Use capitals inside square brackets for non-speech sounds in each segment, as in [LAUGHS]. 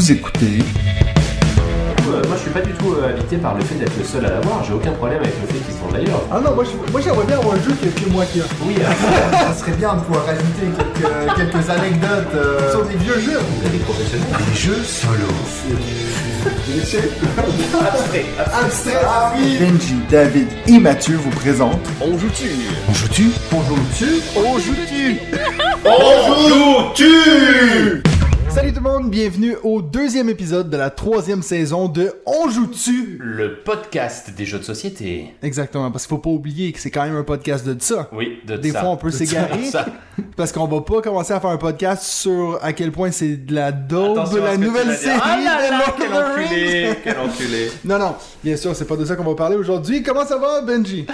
Vous écoutez Euh, moi, je suis pas du tout euh, habité par le fait d'être le seul à l'avoir. J'ai aucun problème avec le fait qu'ils sont d'ailleurs. Ah non, moi, je- moi j'aimerais bien avoir un jeu qui est que moi qui a. Oui, euh, [LAUGHS] Ça serait bien de pouvoir rajouter quelques, quelques anecdotes euh, Sur des vieux jeux. vous êtes des professionnels. des jeux solo. abstraits. Ah oui Benji, David et Mathieu vous présentent On joue-tu On joue-tu On joue-tu On joue-tu On joue-tu Salut tout le monde, bienvenue au deuxième épisode de la troisième saison de On joue-tu? Le podcast des jeux de société. Exactement, parce qu'il faut pas oublier que c'est quand même un podcast de ça. Oui, de Des ça. fois, on peut s'égarer. Parce qu'on va pas commencer à faire un podcast sur à quel point c'est de la daube, Attention à la ce que tu nouvelle vas dire. série Ah là de là, Lord quel of the enculé, quel enculé. Non, non, bien sûr, c'est pas de ça qu'on va parler aujourd'hui. Comment ça va, Benji?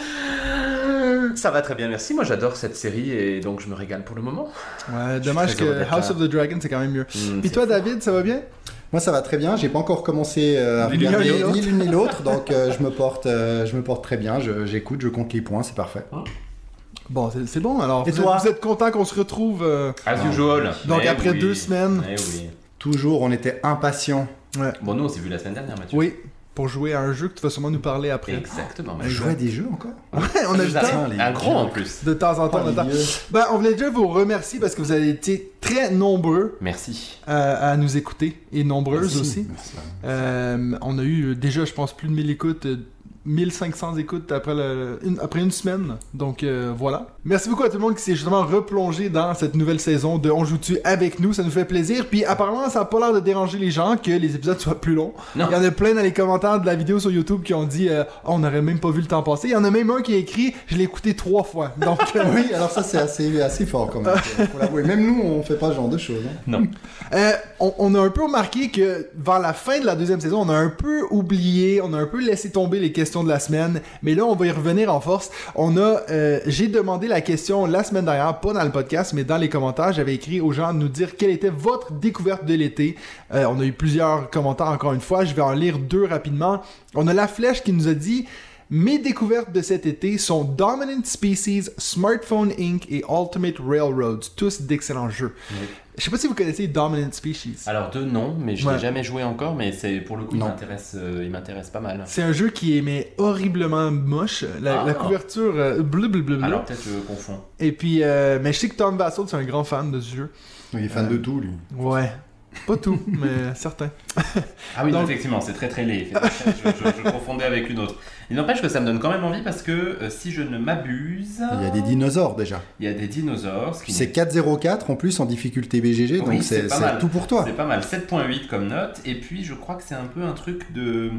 Ça va très bien, merci. Moi, j'adore cette série et donc je me régale pour le moment. Ouais, dommage que House là. of the Dragon, c'est quand même mieux. Hmm, Puis c'est- toi, David, ça va bien? Moi ça va très bien, j'ai pas encore commencé euh, à regarder ni l'une ni l'autre, [LAUGHS] donc euh, je, me porte, euh, je me porte très bien, Je- j'écoute, je, compte les points, c'est parfait. Bon, c'est- bon alors. Et vous, toi êtes, vous êtes content qu'on se retrouve euh, As usual. donc Mais après oui. deux semaines Eh oui. Toujours, on était impatients. Bon, nous, on s'est vu la semaine dernière, Mathieu. Oui, pour jouer à un jeu que tu vas sûrement nous parler après. Exactement. On à des jeux encore? Ouais, on a Ça temps. Un gros en plus. De temps en temps, Oh, le temps. Ben, on voulait déjà vous remercier parce que vous avez été très nombreux Merci. euh, à nous écouter et nombreuses Merci. aussi. Merci. Euh, on a eu déjà, je pense, plus de 1000 écoutes, euh, 1500 écoutes après, le- une, après une semaine. Donc euh, voilà. Merci beaucoup à tout le monde qui s'est justement replongé dans cette nouvelle saison de On joue-tu avec nous. Ça nous fait plaisir. Puis apparemment, ça n'a pas l'air de déranger les gens que les épisodes soient plus longs. Non. Il y en a plein dans les commentaires de la vidéo sur YouTube qui ont dit euh, Oh, on n'aurait même pas vu le temps passer. Il y en a même un qui a écrit Je l'ai écouté trois fois. Donc. [LAUGHS] euh, Oui, alors ça c'est assez, assez fort quand même, faut l'avouer. Même nous on fait pas ce genre de choses. hein. Non. On, on a un peu remarqué que vers la fin de la deuxième saison, on a un peu oublié, on a un peu laissé tomber les questions de la semaine, mais là on va y revenir en force. On a, euh, j'ai demandé la question la semaine dernière, pas dans le podcast, mais dans les commentaires, j'avais écrit aux gens de nous dire quelle était votre découverte de l'été. Euh, on a eu plusieurs commentaires encore une fois, je vais en lire deux rapidement. On a la flèche qui nous a dit mes découvertes de cet été sont Dominant Species, Smartphone Inc. et Ultimate Railroads, tous d'excellents jeux. Oui. Je sais pas si vous connaissez Dominant Species. Alors, deux non, mais je Ouais. l'ai jamais joué encore, mais c'est pour le coup, il Non. m'intéresse euh, il m'intéresse pas mal. C'est un jeu qui est mais horriblement moche. La, Ah. la couverture euh, bleu bleu bleu bleu. Alors, peut-être je confonds. Et puis, euh, mais je sais que Tom Vassell c'est un grand fan de ce jeu. Il est fan de tout lui. Ouais. Pas tout, mais certains. Ah oui, non, effectivement, c'est très très laid. je, je- je confondais avec une autre. Il n'empêche que ça me donne quand même envie parce que euh, si je ne m'abuse, Il y a des dinosaures déjà. il y a des dinosaures. ce qui Puis c'est 404 en plus en difficulté BGG, donc Oui, c'est tout pour toi. C'est pas mal, 7.8 comme note. Et puis je crois que c'est un peu un truc de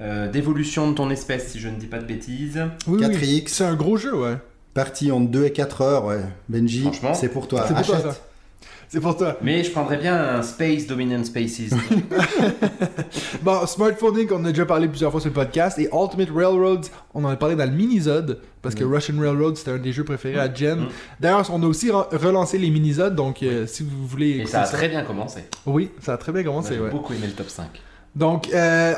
euh, d'évolution de ton espèce, si je ne dis pas de bêtises. Oui, oui. 4X, C'est un gros jeu, ouais. partie en 2 et 4 heures, ouais. Benji, Franchement, c'est pour toi. C'est pour toi, Achète. ça. C'est pour toi. Mais je prendrais bien un Space Dominant Species. [LAUGHS] Bon, Smartphone Inc., on en a déjà parlé plusieurs fois sur le podcast. Et Ultimate Railroads, on en a parlé dans le mini-zode. Parce que Russian Railroad, c'était un des jeux préférés à Jen. Mm. D'ailleurs, on a aussi re- relancé les mini-zodes. Donc, euh, si vous voulez Et ça a très bien commencé. Oui, ça a très bien commencé, J'ai ouais. beaucoup aimé le top 5. Donc, euh...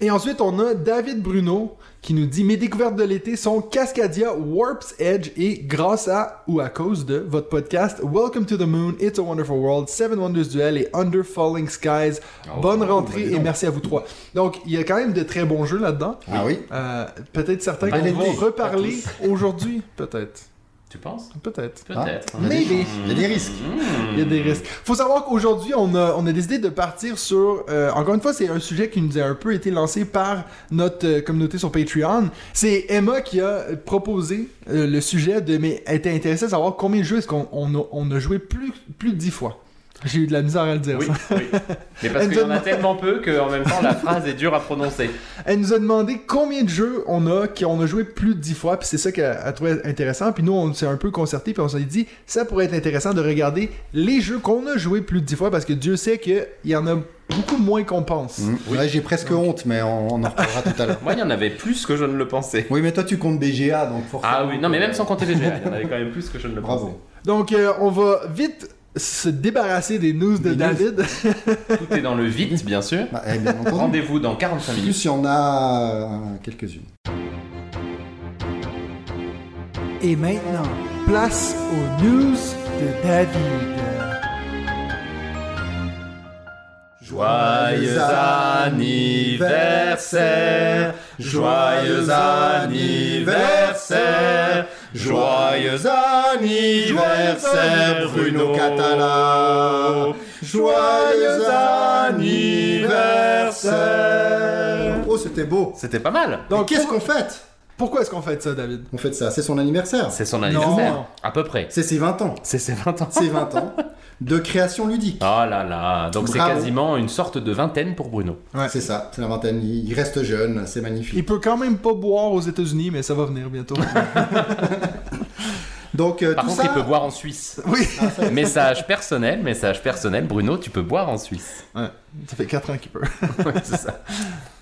et ensuite, on a David Bruno qui nous dit Mes découvertes de l'été sont Cascadia, Warp's Edge et grâce à ou à cause de votre podcast Welcome to the Moon, It's a Wonderful World, Seven Wonders Duel et Under Falling Skies. Oh, Bonne oh, rentrée et merci à vous trois. Donc, il y a quand même de très bons jeux là-dedans. Ah oui? Euh, peut-être certains qu'on va reparler aujourd'hui. Peut-être. Tu penses? Peut-être. Peut-être. il y a des- Maybe. il y a des risques. Mmh. Il y a des risques. Faut savoir qu'aujourd'hui, on a, on a décidé de partir sur. euh, encore une fois, c'est un sujet qui nous a un peu été lancé par notre euh, communauté sur Patreon. C'est Emma qui a proposé euh, le sujet de. Mais elle était intéressée à savoir combien de jeux est-ce qu'on on a, on a joué plus, plus de 10 fois. J'ai eu de la misère à le dire. Oui, ça. oui. Mais parce qu'il y en a tellement peu qu'en même temps la [LAUGHS] phrase est dure à prononcer. Elle nous a demandé combien de jeux on a, qu'on a joué plus de 10 fois, puis c'est ça qu'elle a trouvé intéressant. Puis nous, on s'est un peu concerté, puis on s'est dit, ça pourrait être intéressant de regarder les jeux qu'on a joué plus de 10 fois, parce que Dieu sait qu'il y en a beaucoup moins qu'on pense. Mm. Ouais, j'ai presque honte, mais on, on en reparlera tout à l'heure. Moi, il y en avait plus que je ne le pensais. Oui, mais toi tu comptes BGA, donc forcément. Ah oui, non, mais même sans compter VGA, il y en avait quand même plus que je ne le [LAUGHS] Bravo. pensais. Donc, euh, on va vite se débarrasser des news de Des news. David. [LAUGHS] Tout est dans le vite, bien sûr. Bah, eh, bien. Rendez-vous dans 45 En minutes. plus, il y en a euh, quelques-unes. Et maintenant, place aux news de David. Joyeux anniversaire, joyeux anniversaire, joyeux anniversaire Bruno Catala, joyeux anniversaire. Oh, c'était beau. C'était pas mal. Donc, qu'est-ce qu'on fête? Pourquoi est-ce qu'on fait ça, David? On fête ça, c'est son anniversaire. C'est son anniversaire, Non. à peu près. C'est ses 20 ans. C'est ses 20 ans. C'est 20 ans [LAUGHS] de création ludique. Oh là là, donc c'est quasiment une sorte de vingtaine pour Bruno. Ouais. C'est ça, c'est la vingtaine. Il il reste jeune, c'est magnifique. Il peut quand même pas boire aux États-Unis, mais ça va venir bientôt. [LAUGHS] Donc, euh, Par tout contre, ça. il peut boire en Suisse. [LAUGHS] oui. message personnel, message personnel, Bruno, tu peux boire en Suisse. Ouais. Ça fait 4 ans qu'il peut. [LAUGHS] Ouais, c'est ça.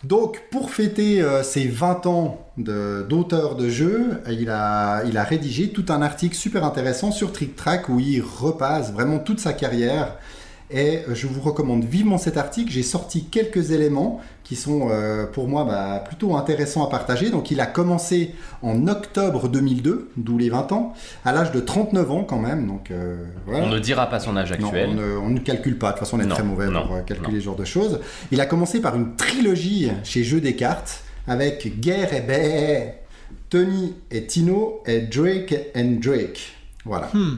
Donc, pour fêter euh, ses 20 ans de- d'auteur de, jeu, il a, il a rédigé tout un article super intéressant sur Trick Track où il repasse vraiment toute sa carrière. Et euh, je vous recommande vivement cet article. J'ai sorti quelques éléments qui sont euh, pour moi bah, plutôt intéressants à partager. Donc, il a commencé en octobre 2002, d'où les 20 ans, à l'âge de 39 ans quand même. Donc, euh, voilà. On ne dira pas son âge Non, actuel. on, ne, on ne calcule pas, de toute façon on est Non, très mauvais non, pour euh, calculer non. ce genre de choses. Il a commencé par une trilogie chez Jeux des cartes avec Guerre et Bé, Tony et Tino et Drake and Drake. Voilà. Hmm.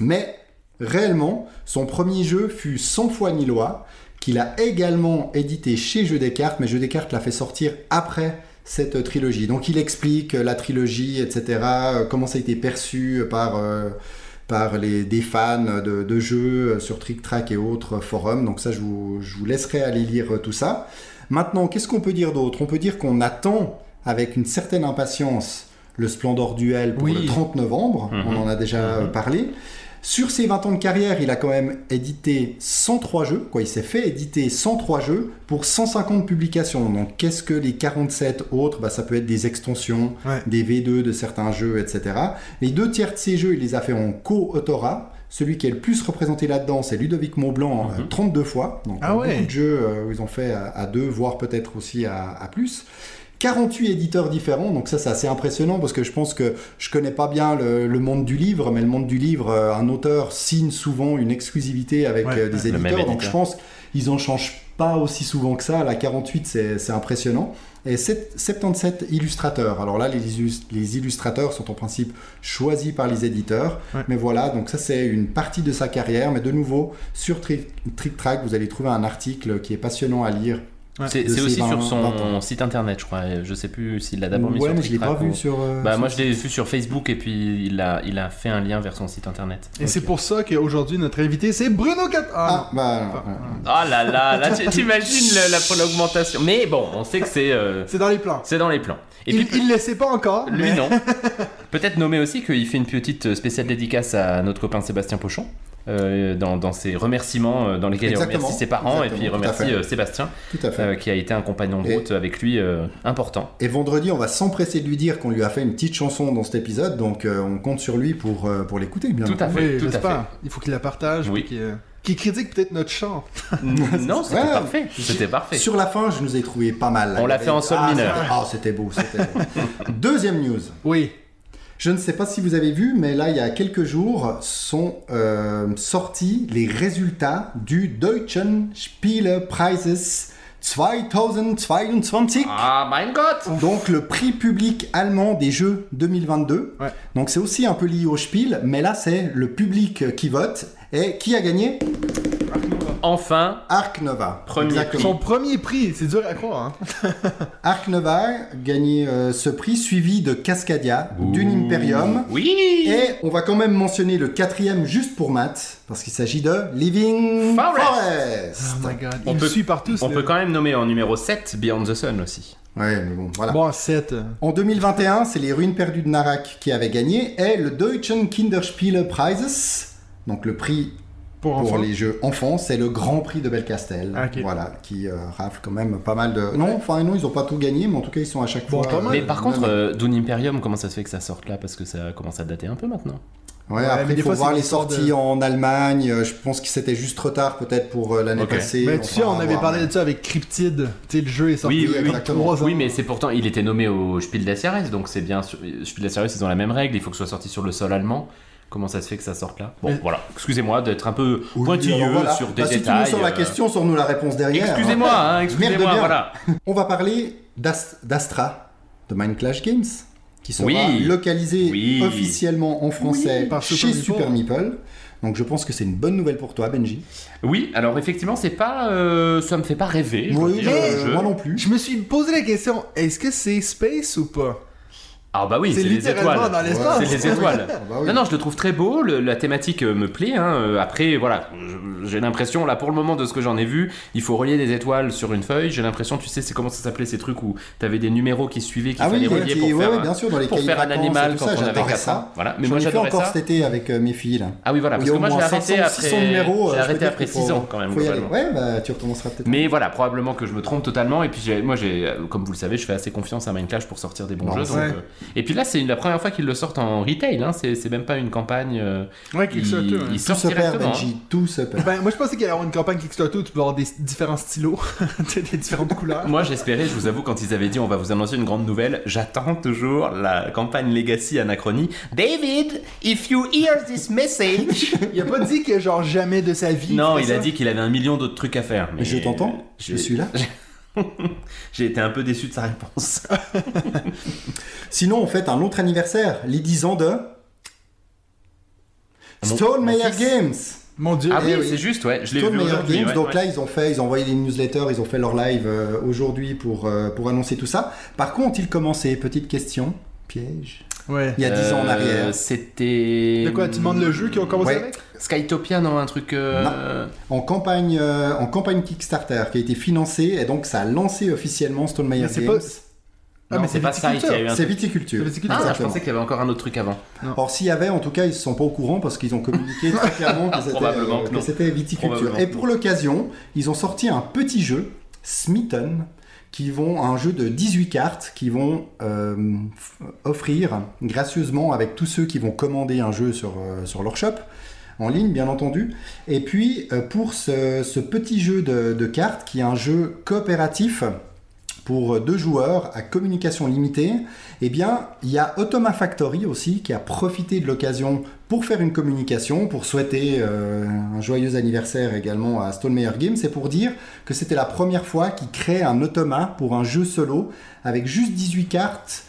Mais réellement, son premier jeu fut 100 fois ni loi, qu'il a également édité chez Jeux des cartes, mais Jeux des cartes l'a fait sortir après cette trilogie. Donc il explique la trilogie, etc., euh, comment ça a été perçu par, euh, par les, des fans de, de jeux euh, sur Trick Track et autres forums. Donc ça, je vous, je vous laisserai aller lire tout ça. Maintenant, qu'est-ce qu'on peut dire d'autre? On peut dire qu'on attend avec une certaine impatience le Splendor Duel pour Oui. le 30 novembre. Mhm. On en a déjà Mhm. parlé. Sur ses 20 ans de carrière, il a quand même édité 103 jeux. Quoi, il s'est fait éditer 103 jeux pour 150 publications. Donc, qu'est-ce que les 47 autres bah, Ça peut être des extensions, Ouais. des V2 de certains jeux, etc. Les deux tiers de ces jeux, il les a fait en co-autorat. Celui qui est le plus représenté là-dedans, c'est Ludovic Montblanc, euh, Mhm. 32 fois. Donc, Ah ouais. beaucoup de jeux euh, où ils ont fait à, à deux, voire peut-être aussi à, à plus. 48 éditeurs différents, donc ça c'est assez impressionnant parce que je pense que je connais pas bien le, le monde du livre, mais le monde du livre, euh, un auteur signe souvent une exclusivité avec Ouais, euh, des éditeurs, donc je pense qu'ils en changent pas aussi souvent que ça. La 48 c'est impressionnant. Et sept- 77 illustrateurs. Alors là, les, illus- les illustrateurs sont en principe choisis par les éditeurs. Ouais. Mais voilà, donc ça c'est une partie de sa carrière. Mais de nouveau, sur Trick Track, vous allez trouver un article qui est passionnant à lire. Ouais. C'est aussi 20 sur 20 son site internet, je crois. Je sais plus s'il l'a d'abord mis ouais, sur mais je l'ai pas vu ou- sur. euh, Bah sur moi je l'ai vu sur Facebook et puis il a, il a fait un lien vers son site internet. Et c'est pour ça qu'aujourd'hui, notre invité, c'est Bruno Cat. Ah, Ah, bah, non, Enfin, ouais. Oh là là, là tu- [LAUGHS] t'imagines l'augmentation. Mais bon, on sait que c'est euh, c'est dans les plans. c'est dans les plans. Et il, puis il le sait pas encore. lui mais- non. [LAUGHS] Peut-être nommer aussi qu'il fait une petite spéciale dédicace à notre copain Sébastien Pochon. euh, dans, dans ses remerciements euh, dans lesquels Exactement. il remercie ses parents et puis il Exactement, tout à remercie fait. euh, Sébastien Tout à fait. euh, qui a été un compagnon de Et- route avec lui euh, important. Et vendredi, on va s'empresser de lui dire qu'on lui a fait une petite chanson dans cet épisode, donc euh, on compte sur lui pour, euh, pour l'écouter, bien Tout à fait. Oui, tout à j'espère. Il faut qu'il la partage. Oui. puis qu'il critique peut-être notre chant. non, c'était Ouais. parfait. C'était parfait. Sur la fin, je nous ai trouvé pas mal. On l'a fait en sol Ah, mineur. c'était- Ah, c'était beau, c'était beau. [LAUGHS] Deuxième news. Oui. Je ne sais pas si vous avez vu, mais là, il y a quelques jours, sont euh, sortis les résultats du Deutschen Spielepreises 2022. Ah, mein Gott Donc le prix public allemand des jeux 2022. Ouais. Donc c'est aussi un peu lié au Spiel, mais là c'est le public qui vote. Et qui a gagné Enfin, Ark Nova. Premier Exactement. Son premier prix, c'est dur à croire. Hein. [LAUGHS] Ark Nova a gagné euh, ce prix, suivi de Cascadia, Dune Imperium. Oui Et on va quand même mentionner le quatrième juste pour Matt, parce qu'il s'agit de Living Forest. Forest. Oh my god. On il peut- suit partout. On ce- peut quand même nommer en numéro 7 Beyond the Sun aussi. Ouais, mais bon, voilà. Bon, 7. En 2021, c'est les ruines perdues de Narak qui avaient gagné, et le Deutschen Kinderspielepreises, donc le prix Pour les jeux enfants, c'est le Grand Prix de Belcastel, Ah, voilà, qui euh, rafle quand même pas mal de. Non, enfin non, ils ont pas tout gagné, mais en tout cas ils sont à chaque Bon, fois. même. Mais par contre, euh, Dune Imperium, comment ça se fait que ça sorte là? Parce que ça commence à dater un peu maintenant. ouais, Ouais, après il faut fois, voir les sorties de- en Allemagne. euh, Je pense que c'était juste trop tard peut-être pour euh, l'année passée. Mais tu sais, on avait parlé de ça avec Cryptid. Tu sais, le jeu est sorti Oui, oui, exactement. ans. Oui, mais c'est pourtant, il était nommé au Spiel des Jahres, donc c'est bien. Spiel des Jahres, ils ont la même règle, il faut que ce soit sorti sur le sol allemand. Comment ça se fait que ça sorte là. Bon, Mais- voilà. Excusez-moi d'être un peu Oui, pointilleux voilà. sur des Bah, si détails. tu nous sors la euh, question, sors-nous la réponse derrière. Excusez-moi, hein, Merde excusez-moi, voilà. [LAUGHS] On va parler d'As- d'Astra, de Mind Clash Games, qui sera Oui. localisé Oui. officiellement en français Oui, par chez Super Super Meeple. Donc je pense que c'est une bonne nouvelle pour toi, Benji. Oui, alors effectivement, c'est pas, euh, ça me fait pas rêver. je Oui, le jeu. moi non plus. Je me suis posé la question, est-ce que c'est space ou pas? Ah bah oui, C'est les étoiles. dans l'espace. C'est les étoiles. Ah bah oui. Non, non, je le trouve très beau, le- la thématique euh, me plaît. hein. Euh, Après, voilà, j'ai l'impression, là, pour le moment, de ce que j'en ai vu, il faut relier des étoiles sur une feuille. J'ai l'impression, tu sais, c'est comment ça s'appelait ces trucs où t'avais des numéros qui suivaient, qu'il Ah fallait relier petits- pour ouais, faire, ouais, bien sûr, dans les pour faire un animal quand ça, on avait j'adorais 4 ça. ans. Voilà, mais moi j'adorais encore ça. cet été avec euh, mes filles. Là. Ah oui, voilà, Il parce y a que au moi j'ai moins arrêté 500, après, 600 numéros. j'ai je peux arrêté après qu'il faut- 6 ans quand même. Ouais, bah tu recommenceras peut-être. Mais voilà, probablement que je me trompe totalement. Et puis moi, j'ai, comme vous le savez, je fais assez confiance à Minecraft pour sortir des bons jeux. Et puis là, c'est la première fois qu'ils le sortent en retail. Hein. C'est, même pas une campagne. euh, Ouais, ils, Kickstarter. ouais. ils Tout sortent se perd, directement. hein. Benji, tout se perd. Ben, moi je pensais qu'il y allait avoir une campagne Kickstarter où tu peux avoir des différents stylos, [LAUGHS] des différentes couleurs. Moi, j'espérais, je vous avoue, quand ils avaient dit on va vous annoncer une grande nouvelle, j'attends toujours la campagne Legacy Anachronie. David, if you hear this message. [LAUGHS] Il a pas dit que genre jamais de sa vie. non, il a dit qu'il avait un million d'autres trucs à faire. Mais Mais je t'entends, je suis là? [LAUGHS] [LAUGHS] J'ai été un peu déçu de sa réponse. [LAUGHS] Sinon, on fête un autre anniversaire, les 10 ans de Mon- Stone Meyer. Games. Mon dieu. Ah oui, Eh oui. c'est juste, ouais. Je l'ai Stone vu Meyer. Games. ouais, donc ouais. là, ils ont fait, ils ont envoyé des newsletters, ils ont fait leur live euh, aujourd'hui pour, euh, pour annoncer tout ça. Par contre, ont-ils commencé Petite question, piège. Ouais. Il y a 10 ans en Euh, arrière. C'était. De quoi, tu demandes le jeu qu'ils ont commencé Ouais. avec? Skytopia, non, un truc. euh, En campagne, euh, en campagne Kickstarter qui a été financée et donc ça a lancé officiellement Stone Meyer Mais c'est Games. pas- Ah, non, mais c'est pas ça, C'est viticulture. Viticulture. Ah, je pensais qu'il y avait encore un autre truc avant. Or, s'il y avait, en tout cas, ils ne sont pas au courant parce qu'ils ont communiqué très clairement que c'était, euh, viticulture. Et pour l'occasion, ils ont sorti un petit jeu, Smitten, qui vont, un jeu de 18 cartes, qui vont euh, offrir gracieusement avec tous ceux qui vont commander un jeu sur, euh, sur leur shop, en ligne bien entendu. Et puis, euh, pour ce, petit jeu de, cartes, qui est un jeu coopératif, pour deux joueurs à communication limitée, eh bien, il y a Automa Factory aussi qui a profité de l'occasion pour faire une communication, pour souhaiter euh, un joyeux anniversaire également à Stone Meyer Games, et pour dire que c'était la première fois qu'ils créent un automa pour un jeu solo avec juste 18 cartes,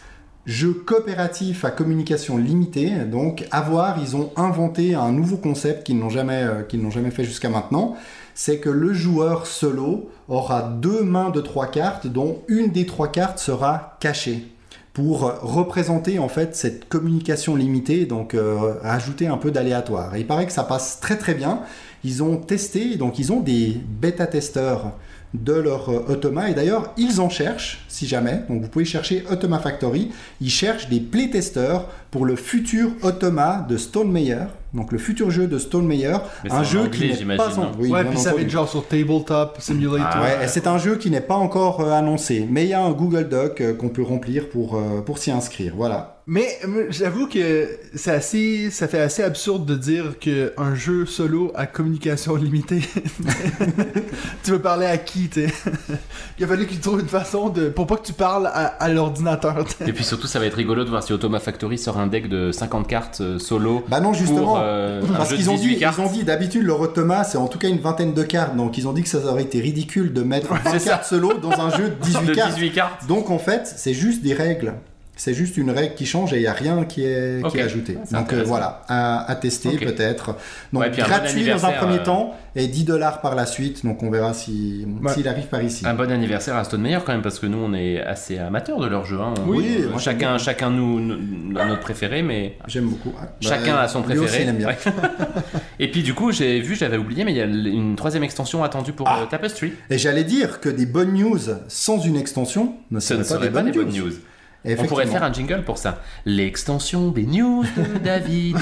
jeu coopératif à communication limitée. Donc, à voir, ils ont inventé un nouveau concept qu'ils n'ont jamais, euh, qu'ils n'ont jamais fait jusqu'à maintenant c'est que le joueur solo aura deux mains de trois cartes, dont une des trois cartes sera cachée pour représenter en fait cette communication limitée, donc euh, ajouter un peu d'aléatoire. Et il paraît que ça passe très très bien. Ils ont testé, donc ils ont des bêta-testeurs de leur euh, Automa, et d'ailleurs ils en cherchent, si jamais, donc vous pouvez chercher Automa Factory, ils cherchent des playtesters pour le futur Automa de Stone Meyer, donc le futur jeu de Stone Meyer, Mais c'est un en jeu anglais, qui n'est pas Oui, ouais, puis ça va être genre sur Tabletop Simulator. Ah, Ouais, c'est un jeu qui n'est pas encore euh, annoncé, mais il y a un Google Doc euh, qu'on peut remplir pour, euh, pour s'y inscrire. Voilà. Mais j'avoue que c'est assez, ça fait assez absurde de dire que un jeu solo à communication [LAUGHS] limitée, [LAUGHS] tu veux parler à qui, tu [LAUGHS] Il a fallu qu'il trouve une façon de, pour pas que tu parles à, à l'ordinateur. Et puis surtout, ça va être rigolo de voir si Automa Factory sort un deck de 50 cartes euh, solo. Bah non, justement. Pour, euh, Parce qu'ils ont 18 dit, ils ont dit d'habitude leur Automa c'est en tout cas une vingtaine de cartes, donc ils ont dit que ça aurait été ridicule de mettre [LAUGHS] 20 c'est ça. cartes solo dans un jeu de [LAUGHS] 18 de cartes. 18 cartes. Donc en fait, c'est juste des règles. C'est juste une règle qui change et il n'y a rien qui est, qui Ok. est ajouté. C'est Donc euh, voilà, à, à tester peut-être. Donc Ouais, puis un bon gratuit dans un premier euh, temps et 10 dollars par la suite. Donc on verra si- Ouais. s'il arrive par ici. Un bon anniversaire à Stone Meyer quand même parce que nous on est assez amateurs de leur jeu. hein. On- Oui, on- moi, chacun, chacun nous, nous- a notre préféré, mais J'aime beaucoup. Chacun Bah, a son lui aussi, préféré. il aime bien. Ouais. [LAUGHS] Et puis du coup j'ai vu, j'avais oublié, mais il y a une troisième extension attendue pour Ah. euh, Tapestry. Et j'allais dire que des bonnes news sans une extension ne Ce seraient ne pas, des, pas bonnes des bonnes news. On pourrait faire un jingle pour ça. L'extension des news de [LAUGHS] David.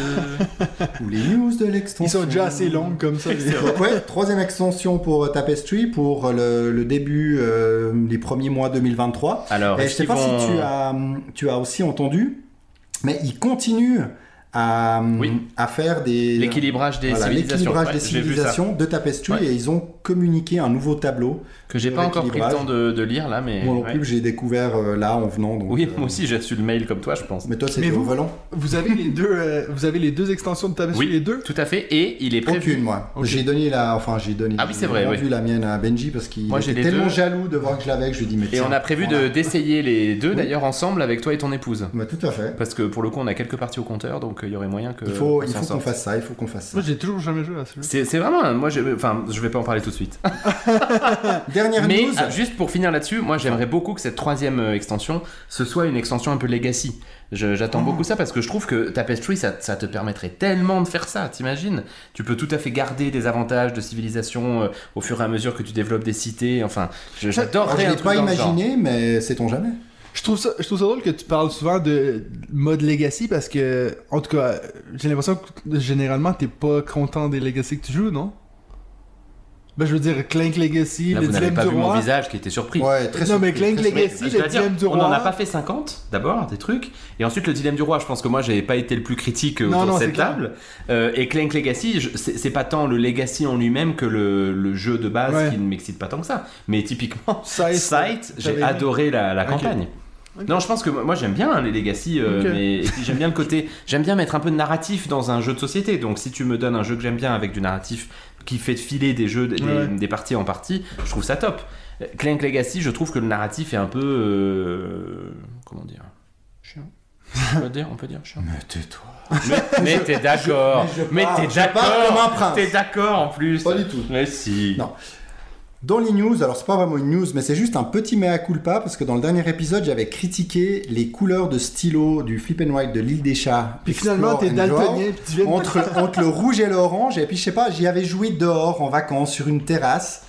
Ou les news de l'extension. Ils sont déjà assez longs comme ça. les- ouais, troisième extension pour Tapestry pour le, le début euh, des premiers mois 2023. Alors, Et je sais pas vont... si tu as, tu as aussi entendu, mais ils continuent à, Oui. à faire des L'équilibrage des voilà, civilisations. l'équilibrage Ouais, des civilisations de Tapestry Ouais. et ils ont communiqué un nouveau tableau. Que j'ai pas encore pris le temps de, de lire là, mais. Moi non ouais. plus, j'ai découvert euh, là en venant. Donc, Oui, euh, moi aussi j'ai reçu le mail comme toi, je pense. Mais toi, c'est Mais au vous- volant Vous avez les deux, euh, vous avez les deux extensions de Tapestry, Oui. les deux? Tout à fait, et il est prévu. Aucune, moi. J'ai donné la. Enfin, j'ai donné. Ah oui, c'est j'ai vrai, vendu oui. la mienne à Benji parce qu'il Moi, j'ai était tellement deux. jaloux de voir que je l'avais que je lui ai dit, mais Et tiens, on a prévu voilà. de d'essayer les deux Oui. d'ailleurs ensemble avec toi et ton épouse. Bah, tout à fait. Parce que pour le coup, on a quelques parties au compteur, donc il y aurait moyen que. Il faut, il qu'on fasse ça, il faut qu'on fasse ça. Moi, j'ai toujours jamais joué à celui-là. C'est c'est vraiment. un- Moi, j'ai- enfin, je vais pas en parler tout de suite. [LAUGHS] Dernière Mais news. ah, juste pour finir là-dessus, moi j'aimerais beaucoup que cette troisième euh, extension, ce soit une extension un peu legacy. J'attends Oh. beaucoup ça parce que je trouve que Tapestry, ça, ça te permettrait tellement de faire ça, t'imagines? Tu peux tout à fait garder des avantages de civilisation euh, au fur et à mesure que tu développes des cités. Enfin, j'adorerais je un l'ai pas imaginé, mais sait-on jamais? Je trouve ça, je trouve ça drôle que tu parles souvent de mode legacy parce que, en tout cas, j'ai l'impression que généralement t'es pas content des legacy que tu joues, non? Ben, je veux dire, Clank Legacy, Là, le vous n'avez dilemme pas du vu mon roi. visage qui était surpris. Ouais, très Non, mais Clank très Legacy, Mais, le je dois dire, dilemme du on roi. n'en a pas fait 50 d'abord, des trucs, et ensuite le dilemme du roi. Je pense que moi j'avais pas été le plus critique Non, autour non, de c'est cette table. Euh, et Clank Legacy, je- c'est c'est pas tant le legacy en lui-même que le, le jeu de base Ouais. qui ne m'excite pas tant que ça. Mais typiquement, [LAUGHS] Sight, Sight, j'ai adoré la, campagne. Non, je pense que moi j'aime bien hein, les legacy, euh, mais et puis j'aime bien le côté, j'aime bien mettre un peu de narratif dans un jeu de société. Donc si tu me donnes un jeu que j'aime bien avec du narratif qui fait filer des jeux, des, Ouais. des parties en partie, je trouve ça top. Clank Legacy, je trouve que le narratif est un peu, euh, comment dire, chiant. On peut dire, on peut dire chiant. Mais tais-toi. Mais, t'es [LAUGHS] d'accord, mais t'es d'accord, t'es d'accord en plus. Pas du tout. Mais si. Non. Dans les news, alors c'est pas vraiment une news, mais c'est juste un petit mea culpa parce que dans le dernier épisode, j'avais critiqué les couleurs de stylo du Flip and White de l'île des chats. Puis finalement, t'es daltonien, entre, entre le rouge et l'orange, et puis je sais pas, j'y avais joué dehors en vacances sur une terrasse.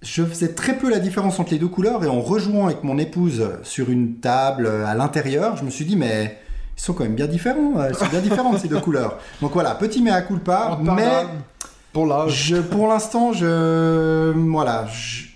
Je faisais très peu la différence entre les deux couleurs et en rejouant avec mon épouse sur une table euh, à l'intérieur, je me suis dit mais ils sont quand même bien différents, euh, elles sont bien différentes ces deux [LAUGHS] couleurs. Donc voilà, petit mea culpa, mais. Pour l'instant, je, voilà,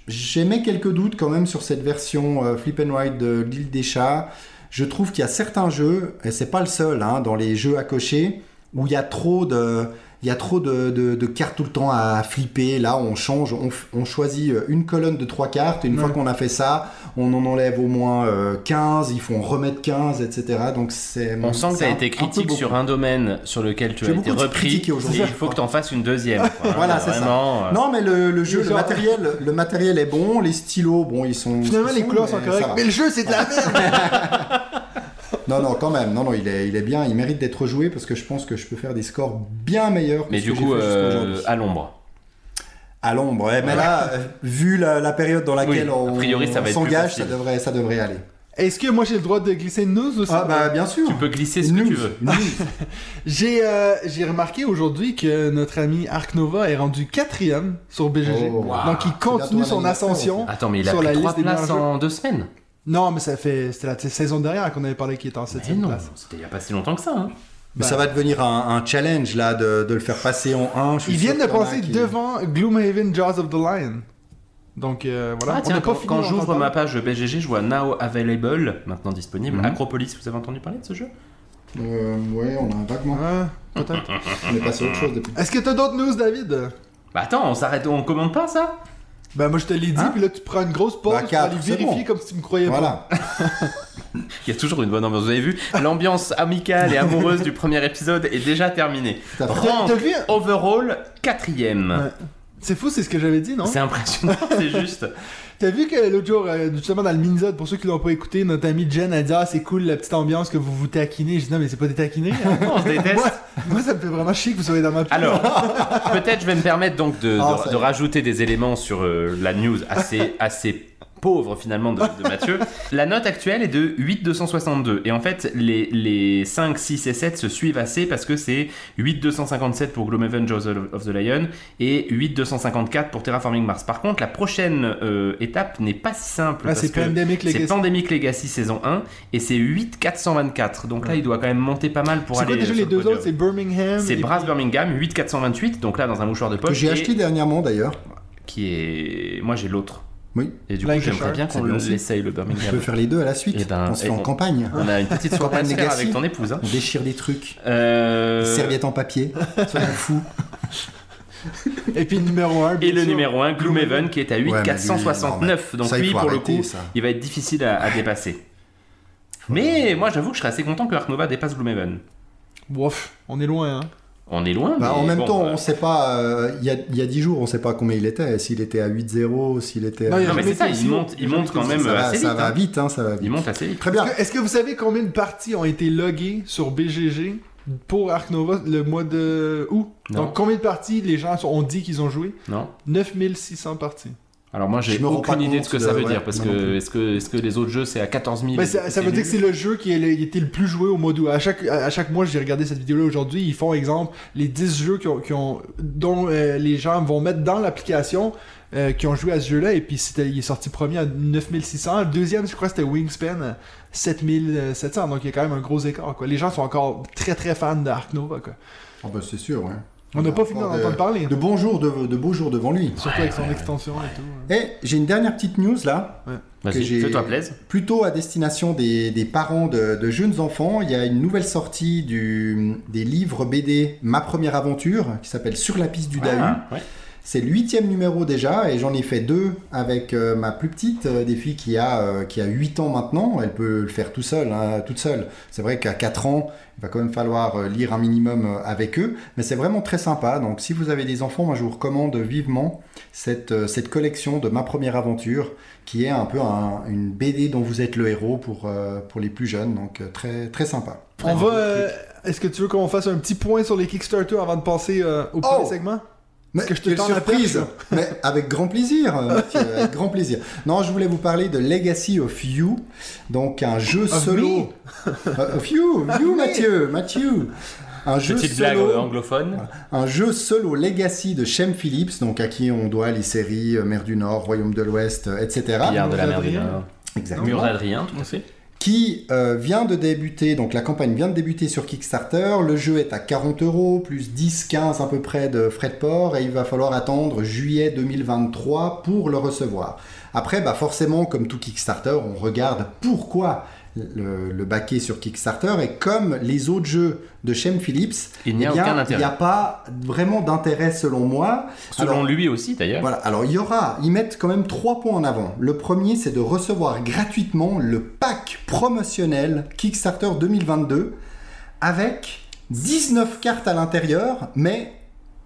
j'émets quelques doutes quand même sur cette version euh, Flip and White de l'île des chats. Je trouve qu'il y a certains jeux, et c'est pas le seul, hein, dans les jeux à cocher, où il y a trop de, il y a trop de, de- de cartes tout le temps à flipper. Là, on change, on, choisit euh, une colonne de trois cartes. Et une fois qu'on a fait ça, on en enlève au moins euh, 15. Il faut en remettre 15, etc. Donc c'est. On sent que tu as été critique sur un domaine sur lequel tu as été repris. aujourd'hui. il faut que tu en fasses une deuxième. quoi. [LAUGHS] Voilà, c'est ça. Euh, Non, mais le, le jeu, le matériel, le matériel est bon, les stylos, bon, ils sont. Finalement, ils les couleurs mais sont ça correctes. va. Mais le jeu, c'est de la [LAUGHS] merde! Non, non, quand même, non, non, il est, il est bien, il mérite d'être joué parce que je pense que je peux faire des scores bien meilleurs. que Mais ce du que coup, euh, à l'ombre. à l'ombre, ouais, mais là, euh, vu la, la période dans laquelle Oui, a on, priori, ça va on être plus s'engage, ça devrait, ça devrait aller. Est-ce que moi j'ai le droit de glisser une news aussi? Ah bah bien sûr. Tu peux glisser ce Une que news, tu veux. news. [LAUGHS] J'ai euh, j'ai remarqué aujourd'hui que notre ami Ark Nova est rendu quatrième sur BGG. Oh, wow. Donc il continue son ascension. Attends, mais il a Sur la pris trois liste des places en deux semaines. Non, mais ça fait c'était la saison dernière qu'on avait parlé qu'il était en Mais septième non, place. c'était il y a pas si longtemps que ça. hein. Mais Bah. ça va devenir un, un challenge là de, de le faire passer en 1. Ils viennent de passer devant Gloomhaven Jaws of the Lion. Donc euh, voilà. Ah On tiens, quand, j'ouvre ma page BGG, je vois Now Available, maintenant disponible. Mhm. Acropolis, vous avez entendu parler de ce jeu? Euh, ouais, on a un vaguement. Ouais, peut-être. On est passé à autre chose depuis. Est-ce que t'as d'autres news, David? Bah attends, on s'arrête, on commande pas ça? Ben moi je te l'ai dit, Hein? puis là tu prends une grosse pause Bah, pour aller vérifier bon. comme si tu me croyais pas. Voilà. [LAUGHS] Il y a toujours une bonne ambiance. Vous avez vu, l'ambiance amicale et amoureuse du premier épisode est déjà terminée. Rank vu overall quatrième. Ouais. C'est fou, c'est ce que j'avais dit, non? C'est impressionnant, [LAUGHS] c'est juste. T'as vu que l'autre jour, euh, justement dans le mini-zode, pour ceux qui l'ont pas écouté, notre ami Jen a dit Ah, c'est cool la petite ambiance que vous vous taquinez. Je dis Non, mais c'est pas des taquinés. hein. [LAUGHS] On se déteste. moi, moi, ça me fait vraiment chier que vous soyez dans ma. Alors, peut-être je vais me permettre donc de, Ah, de- rajouter des éléments sur euh, la news assez, assez pauvre finalement de, de Mathieu. [LAUGHS] La note actuelle est de 8,262 et en fait les, les 5, 6 et 7 se suivent assez parce que c'est 8,257 pour Gloomhaven Jaws of the Lion et 8,254 pour Terraforming Mars. Par contre, la prochaine euh, étape n'est pas si simple. Ah, c'est Pandemic c'est Legacy. Pandemic Legacy saison 1 et c'est 8,424. Donc là, il doit quand même monter pas mal pour C'est aller quoi déjà les le deux podium. autres? C'est Birmingham. C'est Brass puis- Birmingham 8428 donc là dans un mouchoir de poche Que j'ai et acheté dernièrement d'ailleurs. qui est moi j'ai l'autre Oui, Et du coup, j'aimerais bien qu'on l'essaye, le on peut Birmingham. faire les deux à la suite. Eh ben, on se fait et en on- campagne. On a une petite soirée à faire avec ton épouse. Hein. On déchire des trucs. Euh, Serviettes en papier. [LAUGHS] Soyons fous. Et puis numéro 1. Et le numéro 1, Gloomhaven, qui est à Ouais, mais lui, 8,469. non, Donc ça, lui, pour le coup, ça. il va être difficile à, à dépasser. Mais moi, j'avoue que je serais assez content que Ark Nova dépasse Gloomhaven. Ouf, on est loin, hein. On est loin, Bah, mais en même bon, temps, euh, on sait pas. euh, Il y, a, il y a 10 jours, on sait pas combien il était. S'il était à 8-0, s'il était. Non, à- il y a Non, mais c'est ça, il monte, Il y monte quand même ça va, assez ça vite. va hein. vite, hein, ça va vite. Il monte assez vite. Très bien. Est-ce que, vous savez combien de parties ont été loguées sur BGG pour Ark Nova le mois de août? Non. Donc combien de parties les gens ont dit qu'ils ont joué? Non 9600 parties. Alors moi, j'ai aucune idée de ce que de- ça veut ouais, dire, parce que est-ce que, est-ce que les autres jeux, c'est à 14 000 Ben, ça, ça veut dire que c'est le jeu qui était le plus joué au mois d'août. À chaque, à chaque mois, j'ai regardé cette vidéo-là aujourd'hui. Ils font exemple les 10 jeux qui ont, qui ont- dont euh, les gens vont mettre dans l'application euh, qui ont joué à ce jeu-là. Et puis c'était, il est sorti premier à 9600. Le deuxième, je crois, c'était Wingspan à 7700. Donc il y a quand même un gros écart. Quoi. Les gens sont encore très très fans d'Ark Nova. Quoi. Oh, bah, c'est sûr, ouais. On n'a pas fini d'en entendre parler. De bons jours, de, de beaux jours devant lui. Surtout avec son extension et tout. Et j'ai une dernière petite news là, que Vas-y, j'ai- fais-toi plaisir. plutôt à destination des, des parents de, de jeunes enfants. Il y a une nouvelle sortie du, des livres BD Ma première aventure qui s'appelle Sur la piste du Dahu. C'est le huitième numéro déjà et j'en ai fait deux avec euh, ma plus petite euh, des filles qui a, euh, qui a 8 ans maintenant. Elle peut le faire tout seul, hein, toute seule. C'est vrai qu'à 4 ans, il va quand même falloir lire un minimum avec eux. Mais c'est vraiment très sympa. Donc si vous avez des enfants, moi je vous recommande vivement cette, cette collection de Ma première aventure qui est un peu un- une BD dont vous êtes le héros pour, pour les plus jeunes. Donc très, très sympa. On va. Est-ce que tu veux qu'on fasse un petit point sur les Kickstarter avant de passer au premier Oh! segment? Mais que je te quelle tends la surprise perche, Mais avec grand plaisir, euh, [LAUGHS] Mathieu, avec grand plaisir. Non, je voulais vous parler de Legacy of You, donc un jeu Of solo. Euh, of You, you Mathieu, Mathieu. Un jeu Petite blague solo, euh, anglophone. un jeu solo Legacy de Shem Phillips, donc à qui on doit les séries euh, Mer du Nord, Royaume de l'Ouest, etc. Pillard de la mer du. Nord. Exactement. Mur d'Adrien, tout à fait. Qui euh, vient de débuter, donc la campagne vient de débuter sur Kickstarter. Le jeu est à 40 euros, plus 10-15 à peu près de frais de port, et il va falloir attendre juillet 2023 pour le recevoir. Après, bah forcément, comme tout Kickstarter, on regarde pourquoi le, le baquer sur Kickstarter, et comme les autres jeux de Shem Phillips, Il n'y a eh bien, aucun il intérêt. n'y a pas vraiment d'intérêt selon moi. Selon Alors, lui aussi, d'ailleurs. voilà, alors il y aura, ils mettent quand même trois points en avant. Le premier, c'est de recevoir gratuitement le pack promotionnel Kickstarter 2022 avec 19 cartes à l'intérieur, mais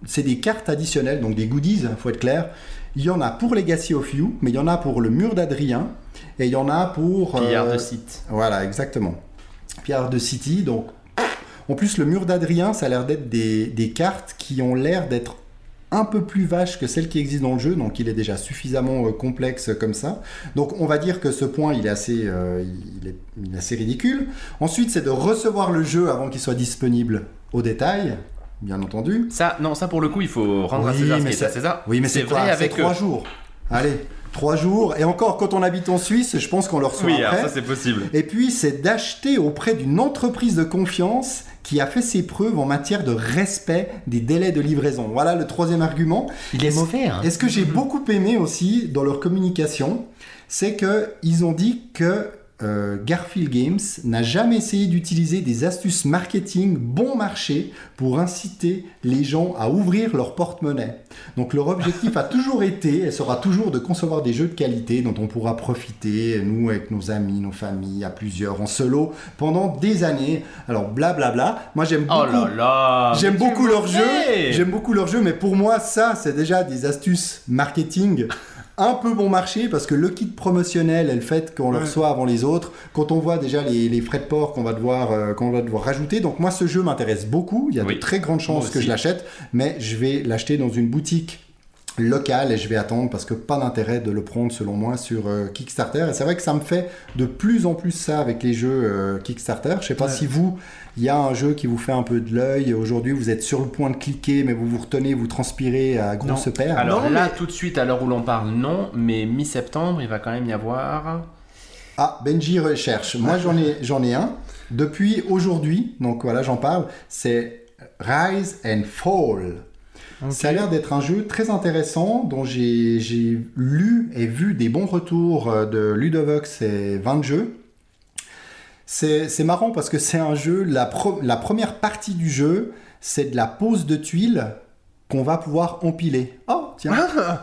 c'est des cartes additionnelles, donc des goodies, faut être clair. Il y en a pour Legacy of You, mais il y en a pour le mur d'Adrien, et il y en a pour... Pillard euh, de site. voilà, exactement. Pierre de City, donc. En plus, le mur d'Adrien, ça a l'air d'être des, des cartes qui ont l'air d'être un peu plus vaches que celles qui existent dans le jeu, donc il est déjà suffisamment euh, complexe comme ça. Donc on va dire que ce point, il est assez, euh, il est, il est assez ridicule. Ensuite, c'est de recevoir le jeu avant qu'il soit disponible au détail, bien entendu. Ça, non, ça pour le coup, il faut rendre à Oui, César ce mais qui est à c'est- César. Oui, mais c'est vrai quoi avec trois jours. Allez, trois jours. Et encore, quand on habite en Suisse, je pense qu'on le reçoit Oui, après. alors ça c'est possible. Et puis, c'est d'acheter auprès d'une entreprise de confiance qui a fait ses preuves en matière de respect des délais de livraison. Voilà le troisième argument. Il est Est-ce- mauvais. Hein. Et ce que j'ai beaucoup aimé aussi dans leur communication, c'est que ils ont dit que euh, Garfield Games n'a jamais essayé d'utiliser des astuces marketing bon marché pour inciter les gens à ouvrir leur porte-monnaie. Donc leur objectif a [LAUGHS] toujours été et sera toujours de concevoir des jeux de qualité dont on pourra profiter, nous avec nos amis, nos familles, à plusieurs, en solo, pendant des années. Alors blablabla. Moi j'aime beaucoup. Oh là là. J'aime beaucoup es leur jeu. mauvais. J'aime beaucoup leur jeu, mais pour moi, ça, c'est déjà des astuces marketing [LAUGHS] un peu bon marché parce que le kit promotionnel et le fait qu'on le reçoit avant les autres, quand on voit déjà les, les frais de port qu'on va devoir euh, qu'on va devoir rajouter. Donc moi, ce jeu m'intéresse beaucoup. Il y a Oui. de très grandes chances que je l'achète, mais je vais l'acheter dans une boutique locale et je vais attendre parce que pas d'intérêt de le prendre selon moi sur euh, Kickstarter. Et c'est vrai que ça me fait de plus en plus ça avec les jeux euh, Kickstarter. Je sais pas Ouais. si vous il y a un jeu qui vous fait un peu de l'œil. Aujourd'hui vous êtes sur le point de cliquer mais vous vous retenez vous transpirez à grosse paire. Alors Non, là, mais- tout de suite, à l'heure où l'on parle, non, mais mi-septembre, il va quand même y avoir. ah Benji recherche. Moi j'en ai [LAUGHS] j'en ai un. Depuis aujourd'hui donc voilà j'en parle c'est Rise and Fall Ok. Ça a l'air d'être un jeu très intéressant dont j'ai lu et vu des bons retours euh, de Ludovox et 20 jeux. C'est marrant parce que c'est un jeu, la, pro- la première partie du jeu, c'est de la pose de tuiles qu'on va pouvoir empiler. Oh, tiens.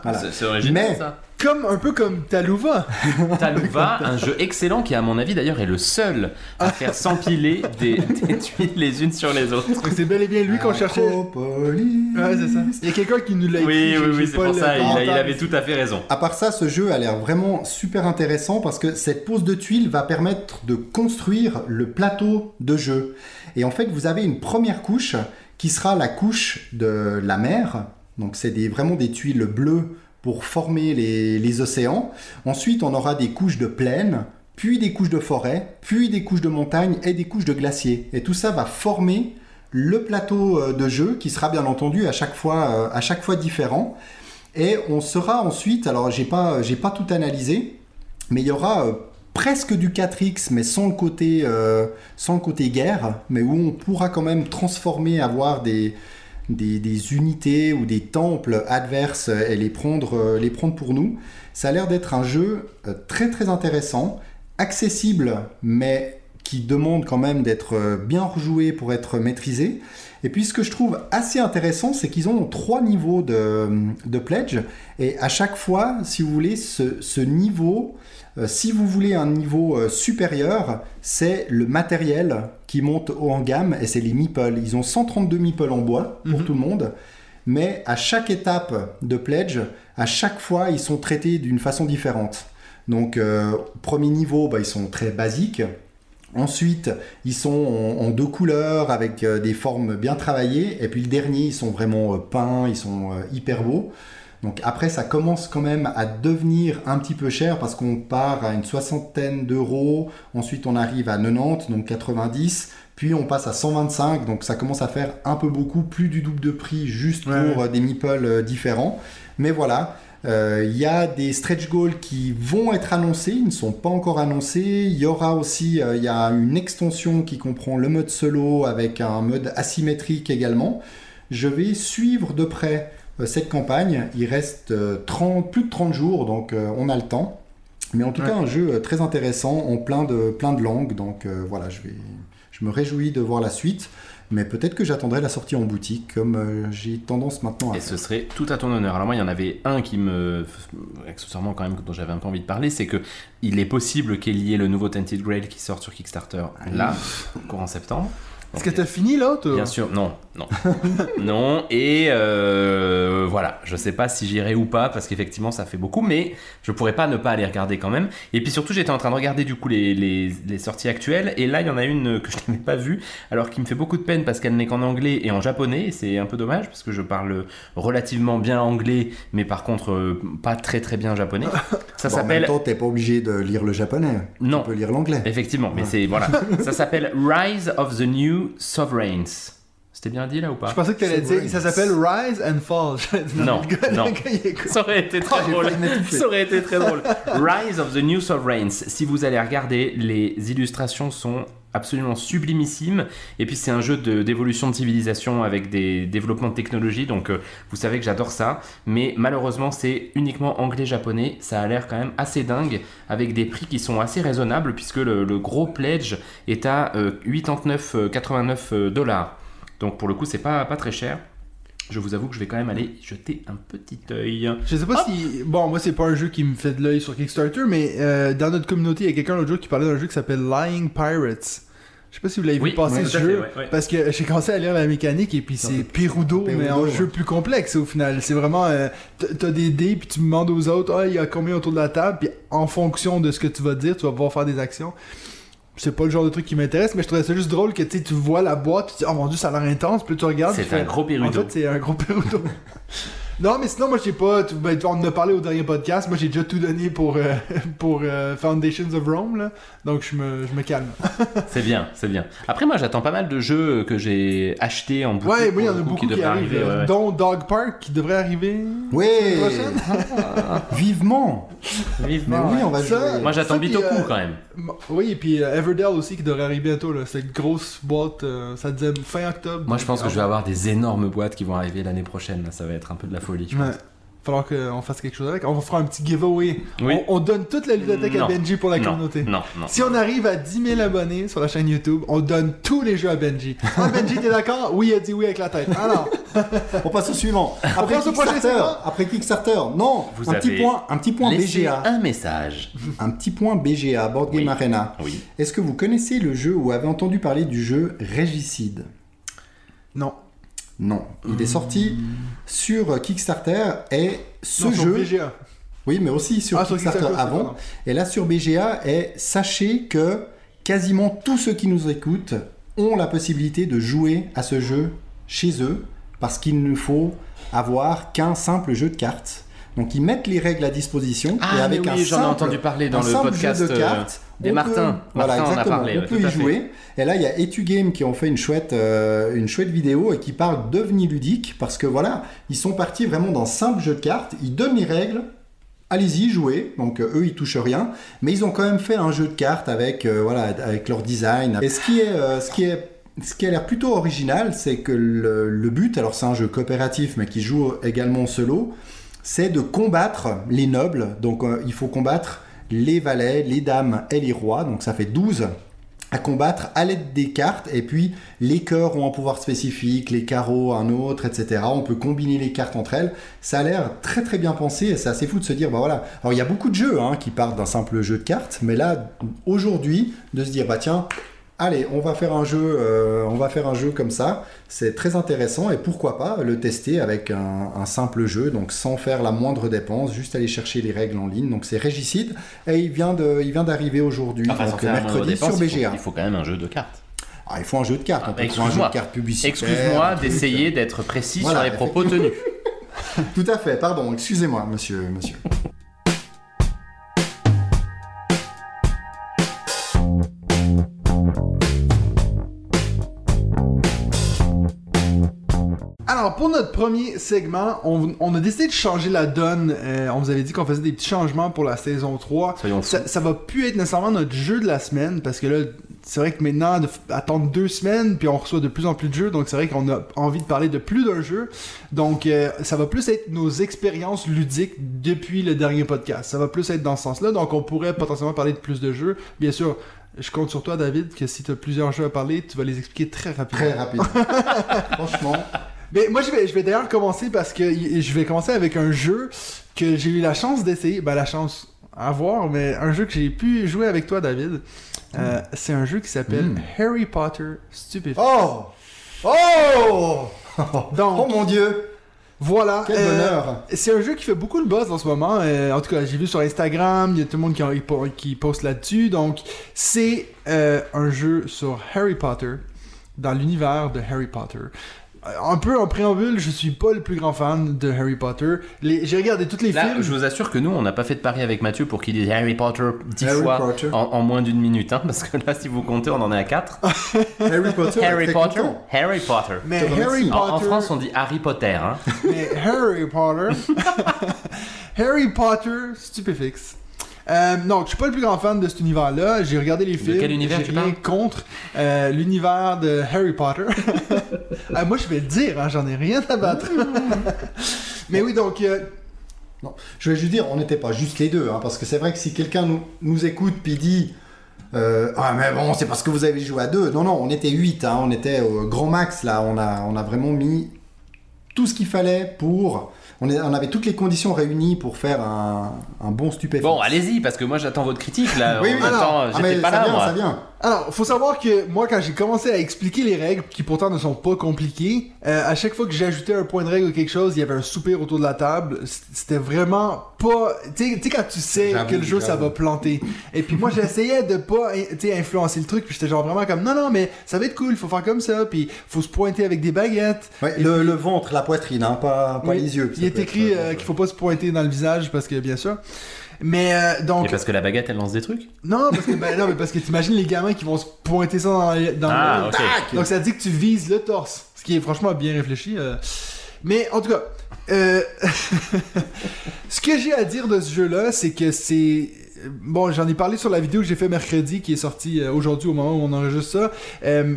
Voilà. C'est- C'est original Mais- ça. Comme, un peu comme Talouva. [LAUGHS] Talouva, un jeu excellent qui, à mon avis, d'ailleurs, est le seul à faire s'empiler des, [LAUGHS] des tuiles les unes sur les autres. C'est bel et bien lui qu'on cherchait. Ouais, c'est ça. Il y a quelqu'un qui nous l'a écrit. Oui, oui, oui, c'est pour le ça. Il, a- il commentaire. avait tout à fait raison. À part ça, ce jeu a l'air vraiment super intéressant parce que cette pose de tuiles va permettre de construire le plateau de jeu. Et en fait, vous avez une première couche qui sera la couche de la mer. Donc, c'est des, vraiment des tuiles bleues pour former les, océans. Ensuite, on aura des couches de plaine, puis des couches de forêt, puis des couches de montagne et des couches de glaciers. Et tout ça va former le plateau euh, de jeu qui sera bien entendu à chaque fois, euh, à chaque fois différent. Et on sera ensuite, alors j'ai pas, j'ai pas tout analysé, mais il y aura euh, presque du 4X, mais sans le côté, sans le côté guerre, mais où on pourra quand même transformer, avoir des, des, unités ou des temples adverses et les prendre, euh, les prendre pour nous. Ça a l'air d'être un jeu euh, très très intéressant, accessible, mais qui demande quand même d'être euh, bien rejoué pour être maîtrisé. Et puis ce que je trouve assez intéressant, c'est qu'ils ont trois niveaux de, pledge. Et à chaque fois, si vous voulez, ce, niveau, si vous voulez un niveau euh, supérieur, c'est le matériel qui monte haut en gamme et c'est les meeples. Ils ont 132 meeples en bois pour Mhm. tout le monde. Mais à chaque étape de pledge, à chaque fois, ils sont traités d'une façon différente. Donc, euh, premier niveau, bah, ils sont très basiques. Ensuite, ils sont en, en deux couleurs avec euh, des formes bien travaillées. Et puis le dernier, ils sont vraiment euh, peints, ils sont euh, hyper beaux. Donc après, ça commence quand même à devenir un petit peu cher parce qu'on part à une soixantaine d'euros. Ensuite, on arrive à 90, donc 90. Puis on passe à 125, donc ça commence à faire un peu beaucoup, plus du double de prix juste pour Ouais, ouais. euh, des meeples euh, différents. Mais voilà, euh, il y a des stretch goals qui vont être annoncés, ils ne sont pas encore annoncés. Il y aura aussi euh, il y a une extension qui comprend le mode solo avec un mode asymétrique également. Je vais suivre de près cette campagne. Il reste euh, 30, plus de 30 jours, donc euh, on a le temps. Mais en tout Ouais. cas, un jeu euh, très intéressant en plein de, plein de langues. Donc euh, voilà, je, vais, je me réjouis de voir la suite. Mais peut-être que j'attendrai la sortie en boutique, comme euh, j'ai tendance maintenant à Et faire. ce serait tout à ton honneur. Alors moi, il y en avait un qui me, accessoirement quand même, dont j'avais un peu envie de parler, c'est que il est possible qu'il y ait le nouveau Tented Grail qui sort sur Kickstarter là, courant septembre. Est-ce que t'as fini l'autre Bien sûr, non, non, [LAUGHS] non. Et euh, voilà, je sais pas si j'irai ou pas parce qu'effectivement ça fait beaucoup, mais je pourrais pas ne pas aller regarder quand même. Et puis surtout, j'étais en train de regarder du coup les, les, les sorties actuelles, et là il y en a une que je n'avais pas vue, alors qui me fait beaucoup de peine parce qu'elle n'est qu'en anglais et en japonais. et C'est un peu dommage parce que je parle relativement bien anglais, mais par contre euh, pas très très bien japonais. [LAUGHS] Ça Bon, en même s'appelle temps, t'es pas obligé de lire le japonais. Non. Tu peux lire l'anglais. Effectivement, mais c'est voilà. [LAUGHS] Ça s'appelle Rise of the New Sovereigns. C'était bien dit là ou pas Je pensais que t'allais dire, ça s'appelle Rise and Fall. [LAUGHS] Non, [LAUGHS] gars- non. gars. Ça aurait été très Oh, drôle. Ça aurait été très drôle. Rise of the New Sovereigns. Si vous allez regarder, les illustrations sont absolument sublimissimes. Et puis c'est un jeu de- d'évolution de, civilisation avec des développements de technologie. Donc euh, vous savez que j'adore ça. Mais malheureusement c'est uniquement anglais-japonais. Ça a l'air quand même assez dingue avec des prix qui sont assez raisonnables puisque le, le gros pledge est à euh, 89,89 dollars. Donc pour le coup c'est pas, pas très cher. Je vous avoue que je vais quand même aller jeter un petit œil. Je sais pas si. Bon, moi, c'est pas un jeu qui me fait de l'œil sur Kickstarter, mais euh, dans notre communauté, il y a quelqu'un l'autre jour qui parlait d'un jeu qui s'appelle Lying Pirates. Je sais pas si vous l'avez Oui, vu passer oui, ce jeu. fait, ouais, ouais. Parce que j'ai commencé à lire la mécanique et puis c'est Perudo, mais Perudo, jeu plus complexe au final. C'est vraiment. euh, T'as des dés puis tu demandes aux autres, ah, il y a combien autour de la table, puis en fonction de ce que tu vas dire, tu vas pouvoir faire des actions. C'est pas le genre de truc qui m'intéresse, mais je trouvais ça juste drôle que tu vois la boîte, tu dis, oh mon dieu, ça a l'air intense, puis tu regardes. C'est fais, un gros En Perudo. fait, c'est un gros Perudo. [LAUGHS] non, mais sinon, moi, j'ai pas. tu- ben, on en a parlé au dernier podcast. Moi, j'ai déjà tout donné pour, euh, [LAUGHS] pour euh, Foundations of Rome, là. Donc, je me, je me calme. [LAUGHS] C'est bien, c'est bien. Après, moi, j'attends pas mal de jeux que j'ai achetés en boutique. Ouais, moi, il y en a beaucoup qui, devraient arrivent. arriver. euh, ouais. Dont Dog Park qui devrait arriver. Oui prochaine. [LAUGHS] Vivement Mais Vivement. oui, on va Ça, jouer. Moi j'attends Bitoku euh, quand même. Oui, et puis euh, Everdell aussi qui devrait arriver bientôt, là. Cette grosse boîte, euh, ça disait fin octobre. Moi je pense que je vais avoir des énormes boîtes qui vont arriver l'année prochaine. là. Ça va être un peu de la folie. je Ouais. pense. Falloir qu'on fasse quelque chose avec. On va faire un petit giveaway. Oui. On, on donne toute la ludothèque à Non. Benji pour la Non, communauté. non, non. Si on arrive à 10 000 abonnés sur la chaîne YouTube, on donne tous les jeux à Benji. Ah, Benji, t'es d'accord? Oui, il a dit oui avec la tête. Alors, [LAUGHS] On passe au suivant. Après passe au prochain Kickstarter. Après Kickstarter. Non. Vous un petit point. Un petit point BGA. un message. [LAUGHS] Un petit point BGA. Board Game Oui. Arena. Oui. Est-ce que vous connaissez le jeu ou avez entendu parler du jeu Régicide? Non. Non. Il est sorti sur Kickstarter et ce Non, sur jeu. BGA. Oui, mais aussi sur Ah, sur Kickstarter Kickstarter, avant. pardon. Et là sur BGA, et sachez que quasiment tous ceux qui nous écoutent ont la possibilité de jouer à ce jeu chez eux parce qu'il ne faut avoir qu'un simple jeu de cartes. Donc ils mettent les règles à disposition Ah, et avec oui, un j'en ai simple, entendu parler dans un le podcast jeu de euh, cartes, des on Martin. peut- voilà, Martin en a exactement. parlé. on peut y fait. jouer. Et là, il y a Etugame qui ont fait une chouette, euh, une chouette vidéo et qui parle d'OVNI ludique parce que voilà, ils sont partis vraiment dans simple jeu de cartes. Ils donnent les règles. Allez-y, jouez. Donc euh, eux, ils touchent rien, mais ils ont quand même fait un jeu de cartes avec euh, voilà, avec leur design. Et ce qui est, ce qui est ce qui a l'air plutôt original, c'est que le, le but, alors c'est un jeu coopératif, mais qui joue également en solo, c'est de combattre les nobles. Donc euh, il faut combattre les valets, les dames et les rois. Donc ça fait 12 à combattre à l'aide des cartes. Et puis les cœurs ont un pouvoir spécifique, les carreaux un autre, etc. On peut combiner les cartes entre elles. Ça a l'air très très bien pensé et c'est assez fou de se dire, bah voilà. Alors il y a beaucoup de jeux hein, qui partent d'un simple jeu de cartes, mais là aujourd'hui de se dire, bah tiens. Allez, on va faire un jeu, euh, on va faire un jeu comme ça. C'est très intéressant et pourquoi pas le tester avec un, un simple jeu, donc sans faire la moindre dépense, juste aller chercher les règles en ligne. Donc c'est Régicide et il vient de, il vient d'arriver aujourd'hui, Enfin, donc mercredi dépense, sur il faut- BGA. Il faut quand même un jeu de cartes. Ah, il faut un jeu de cartes. Ah, on peut trouver un jeu de cartes publicitaire. Excuse-moi d'essayer d'être précis Voilà, sur les propos tenus. [LAUGHS] Tout à fait. Pardon. Excusez-moi, monsieur, monsieur. Alors, pour notre premier segment, on, on a décidé de changer la donne. Euh, on vous avait dit qu'on faisait des petits changements pour la saison 3. Soyons fous. Ça, ça va plus être nécessairement notre jeu de la semaine parce que là, c'est vrai que maintenant, de attendre deux semaines, puis on reçoit de plus en plus de jeux, donc c'est vrai qu'on a envie de parler de plus d'un jeu. Donc, euh, ça va plus être nos expériences ludiques depuis le dernier podcast. Ça va plus être dans ce sens-là, donc on pourrait potentiellement parler de plus de jeux. Bien sûr, je compte sur toi, David, que si tu as plusieurs jeux à parler, tu vas les expliquer très rapidement. Très rapide. [LAUGHS] Franchement. Mais moi, je vais, je vais d'ailleurs commencer parce que je vais commencer avec un jeu que j'ai eu la chance d'essayer. Ben, la chance à voir, mais un jeu que j'ai pu jouer avec toi, David. Euh, c'est un jeu qui s'appelle Mm. Harry Potter Stupid. Oh. Oh. [LAUGHS] Donc, Oh mon Dieu. voilà. Quel euh, bonheur. C'est un jeu qui fait beaucoup le buzz en ce moment. Euh, en tout cas, j'ai vu sur Instagram, il y a tout le monde qui, qui poste là-dessus. Donc, c'est euh, un jeu sur Harry Potter, dans l'univers de Harry Potter. Euh, Un peu en préambule, je suis pas le plus grand fan de Harry Potter. Les- J'ai regardé tous les Là, films. je vous assure que nous, on n'a pas fait de pari avec Mathieu pour qu'il dise Harry Potter dix Harry fois Potter. en, en moins d'une minute, hein, parce que là, si vous comptez, on en est à 4. [LAUGHS] Harry Potter. Harry Potter. Harry Potter. Mais Harry. En, France, on dit Harry Potter. Hein. mais Harry Potter. [LAUGHS] Harry Potter Stupéfix. Euh, non, je suis pas le plus grand fan de cet univers-là. J'ai regardé les films. quel univers J'ai rien contre euh, l'univers de Harry Potter. [LAUGHS] Ah, moi, je vais le dire, hein, j'en ai rien à battre. [LAUGHS] Mais oui, donc, euh, Non, je vais juste dire, on n'était pas juste les deux, hein, parce que c'est vrai que si quelqu'un nous, nous écoute puis dit euh, ah mais bon c'est parce que vous avez joué à deux, non non on était huit, hein, on était au grand max là, on a on a vraiment mis tout ce qu'il fallait pour, on, est- on avait toutes les conditions réunies pour faire un, un bon stupéfiant. Bon, allez-y, parce que moi, j'attends votre critique. Là, Oui, oui, Ah, j'étais pas ça là, vient, moi. ça vient. Alors, faut savoir que moi, quand j'ai commencé à expliquer les règles, qui pourtant ne sont pas compliquées, euh, à chaque fois que j'ajoutais un point de règle ou quelque chose, il y avait un soupir autour de la table. C'était vraiment pas. Tu sais- tu sais, quand tu sais que le jeu ça va planter. Et puis moi, j'essayais de pas tu sais, influencer le truc, puis j'étais genre vraiment comme non, non, mais ça va être cool, faut faire comme ça, puis faut se pointer avec des baguettes. Ouais, le, puis- le ventre, la poitrine, hein, pas, pas Oui, les yeux. Il est écrit euh, qu'il faut pas se pointer dans le visage parce que bien sûr. Mais euh, donc Et parce que la baguette, elle lance des trucs non parce que ben non mais parce que t'imagines les gamins qui vont se pointer ça dans, les- dans Ah, le ok. donc ça dit que tu vises le torse, ce qui est franchement bien réfléchi. euh. Mais en tout cas, Euh, [LAUGHS] ce que j'ai à dire de ce jeu-là, c'est que c'est. Bon, j'en ai parlé sur la vidéo que j'ai fait mercredi, qui est sortie euh, aujourd'hui au moment où on enregistre ça. Euh,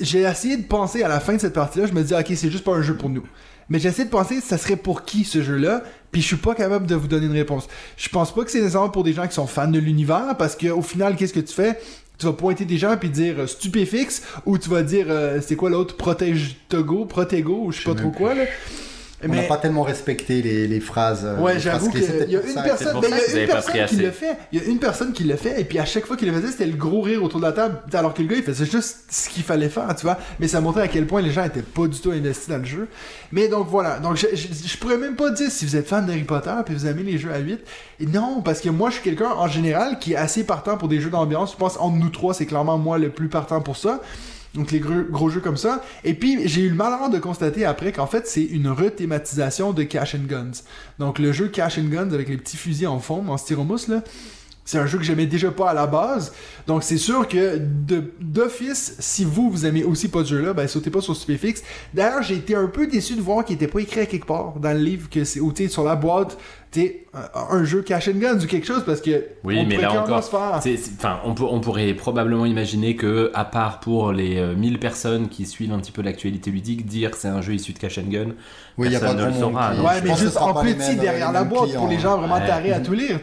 j'ai essayé de penser à la fin de cette partie-là, je me dis, ok, c'est juste pas un jeu pour nous. Mais j'essaie de penser, ça serait pour qui ce jeu-là, puis je suis pas capable de vous donner une réponse. Je pense pas que c'est nécessairement pour des gens qui sont fans de l'univers, parce qu'au final, qu'est-ce que tu fais? Tu vas pointer des gens puis dire euh, stupéfixe ou tu vas dire euh, c'est quoi l'autre? Protège Togo protego ou je sais pas trop quoi là on n'a pas tellement respecté les, les phrases. euh, Ouais, j'avoue qu'il c'était y a pour une ça. personne, ben, il y a une personne qui le fait. Il y a une personne qui le fait, et puis à chaque fois qu'il le faisait, c'était le gros rire autour de la table, alors que le gars, il faisait juste ce qu'il fallait faire, tu vois. Mais ça montrait à quel point les gens étaient pas du tout investis dans le jeu. Mais donc voilà. Donc je, je, je pourrais même pas dire si vous êtes fan d'Harry Potter, puis vous aimez les jeux à 8. Et non, parce que moi, je suis quelqu'un en général qui est assez partant pour des jeux d'ambiance. Je pense entre nous trois, c'est clairement moi le plus partant pour ça. Donc les gros, jeux comme ça. Et puis j'ai eu le malheur de constater après qu'en fait c'est une rethématisation de Cash and Guns. Donc le jeu Cash and Guns avec les petits fusils en forme, en styromousse là. C'est un jeu que j'aimais déjà pas à la base. Donc c'est sûr que d'office, si vous, vous aimez aussi pas ce jeu-là, ben sautez pas sur Stupéfix. D'ailleurs, j'ai été un peu déçu de voir qu'il était pas écrit à quelque part dans le livre, que c'est, sais, sur la boîte, sais, un, un jeu Cash and Guns ou quelque chose, parce que Oui, on mais là encore, Enfin, on, peut- on pourrait probablement imaginer que, à part pour les euh, 1000 personnes qui suivent un petit peu l'actualité ludique, dire c'est un jeu issu de Cash and Gun, Oui, il y a pas personne de ne le saura. Ouais, mais juste en petit derrière la boîte clients. pour les gens vraiment Ouais. tarés à tout lire.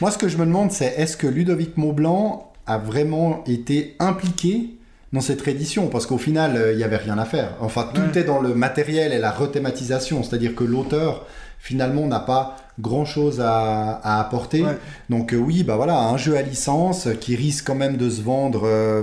Moi, ce que je me demande, c'est est-ce que Ludovic Maublanc a vraiment été impliqué dans cette réédition Parce qu'au final, euh, il n'y avait rien à faire. Enfin, tout Ouais. est dans le matériel et la rethématisation. C'est-à-dire que l'auteur, finalement, n'a pas grand-chose à, à apporter. Ouais. Donc euh, oui, bah voilà, un jeu à licence qui risque quand même de se vendre... euh,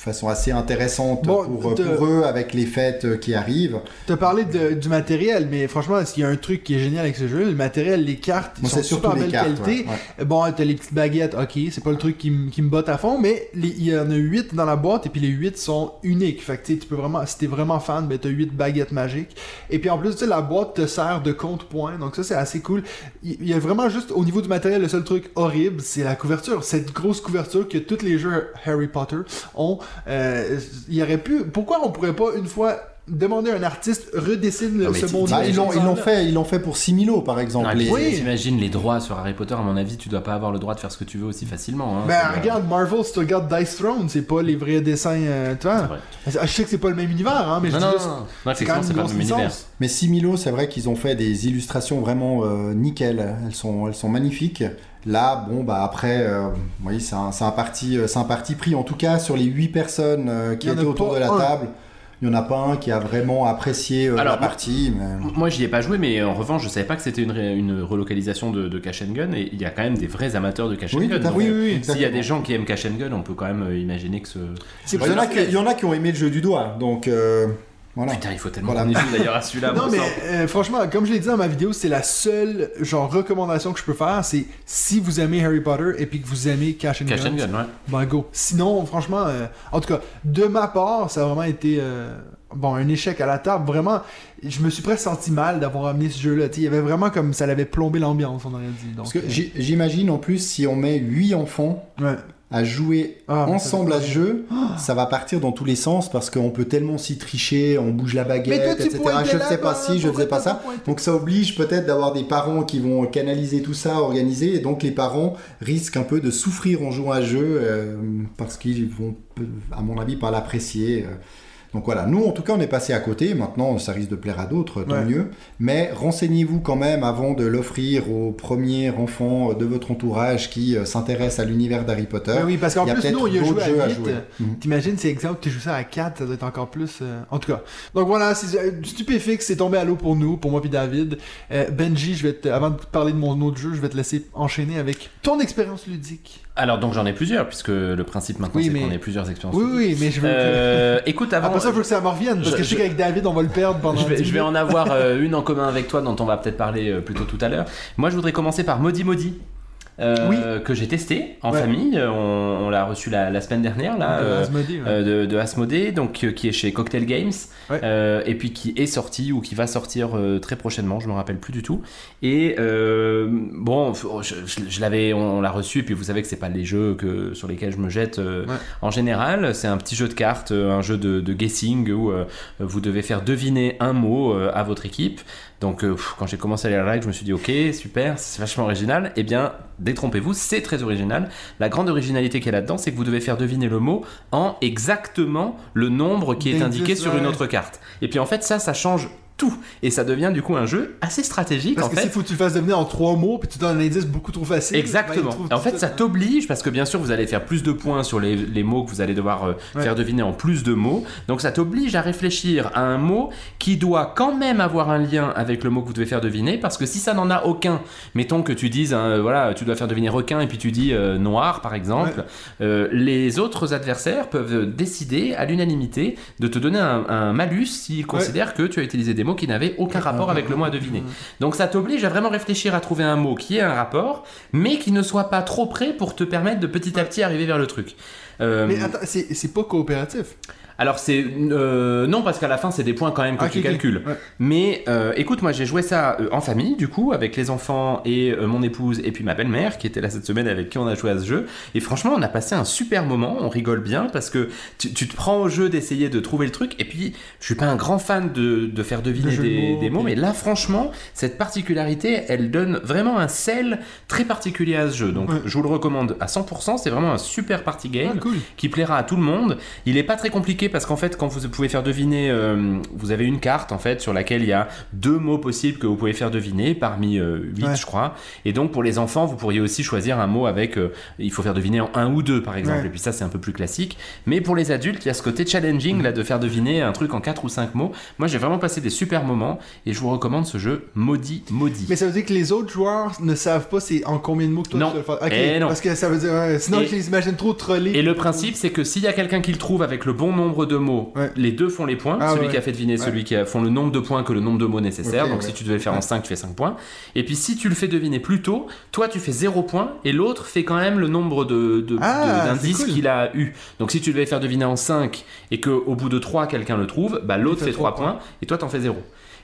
façon assez intéressante Bon, pour, eux avec les fêtes euh, qui arrivent. T'as parlé de- du matériel, mais franchement, s'il y a un truc qui est génial avec ce jeu, le matériel, les cartes, ils sont c'est surtout super belle cartes. qualité. ouais, ouais. Bon, t'as les petites baguettes, ok, c'est pas le truc qui, me botte à fond, mais il y en a 8 dans la boîte, et puis les 8 sont uniques. Fait que tu tu peux vraiment, si t'es vraiment fan, ben t'as 8 baguettes magiques. Et puis en plus, tu la boîte te sert de compte-point, donc ça c'est assez cool. Il il y, a vraiment juste, au niveau du matériel, le seul truc horrible, c'est la couverture. Cette grosse couverture que tous les jeux Harry Potter ont. Euh, il y aurait pu, pourquoi on pourrait pas une fois demander à un artiste redessine le- Non, ce monde Bah, ils l'ont ils l'ont fait, ils l'ont fait pour 6000 euros par exemple. Ah, Les- Oui. T'imagines les droits sur Harry Potter, à mon avis, tu dois pas avoir le droit de faire ce que tu veux aussi facilement. Hein, Ben euh, regarde Marvel, si tu regardes Dice Throne, c'est pas les vrais dessins, euh, tu vois. vrai. Je sais que c'est pas le même univers, hein, mais je Non, dis non, juste, non, non, c'est quand même pas le même univers. Mais Similo, c'est vrai qu'ils ont fait des illustrations vraiment euh, nickel. Elles sont, elles sont magnifiques. Là, bon, bah après, euh, vous voyez, c'est un, un parti, euh, c'est un parti pris. En tout cas, sur les 8 personnes euh, qui étaient autour de la un. table, il n'y en a pas un qui a vraiment apprécié euh, Alors, la moi- partie. Mais... Moi, j'y ai pas joué, mais en revanche, je savais pas que c'était une, relocalisation de, de Cash and Gun, et il y a quand même des vrais amateurs de Cash and Oui, Gun. Oui, oui, oui. S'il y a des gens qui aiment Cash and Gun, on peut quand même imaginer que ce. Il y, en a qui, ont aimé le jeu du doigt. Donc, voilà. Putain, il faut tellement Voilà. qu'on d'ailleurs à celui-là. [LAUGHS] Non bon mais euh, franchement, comme je l'ai dit dans ma vidéo, c'est la seule genre recommandation que je peux faire, c'est si vous aimez Harry Potter et puis que vous aimez Cash and Cash Guns, and Gun, ouais. ben go. Sinon, franchement, euh, en tout cas, de ma part, ça a vraiment été euh, bon un échec à la table. Vraiment, je me suis presque senti mal d'avoir amené ce jeu-là. Il y avait vraiment comme ça l'avait plombé l'ambiance, on aurait dit. Donc, Parce que euh, j'ai- j'imagine en plus, si on met 8 enfants ouais. À jouer Ah, ensemble à ce jeu, ça va partir dans tous les sens parce qu'on peut tellement s'y tricher, on bouge la baguette, toi, etc. Je ne sais pas si, je ne sais pas ça. Donc ça oblige peut-être d'avoir des parents qui vont canaliser tout ça, organiser, et donc les parents risquent un peu de souffrir en jouant à ce jeu euh, parce qu'ils vont, à mon avis, pas l'apprécier. euh. Donc voilà, nous en tout cas on est passé à côté, maintenant ça risque de plaire à d'autres, tant Ouais. mieux. Mais renseignez-vous quand même avant de l'offrir au premier enfant de votre entourage qui euh, s'intéresse à l'univers d'Harry Potter. Oui, parce qu'en plus, nous, on y a joué jeux à à 8. jouer. Mhm. T'imagines, c'est exemple, tu joues ça à 4, ça doit être encore plus. euh, En tout cas. Donc voilà, c'est- euh, Stupéfix, c'est tombé à l'eau pour nous, pour moi puis David. Euh, Benji, je vais te, avant de parler de mon autre jeu, je vais te laisser enchaîner avec ton expérience ludique. Alors, donc j'en ai plusieurs, puisque le principe maintenant, Oui, c'est mais- qu'on ait plusieurs expériences. Oui, oui, mais je veux. Euh, écoute, avant. Après ça, il faut que ça me revienne, parce je- que je sais je- qu'avec David, on va le perdre pendant. Je vais, 10 je vais en avoir euh, [LAUGHS] une en commun avec toi dont on va peut-être parler euh, plutôt tout à l'heure. Moi, je voudrais commencer par Maudit Maudit. Euh, que j'ai testé en Ouais. famille. On, on l'a reçu la, la semaine dernière là. euh, Asmodee, ouais. euh, de, de Asmodee, donc euh, qui est chez Cocktail Games, Ouais. euh, et puis qui est sorti ou qui va sortir euh, très prochainement, je me rappelle plus du tout. Et euh, bon, f- je, je- je l'avais, on, on l'a reçu, et puis vous savez que c'est pas les jeux que sur lesquels je me jette euh, Ouais. en général. C'est un petit jeu de cartes, euh, un jeu de, de guessing où euh, vous devez faire deviner un mot euh, à votre équipe. Donc euh, pff, quand j'ai commencé à lire la règle, je me suis dit ok super, c'est vachement original. Eh bien détrompez-vous, c'est très original. La grande originalité qu'il y a là-dedans, c'est que vous devez faire deviner le mot en exactement le nombre qui est indiqué sur une autre carte. Et puis en fait ça, ça change tout et ça devient du coup un jeu assez stratégique Parce en que s'il faut que tu le fasses devenir en trois mots, puis tu donnes un indice beaucoup trop facile. Exactement. trouve en fait, ça t'oblige, parce que bien sûr, vous allez faire plus de points sur les, les mots que vous allez devoir euh, Ouais. faire deviner en plus de mots. Donc, ça t'oblige à réfléchir à un mot qui doit quand même avoir un lien avec le mot que vous devez faire deviner, parce que si ça n'en a aucun, mettons que tu dises, hein, euh, voilà, tu dois faire deviner requin et puis tu dis euh, noir, par exemple, euh, les autres adversaires peuvent décider à l'unanimité de te donner un, un malus s'ils considèrent que tu as utilisé des mots qui n'avaient aucun rapport avec le mot à deviner. Donc ça t'oblige à vraiment réfléchir à trouver un mot qui ait un rapport, mais qui ne soit pas trop près pour te permettre de petit à petit arriver vers le truc. Euh, Mais attends, c'est c'est pas coopératif. Alors c'est euh, non parce qu'à la fin c'est des points quand même que Ok, tu calcules. Ouais. Mais euh, écoute, moi j'ai joué ça euh, en famille, du coup, avec les enfants et mon épouse et puis ma belle-mère qui était là cette semaine avec qui on a joué à ce jeu. Et franchement, on a passé un super moment, on rigole bien parce que tu, tu te prends au jeu d'essayer de trouver le truc. Et puis, je suis pas un grand fan de, de faire deviner De des, mots, des mots, puis- mais là, franchement, cette particularité, elle donne vraiment un sel très particulier à ce jeu. Donc, Ouais. je vous le recommande à 100%. C'est vraiment un super party game Ah, cool. qui plaira à tout le monde. Il est pas très compliqué parce qu'en fait, quand vous pouvez faire deviner, euh, vous avez une carte en fait sur laquelle il y a deux mots possibles que vous pouvez faire deviner parmi euh, huit, Ouais. je crois. Et donc pour les enfants, vous pourriez aussi choisir un mot avec, euh, il faut faire deviner en un ou deux par exemple. Ouais. Et puis ça, c'est un peu plus classique. Mais pour les adultes, il y a ce côté challenging là de faire deviner un truc en quatre ou cinq mots. Moi, j'ai vraiment passé des super moments et je vous recommande ce jeu maudit, maudit. Mais ça veut dire que les autres joueurs ne savent pas c'est en combien de mots que toi Non. tu dois le faire. Eh non. Parce que ça veut dire. ouais, sinon, Et- je les imagine trop troller. Et le principe, c'est que s'il y a quelqu'un qui le trouve avec le bon nombre de mots, Ouais. les deux font les points. Ah celui ouais. qui a fait deviner, celui qui a font le nombre de points que le nombre de mots nécessaires. Ok, Donc si tu devais le faire en 5, tu fais 5 points. Et puis si tu le fais deviner plus tôt, toi tu fais 0 points et l'autre fait quand même le nombre de, de- Ah, d'indices cool. qu'il a eu. Donc si tu devais faire deviner en 5 et qu'au bout de 3 quelqu'un le trouve, bah, l'autre fait fait 3 trois points et toi t'en fais 0.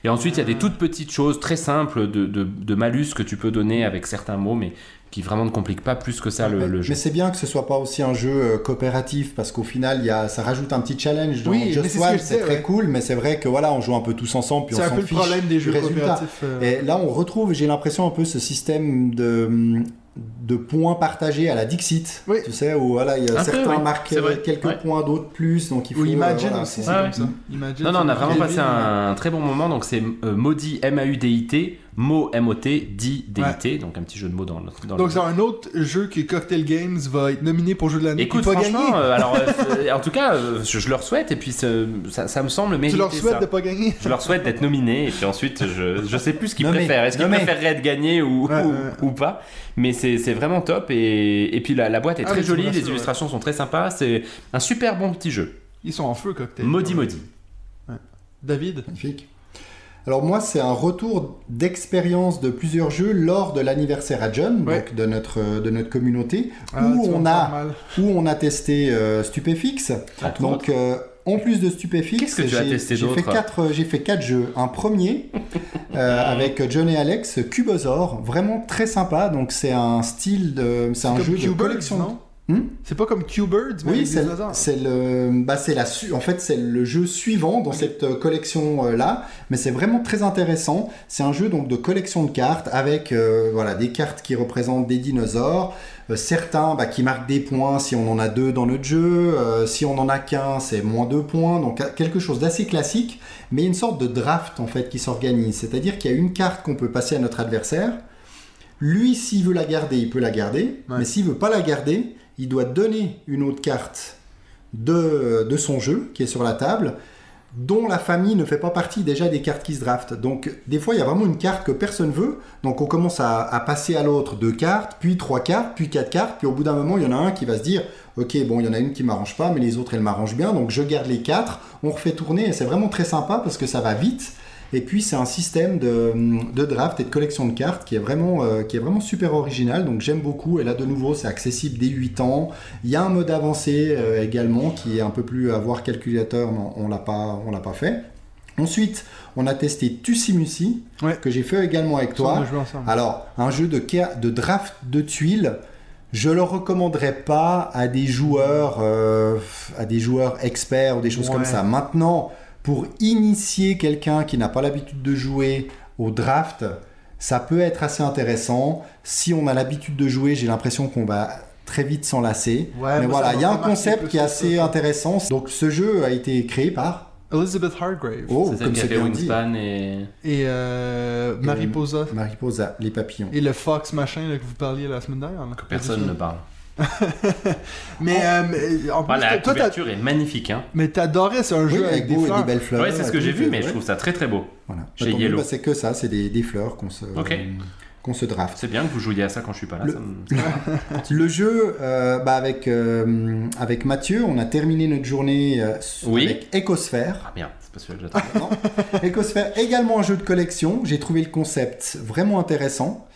Et ensuite, il y a des toutes petites choses très simples de, de- de malus que tu peux donner avec certains mots, mais qui vraiment ne compliquent pas plus que ça le, mais le jeu. mais c'est bien que ce soit pas aussi un jeu euh, coopératif parce qu'au final, il y a, ça rajoute un petit challenge. Dans Oui, mais Just One, c'est très ouais. cool, mais c'est vrai que voilà, on joue un peu tous ensemble puis on C'est un peu le problème des jeux coopératifs. euh. Et là, on retrouve, j'ai l'impression, un peu ce système de, de points partagés à la Dixit. Oui. Tu sais, où voilà, il y a Un peu, certains oui, marquent quelques Ouais. points, d'autres plus. Donc il faut. Ou Imagine euh, voilà, aussi, faut- c'est Ouais, comme ouais. ça. Imagine, Non, non, on a vraiment passé un très bon moment. Donc, c'est euh, maudit, M-A-U-D-I-T, mot M-O-T, dit D-I-T. Donc, un petit jeu de mots dans le. Dans Donc le... c'est un autre jeu que Cocktail Games va être nominé pour jeu de l'année. Écoute, franchement, gagner? euh, alors, euh, [LAUGHS] en tout cas, euh, je, je leur souhaite. Et puis, ça, ça me semble Tu mériter leur souhaites ça. de pas gagner? Je leur souhaite d'être nominés. Et puis ensuite, je, je sais plus ce qu'ils préfèrent. Est-ce qu'ils préféreraient être gagnés ou, Ouais, ou, ouais. ou pas? Mais c'est c'est vraiment top. Et, et puis, la, la boîte est Ah, très tu jolie. Les ouais. illustrations sont très sympas. C'est un super bon petit jeu. Ils sont en feu, Cocktail. Maudit, maudit. David? Magnifique. Alors moi, c'est un retour d'expérience de plusieurs jeux lors de l'anniversaire à John, Ouais. donc de notre, de notre communauté, Ah, où, on a, mal. où on a testé euh, Stupéfix. Donc, euh, en plus de Stupéfix, j'ai- fait quatre, j'ai fait quatre jeux. Un premier [LAUGHS] euh, avec John et Alex, Cubosaur, vraiment très sympa. Donc c'est un style de, c'est un jeu de collection. non? Hmm? C'est pas comme Q-Birds, mais oui, c'est dinosaures. c'est le, bah c'est la, su- en fait c'est le jeu suivant dans cette euh, collection euh, là, mais c'est vraiment très intéressant. C'est un jeu donc de collection de cartes avec euh, voilà des cartes qui représentent des dinosaures, euh, certains bah, qui marquent des points si on en a deux dans notre jeu, si on en a qu'un c'est moins deux points, donc quelque chose d'assez classique, mais une sorte de draft en fait qui s'organise, c'est-à-dire qu'il y a une carte qu'on peut passer à notre adversaire. Lui, s'il veut la garder, il peut la garder, Ouais. mais s'il veut pas la garder, il doit donner une autre carte de, son jeu qui est sur la table, dont la famille ne fait pas partie déjà des cartes qui se draftent. Donc des fois il y a vraiment une carte que personne veut, donc on commence à, à passer à l'autre deux cartes, puis trois cartes, puis quatre cartes, puis au bout d'un moment il y en a un qui va se dire ok bon il y en a une qui m'arrange pas, mais les autres elles m'arrangent bien, donc je garde les quatre, on refait tourner et c'est vraiment très sympa parce que ça va vite. Et puis c'est un système de, de draft et de collection de cartes qui est vraiment, euh, qui est vraiment super original. Donc j'aime beaucoup. Et là de nouveau c'est accessible dès 8 ans. Il y a un mode avancé euh, également qui est un peu plus à voir calculateur, mais on on l'a pas fait. Ensuite, on a testé Tussimusi, Ouais. que j'ai fait également avec toi. Alors, un jeu de, de draft de tuiles, je le recommanderais pas à des joueurs, euh, à des joueurs experts ou des choses Ouais. comme ça. Maintenant, pour initier quelqu'un qui n'a pas l'habitude de jouer au draft, ça peut être assez intéressant. Si on a l'habitude de jouer, j'ai l'impression qu'on va très vite s'en lasser. Ouais, Mais voilà, il y a un concept qui est assez ça. intéressant. Donc, ce jeu a été créé par Elizabeth Hargrave Oh, comme c'est fait bien dit. Wingspan et. et euh, Mariposa Mariposa, les papillons. et le Fox machin là, que vous parliez la semaine dernière. là. que personne ne parle. [LAUGHS] Mais euh, mais, en plus, Ah, la toi, t'as- couverture est magnifique. Hein. mais t'adorais c'est un Oui, jeu avec, avec des et belles fleurs. Ouais, c'est ce que j'ai vu, mais ouais. je trouve ça très très beau. Voilà. Chez Bah, Yellow. bah, c'est que ça, c'est des, des fleurs qu'on se, Ok. qu'on se draft. C'est bien que vous jouiez à ça quand je suis pas là. Le- ça me- [LAUGHS] Le jeu, euh, bah, avec, euh, avec Mathieu, on a terminé notre journée euh, Oui. avec Ecosphère. Ah merde, c'est pas celui-là que j'attendais. Ecosphère, également un jeu de collection. J'ai trouvé le concept vraiment intéressant,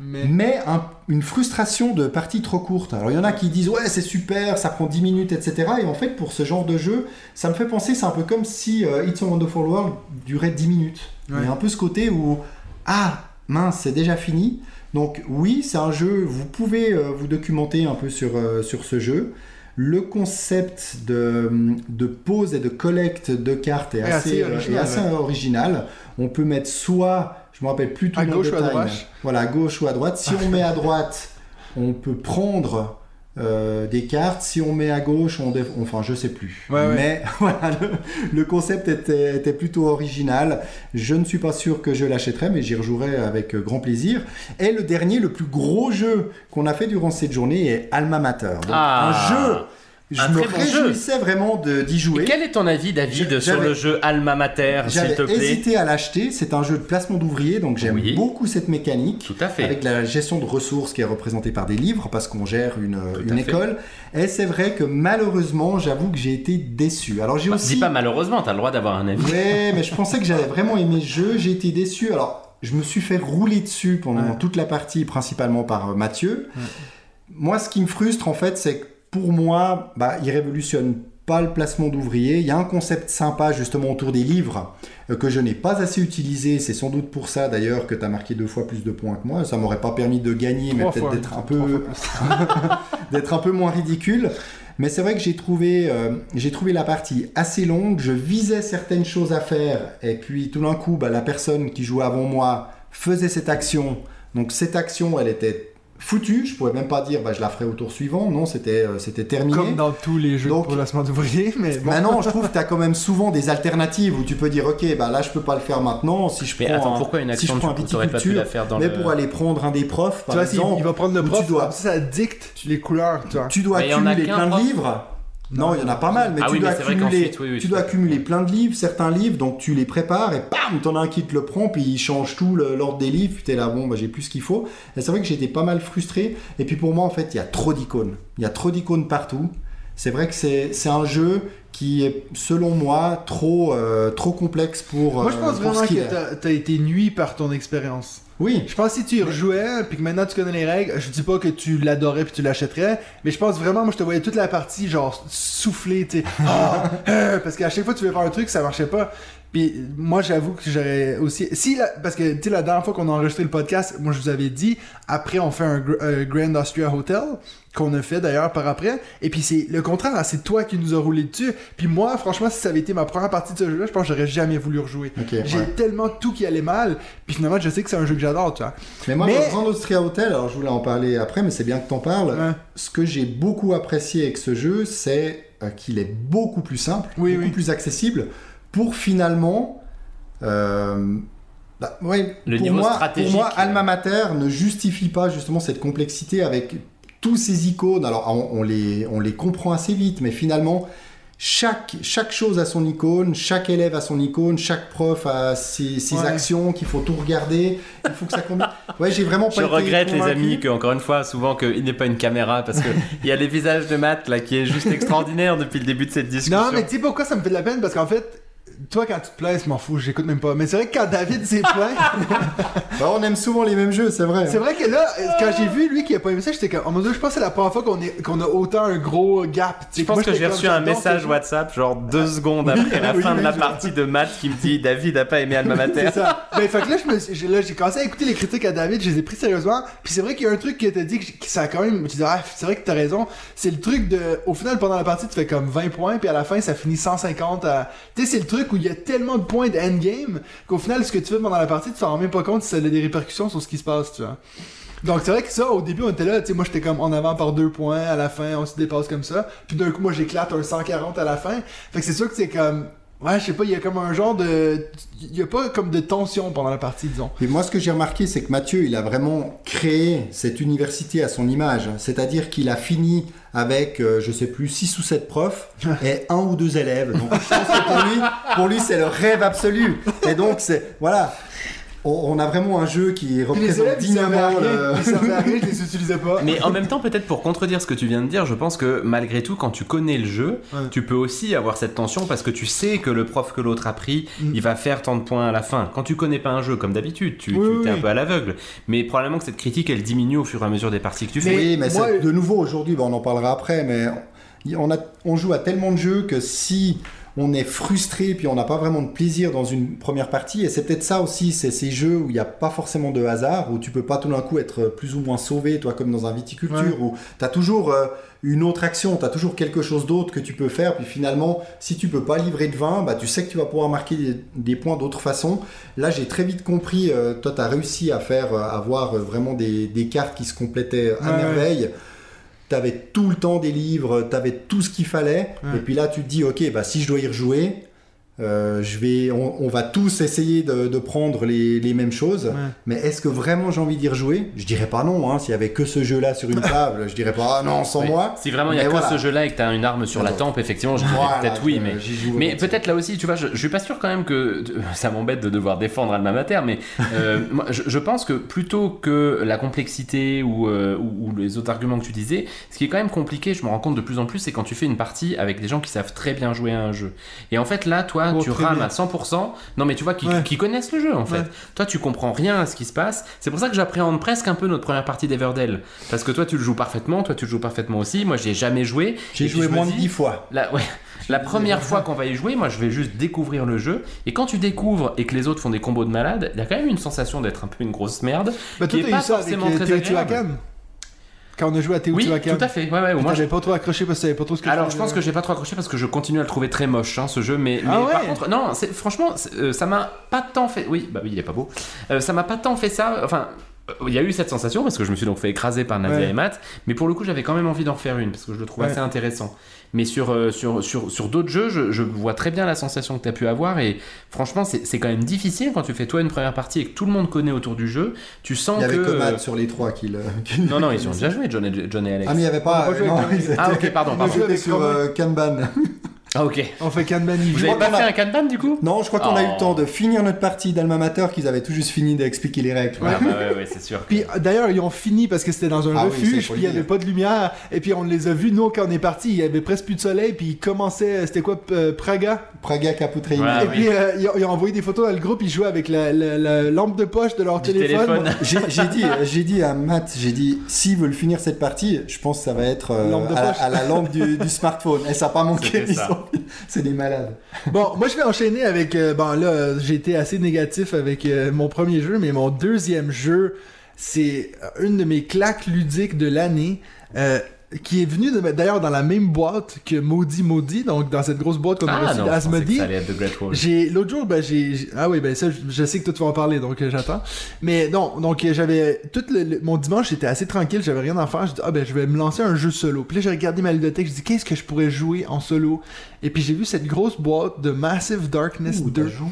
Mais mais un- une frustration de partie trop courte. Alors il y en a qui disent ouais c'est super, ça prend 10 minutes, etc. Et en fait pour ce genre de jeu, ça me fait penser, c'est un peu comme si euh, It's a Wonderful World durait 10 minutes. Ouais. Il y a un peu ce côté où ah mince c'est déjà fini. Donc oui c'est un jeu, vous pouvez euh, vous documenter un peu sur, euh, sur ce jeu. Le concept de, de pose et de collecte de cartes est assez, assez original, est assez ouais. original. On peut mettre soit, je me rappelle plus tout À le gauche ou à droite Voilà, à gauche ou à droite. Si on met à droite, on peut prendre euh, des cartes. Si on met à gauche, on dé- enfin je sais plus. Ouais, ouais. Mais [LAUGHS] voilà, le, le concept était, était plutôt original. Je ne suis pas sûr que je l'achèterai, mais j'y rejouerai avec euh, grand plaisir. Et le dernier, le plus gros jeu qu'on a fait durant cette journée est Alma Mater. Donc, Ah. un jeu. Je Un me très bon jeu. réjouissais vraiment de- d'y Et jouer. quel est ton avis, David, Je- sur j'avais- le jeu Alma Mater, s'il J'avais te plaît hésité à l'acheter. C'est un jeu de placement d'ouvriers, donc j'aime Oui. beaucoup cette mécanique. Tout à fait. Avec la gestion de ressources qui est représentée par des livres, parce qu'on gère une, école. Et c'est vrai que malheureusement, j'avoue que j'ai été déçu. Alors j'ai Bah, aussi. Dis pas malheureusement, t'as le droit d'avoir un avis. Ouais, [LAUGHS] mais je pensais que j'avais vraiment aimé ce jeu. J'ai été déçu. Alors, je me suis fait rouler dessus pendant Ouais. toute la partie, principalement par euh, Mathieu. Moi, ce qui me frustre, en fait, c'est que pour moi, bah, il révolutionne pas le placement d'ouvriers. Il y a un concept sympa, justement, autour des livres euh, que je n'ai pas assez utilisé. C'est sans doute pour ça, d'ailleurs, que tu as marqué deux fois plus de points que moi. Ça m'aurait pas permis de gagner, mais peut-être d'être un peu [LAUGHS] d'être un peu moins ridicule. Mais c'est vrai que j'ai trouvé, euh, j'ai trouvé la partie assez longue. Je visais certaines choses à faire. Et puis tout d'un coup, bah, la personne qui jouait avant moi faisait cette action. Donc cette action, elle était foutue. Je pouvais même pas dire bah, je la ferai au tour suivant. Non, c'était euh, c'était terminé. Comme dans tous les jeux Donc- de placement d'ouvriers, mais bon. Maintenant, je trouve que tu as quand même souvent des alternatives où tu peux dire ok, bah là je peux pas le faire maintenant. Si je Mais prends attends, un- pourquoi une si je action prends un tu t'aurais pas pu viticulture, la faire dans mais le... pour aller prendre un des profs, tu vois, exemple, il va prendre le prof, tu dois- ça dicte les couleurs, tu vois. tu dois Mais il y en a accumuler qu'un plein de prof. livres. Non, il y en a pas mal, mais Ah tu oui, dois mais oui, oui, tu dois suis accumuler plein de livres, certains livres, donc tu les prépares et bam, t'en as un qui te le prend, puis il change tout le- l'ordre des livres, puis t'es là, bon, bah, j'ai plus ce qu'il faut. Et c'est vrai que j'étais pas mal frustré. Et puis pour moi, en fait, il y a trop d'icônes. Il y a trop d'icônes partout. C'est vrai que c'est c'est un jeu qui est, selon moi, trop, euh, trop complexe pour. Moi, je euh, pense pour vraiment que t'as été nuit par ton expérience. Oui, Je pense que si tu y rejouais, puis que maintenant tu connais les règles, je dis pas que tu l'adorais puis tu l'achèterais, mais je pense vraiment, moi je te voyais toute la partie genre souffler, tu sais, Ah, [LAUGHS] euh, parce qu'à chaque fois que tu voulais faire un truc, ça marchait pas. Puis moi j'avoue que j'aurais aussi, si la- parce que tu sais la dernière fois qu'on a enregistré le podcast, moi je vous avais dit, après on fait un, gr- un Grand Austria Hotel qu'on a fait d'ailleurs par après, et puis c'est le contraire, c'est toi qui nous a roulé dessus. Puis moi franchement si ça avait été ma première partie de ce jeu-là, je pense que j'aurais jamais voulu rejouer. J'ai ouais. tellement tout qui allait mal, puis finalement je sais que c'est un jeu que j'adore, tu vois. Mais moi, Mais- Grand Austria Hotel, alors je voulais en parler après, mais c'est bien que t'en parles. Ouais. Ce que j'ai beaucoup apprécié avec ce jeu, c'est euh, qu'il est beaucoup plus simple, Oui, beaucoup oui. plus accessible, pour finalement. euh, bah, ouais, Le pour niveau moi, stratégique, Pour moi, euh. Alma Mater ne justifie pas justement cette complexité avec tous ces icônes. Alors, on, on les, on les comprend assez vite, mais finalement. Chaque, chaque chose a son icône, chaque élève a son icône, chaque prof a ses, ses Ouais. actions qu'il faut tout regarder, il faut que ça combine. Ouais, j'ai vraiment pas Je été regrette les amis que encore une fois souvent qu'il n'est pas une caméra parce que [LAUGHS] il y a les visages de Matt là qui est juste extraordinaire depuis le début de cette discussion. Non, mais tu sais pourquoi ça me fait de la peine? Parce qu'en fait, toi, quand tu te plains, je m'en fous, j'écoute même pas. Mais c'est vrai que quand David s'est [LAUGHS] plaint, [LAUGHS] Bah, on aime souvent les mêmes jeux, c'est vrai. c'est vrai que là, quand j'ai vu lui qui a pas aimé ça, j'étais comme, oh mon dieu, je pense que c'est la première fois qu'on est- qu'on a autant un gros gap. Je pense Moi, que j'ai reçu un message. WhatsApp, genre deux secondes après la oui, fin de la partie de Matt qui me dit David a pas aimé Alma Mater. C'est ça. Ben, fait que là, j'ai, là, j'ai commencé à écouter les critiques à David, je les ai pris sérieusement. Puis c'est vrai qu'il y a un truc qui t'a dit que, que ça a quand même. Tu dis, ah, c'est vrai que t'as raison. C'est le truc de. Au final, pendant la partie, tu fais comme 20 points, puis à la fin, ça finit 150 à. Tu sais, c'est le truc où il y a tellement de points de endgame qu'au final, ce que tu fais pendant la partie, tu t'en rends même pas compte si ça a des répercussions sur ce qui se passe, tu vois. Donc c'est vrai que ça, au début, on était là, tu sais, moi j'étais comme en avant par deux points, à la fin, on se dépasse comme ça. Puis d'un coup, moi j'éclate un 140 à la fin. Fait que c'est sûr que c'est comme. Ouais, je sais pas, il y a comme un genre de. Il y a pas comme de tension pendant la partie, disons. Et moi, ce que j'ai remarqué, c'est que Mathieu, il a vraiment créé cette université à son image. C'est-à-dire qu'il a fini avec, euh, je sais plus, 6 ou 7 profs [LAUGHS] et un ou deux élèves. Donc, je pense que pour lui, pour lui, c'est le rêve absolu. Et donc, c'est, voilà. On, a vraiment un jeu qui Puis les représente élèves, dignement le... ils je les utilisais pas. Mais en même temps, peut-être pour contredire ce que tu viens de dire, je pense que malgré tout, quand tu connais le jeu, Ouais. tu peux aussi avoir cette tension parce que tu sais que le prof que l'autre a pris, Mm. il va faire tant de points à la fin. Quand tu connais pas un jeu, comme d'habitude, tu, Oui, tu oui, es un peu à l'aveugle. Mais probablement que cette critique, elle diminue au fur et à mesure des parties que tu fais. Oui, mais moi, c'est- de nouveau aujourd'hui, bah, on en parlera après, mais on, a, on joue à tellement de jeux que si on est frustré puis on n'a pas vraiment de plaisir dans une première partie, et c'est peut-être ça aussi, c'est ces jeux où il n'y a pas forcément de hasard, où tu peux pas tout d'un coup être plus ou moins sauvé, toi comme dans un viticulture, Ouais. où tu as toujours euh, une autre action, tu as toujours quelque chose d'autre que tu peux faire, puis finalement, si tu peux pas livrer de vin, bah, tu sais que tu vas pouvoir marquer des, des points d'autre façon. Là, j'ai très vite compris, euh, toi, tu as réussi à faire, euh, avoir euh, vraiment des, des cartes qui se complétaient à Ouais, merveille. T'avais tout le temps des livres, t'avais tout ce qu'il fallait, Ouais. et puis là tu te dis ok bah si je dois y rejouer, euh, je vais, on, on va tous essayer de, de prendre les, les mêmes choses, Ouais. mais est-ce que vraiment j'ai envie d'y rejouer? Je dirais pas non, hein. s'il y avait que ce jeu-là sur une [LAUGHS] table, je dirais pas ah non sans Oui. moi. Si vraiment il y a Mais que voilà. ce jeu-là et que tu as une arme sur la tempe, effectivement, je dirais Voilà, peut-être oui, mais. peut-être là aussi, tu vois, je, je suis pas sûr quand même que [LAUGHS] ça m'embête de devoir défendre Alma Mater, mais euh, [LAUGHS] moi, je, je pense que plutôt que la complexité ou, euh, ou, ou les autres arguments que tu disais, ce qui est quand même compliqué, je me rends compte de plus en plus, c'est quand tu fais une partie avec des gens qui savent très bien jouer à un jeu. Et en fait, là, toi, Tu rames à 100%. Non, mais tu vois, qui, Ouais. qui connaissent le jeu en fait. Ouais. Toi, tu comprends rien à ce qui se passe. C'est pour ça que j'appréhende presque un peu notre première partie d'Everdell. Parce que toi, tu le joues parfaitement, toi, tu le joues parfaitement aussi. Moi, j'y ai jamais joué. J'ai joué moins de dis, 10 fois. la, ouais, la première fois qu'on va y jouer, moi je vais juste découvrir le jeu. Et quand tu découvres et que les autres font des combos de malades, il y a quand même une sensation d'être un peu une grosse merde. Bah, qui toi, est pas eu ça avec forcément euh, très agréable. Quand on a joué à Oui, Teotihuacan. tout à fait. Ouais, ouais. je- j'avais pas trop accroché parce que pas trop ce que Alors, je pense que j'ai pas trop accroché parce que je continue à le trouver très moche, hein, ce jeu. Mais, Ah par contre, non, c'est- franchement, euh, ça m'a pas tant fait. Oui, bah oui, il est pas beau. Euh, ça m'a pas tant fait ça. Enfin. Euh, Il y a eu cette sensation parce que je me suis donc fait écraser par Nadia Ouais. et Matt, mais pour le coup j'avais quand même envie d'en refaire une parce que je le trouve Ouais. assez intéressant. Mais sur, euh, sur, sur, sur d'autres jeux, je, je vois très bien la sensation que tu as pu avoir et franchement c'est c'est quand même difficile quand tu fais toi une première partie et que tout le monde connaît autour du jeu, tu sens Il y avait que... que Matt sur les trois qui le. Non, non, ils ont déjà joué John et, John et Alex. Ah mais il y avait pas. Non, ils Ah, ok, pardon, pardon. avec sur euh, Kanban. Ah ok. On fait Kanban Vous Evil. avez pas qu'on a- fait un Kanban du coup? Non, je crois qu'on a eu Oh. le temps de finir notre partie d'Alma Mater, qu'ils avaient tout juste fini d'expliquer les règles. Ah bah ouais, ouais, c'est sûr. que- Puis euh, d'ailleurs, ils ont fini parce que c'était dans un Ah refuge, puis il y avait dire. pas de lumière, et puis on les a vus, nous, quand on est parti, il y avait presque plus de soleil, puis ils commençaient, c'était quoi, euh, Praga? Praga Caputreini. Ouais, Et oui. puis euh, ils, ont, ils ont envoyé des photos dans le groupe, ils jouaient avec la, la- la lampe de poche de leur Du téléphone. téléphone. [LAUGHS] J'ai j'ai dit, j'ai dit à Matt, j'ai dit, s'ils veulent finir cette partie, je pense que ça va être euh, à, la, poche. à la lampe du, du smartphone. Et ça n'a pas manqué. Ils sont- [LAUGHS] C'est des malades. Bon, moi je vais enchaîner avec. euh, bon, là, j'ai été assez négatif avec euh, mon premier jeu, mais mon deuxième jeu, c'est euh, une de mes claques ludiques de l'année. Qui est venu d'ailleurs dans la même boîte que Maudit Maudit, donc dans cette grosse boîte qu'on a reçue d'Asmodee. ça allait être The Great Wall. J'ai l'autre jour, ben j'ai j'ai- ah oui ben ça je, je sais que toi tu vas en parler donc euh, j'attends. Mais non donc euh, j'avais tout le, le- mon dimanche j'étais assez tranquille, j'avais rien à faire. Je dis ah ben je vais me lancer un jeu solo. Puis là j'ai regardé ma ludothèque, je dis qu'est-ce que je pourrais jouer en solo? Et puis j'ai vu cette grosse boîte de Massive Darkness Ouh, 2 t'as joué.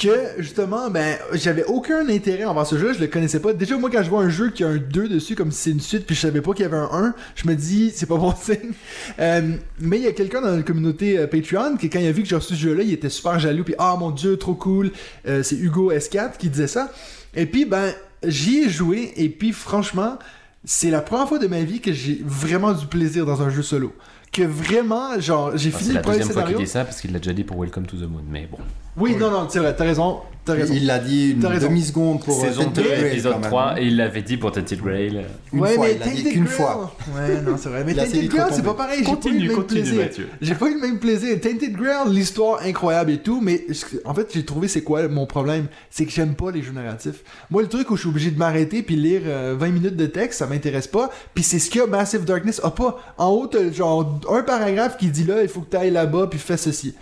Que justement ben j'avais aucun intérêt envers ce jeu, je le connaissais pas. Déjà moi quand je vois un jeu qui a un 2 dessus comme si c'est une suite puis je savais pas qu'il y avait un 1, je me dis c'est pas bon [LAUGHS] signe. Euh, mais il y a quelqu'un dans la communauté euh, Patreon qui quand il a vu que j'ai reçu ce jeu-là, il était super jaloux puis ah mon dieu trop cool. Euh, c'est Hugo S4 qui disait ça. Et puis ben j'y ai joué et puis franchement c'est la première fois de ma vie que j'ai vraiment du plaisir dans un jeu solo. que vraiment, genre, j'ai Enfin, fini c'est le la premier deuxième fois qu'il scénario. dit ça parce qu'il l'a déjà dit pour Welcome to the Moon. Mais bon. Oui, non, non, c'est vrai, t'as raison. T'as raison. Il l'a dit une demi-seconde pour euh, Saison Tented 2, Grail, quand épisode même. 3, et il l'avait dit pour Tented Grail. Une ouais, fois, mais il l'a dit Tainted qu'une Grail- fois. Ouais, non, c'est vrai. Mais Tainted Grail, c'est pas pareil. J'ai pas eu Continue, le même continue, plaisir. Mathieu. J'ai pas eu le même plaisir. Tainted Grail, l'histoire incroyable et tout, mais en fait, j'ai trouvé c'est quoi mon problème C'est que j'aime pas les jeux narratifs. Moi, le truc où je suis obligé de m'arrêter puis lire euh, 20 minutes de texte, ça m'intéresse pas. Puis c'est ce que Massive Darkness a pas. En haut, t'as genre un paragraphe qui dit là, il faut que t'ailles là-bas puis fais ceci.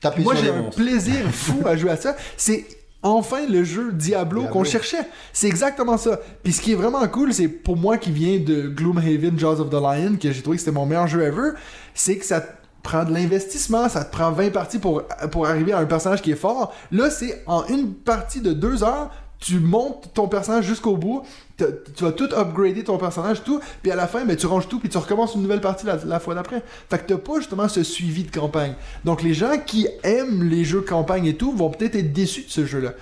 Taper Moi, j'ai un plaisir [LAUGHS] fou à jouer à ça. C'est enfin le jeu Diablo, Diablo. qu'on cherchait. C'est exactement ça. Puis ce qui est vraiment cool, c'est pour moi qui vient de Gloomhaven, Jaws of the Lion, que j'ai trouvé que c'était mon meilleur jeu ever, c'est que ça te prend de l'investissement, ça te prend 20 parties pour, pour arriver à un personnage qui est fort. Là, c'est en une partie de deux heures, tu montes ton personnage jusqu'au bout, tu vas tout upgrader ton personnage, tout, puis à la fin, ben, tu ranges tout, puis tu recommences une nouvelle partie la, fois d'après. Fait que t'as pas justement ce suivi de campagne. Donc les gens qui aiment les jeux campagne et tout vont peut-être être déçus de ce jeu-là.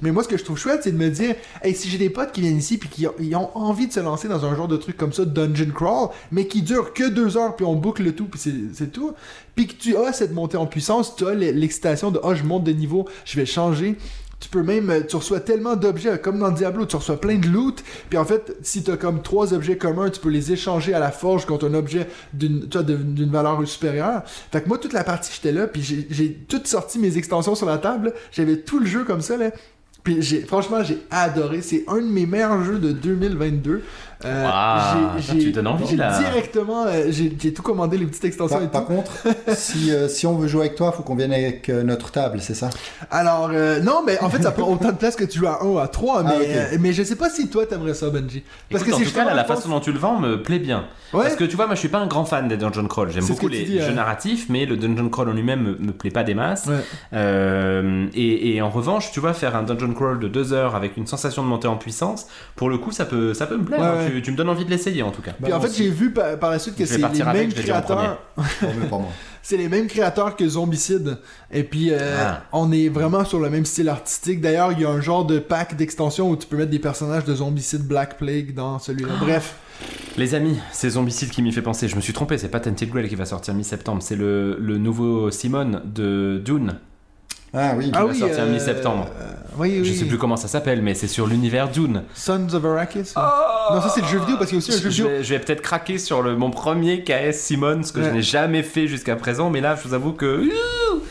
Mais moi, ce que je trouve chouette, c'est de me dire, hey, si j'ai des potes qui viennent ici puis qui ont, envie de se lancer dans un genre de truc comme ça, Dungeon Crawl, mais qui dure que deux heures puis on boucle le tout puis c'est, tout, puis que tu as cette montée en puissance, tu as l'excitation de, ah, je monte de niveau, je vais changer. Tu peux même, euh, tu reçois tellement d'objets, comme dans Diablo, tu reçois plein de loot, puis en fait, si tu as comme trois objets communs, tu peux les échanger à la forge contre un objet d'une, valeur supérieure. Fait que moi, toute la partie, j'étais là, puis j'ai, j'ai tout sorti mes extensions sur la table, j'avais tout le jeu comme ça, là. Puis j'ai, franchement, j'ai adoré. C'est un de mes meilleurs jeux de 2022. Euh, Wow, j'ai, tu donnes envie, j'ai là. directement, euh, j'ai, tout commandé les petites extensions Par, et par tout. contre, [LAUGHS] si, euh, si on veut jouer avec toi, faut qu'on vienne avec euh, notre table, c'est ça? Alors, euh, non, mais en fait, ça prend autant de place que tu joues à 1 ou à 3, mais, Ah, ok. euh, mais je sais pas si toi t'aimerais ça, Benji. Parce Écoute, en c'est tout cas, là, la pense- façon dont tu le vends me plaît bien. Ouais. Parce que tu vois, moi je suis pas un grand fan des dungeon crawl. J'aime beaucoup que les dis, jeux euh. narratifs, mais le dungeon crawl en lui-même me, me plaît pas des masses. Ouais. Euh, et, et en revanche, tu vois, faire un dungeon crawl de deux heures avec une sensation de montée en puissance, pour le coup, ça peut, ça peut me plaire. Ouais, hein. Ouais. Tu, tu me donnes envie de l'essayer en tout cas. Puis en fait, j'ai vu par, par la suite que c'est les mêmes créateurs. [LAUGHS] C'est les mêmes créateurs que Zombicide. Et puis, euh, Ah. on est vraiment sur le même style artistique. D'ailleurs, il y a un genre de pack d'extension où tu peux mettre des personnages de Zombicide Black Plague dans celui-là. Ah. Bref. Les amis, c'est Zombicide qui m'y fait penser. Je me suis trompé, c'est pas Tented Grail qui va sortir mi-septembre, c'est le, le nouveau Simon de Dune. Ah oui. va sortir mi-septembre. euh, oui, oui. Je sais plus comment ça s'appelle, mais c'est sur l'univers Dune. Sons of Arrakis. Non, ça c'est le jeu vidéo parce qu'il y a aussi un jeu Je vidéo. vais, je vais peut-être craquer sur le, mon premier KS Simon, ce que je n'ai jamais fait jusqu'à présent, mais là, je vous avoue que.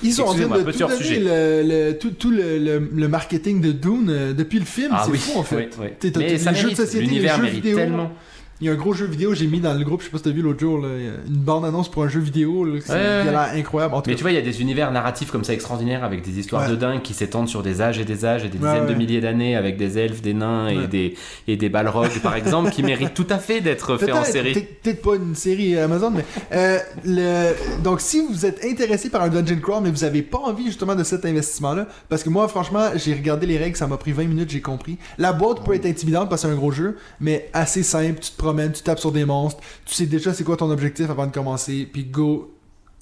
Ils sont en train de tout sujet. le, le- tout, tout le, le- le marketing de Dune euh, depuis le film. Ah c'est oui, fou en fait. oui, oui. Mais ça jeux de mérite, société, les l'univers jeux mérite vidéo. tellement. Il y a un gros jeu vidéo, j'ai mis dans le groupe, je sais pas si t'as vu l'autre jour, là, une bande-annonce pour un jeu vidéo, là, c'est- Ouais, ouais, incroyable. En tout Mais cas, tu vois, il y a des univers narratifs comme ça extraordinaires avec des histoires de dingue qui s'étendent sur des âges et des âges et des dizaines de milliers d'années avec des elfes, des nains et des, et des balrogs par exemple qui méritent tout à fait d'être faits en série. peut-être- pas une série Amazon, mais euh, le... donc si vous êtes intéressé par un dungeon crawl, mais vous avez pas envie justement de cet investissement-là, parce que moi franchement j'ai regardé les règles, ça m'a pris 20 minutes, j'ai compris. La boîte peut être intimidante parce que c'est un gros jeu, mais assez simple, tu te promènes, tu tapes sur des monstres, tu sais déjà c'est quoi ton objectif avant de commencer, puis go,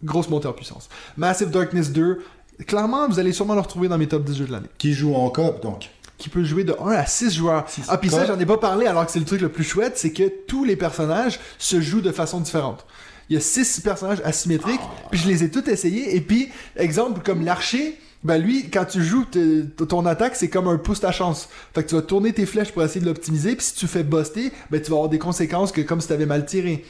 grosse montée en puissance. Massive Darkness 2, clairement vous allez sûrement le retrouver dans mes top 10 jeux de l'année. Qui joue en coop donc Qui peut jouer de 1 à 6 joueurs. Six. Ah, puis ça, j'en ai pas parlé alors que c'est le truc le plus chouette, c'est que tous les personnages se jouent de façon différente. Il y a 6 personnages asymétriques, puis je les ai tous essayés, et puis, exemple, comme l'archer, ben lui, quand tu joues ton attaque, c'est comme un pouce ta chance. Fait que tu vas tourner tes flèches pour essayer de l'optimiser, puis si tu fais buster, ben tu vas avoir des conséquences que comme si t'avais mal tiré.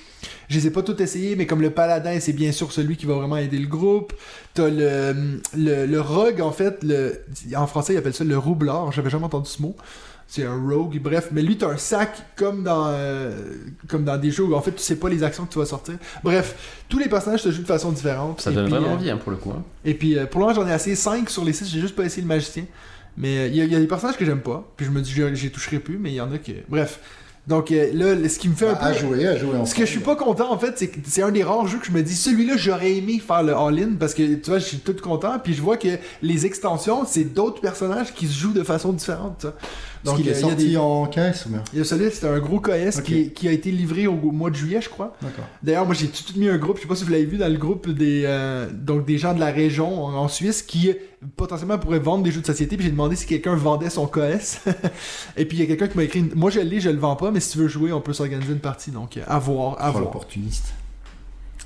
Je les ai pas tous essayés, mais comme le paladin, c'est bien sûr celui qui va vraiment aider le groupe. T'as le, le, le rogue, en fait, le, en français, il appelle ça le roublard. J'avais jamais entendu ce mot. C'est un rogue, bref. Mais lui, t'as un sac comme dans, euh, comme dans des jeux où, en fait, tu sais pas les actions que tu vas sortir. Bref, tous les personnages se jouent de façon différente. Ça Et donne puis, vraiment euh, envie hein, pour le coup. hein. et puis, euh, pour l'instant, j'en ai assez 5 sur les 6. J'ai juste pas essayé le magicien. Mais euh, il y, a- il y a des personnages que j'aime pas. Puis je me dis, j'y j'y toucherai plus. Mais il y en a que. Bref. Donc euh, là, le- ce qui me fait un Bah, peu. À jouer, à jouer ensemble. Ce que je suis pas content en fait, c'est que c'est un des rares jeux que je me dis celui-là j'aurais aimé faire le all-in parce que tu vois, je suis tout content puis je vois que les extensions, c'est d'autres personnages qui se jouent de façon différente. tu est il y a sorti des- en caisse ou bien? Il y a c'était un gros KS qui, qui a été livré au mois de juillet, je crois. D'accord. D'ailleurs, moi j'ai tout mis un groupe, je sais pas si vous l'avez vu dans le groupe des euh, donc des gens de la région en, en Suisse qui potentiellement pourraient vendre des jeux de société. Puis j'ai demandé si quelqu'un vendait son KS. [LAUGHS] Et puis il y a quelqu'un qui m'a écrit Moi je l'ai, je le vends pas, mais si tu veux jouer, on peut s'organiser une partie. Donc à voir, à Oh, voir. l'opportuniste.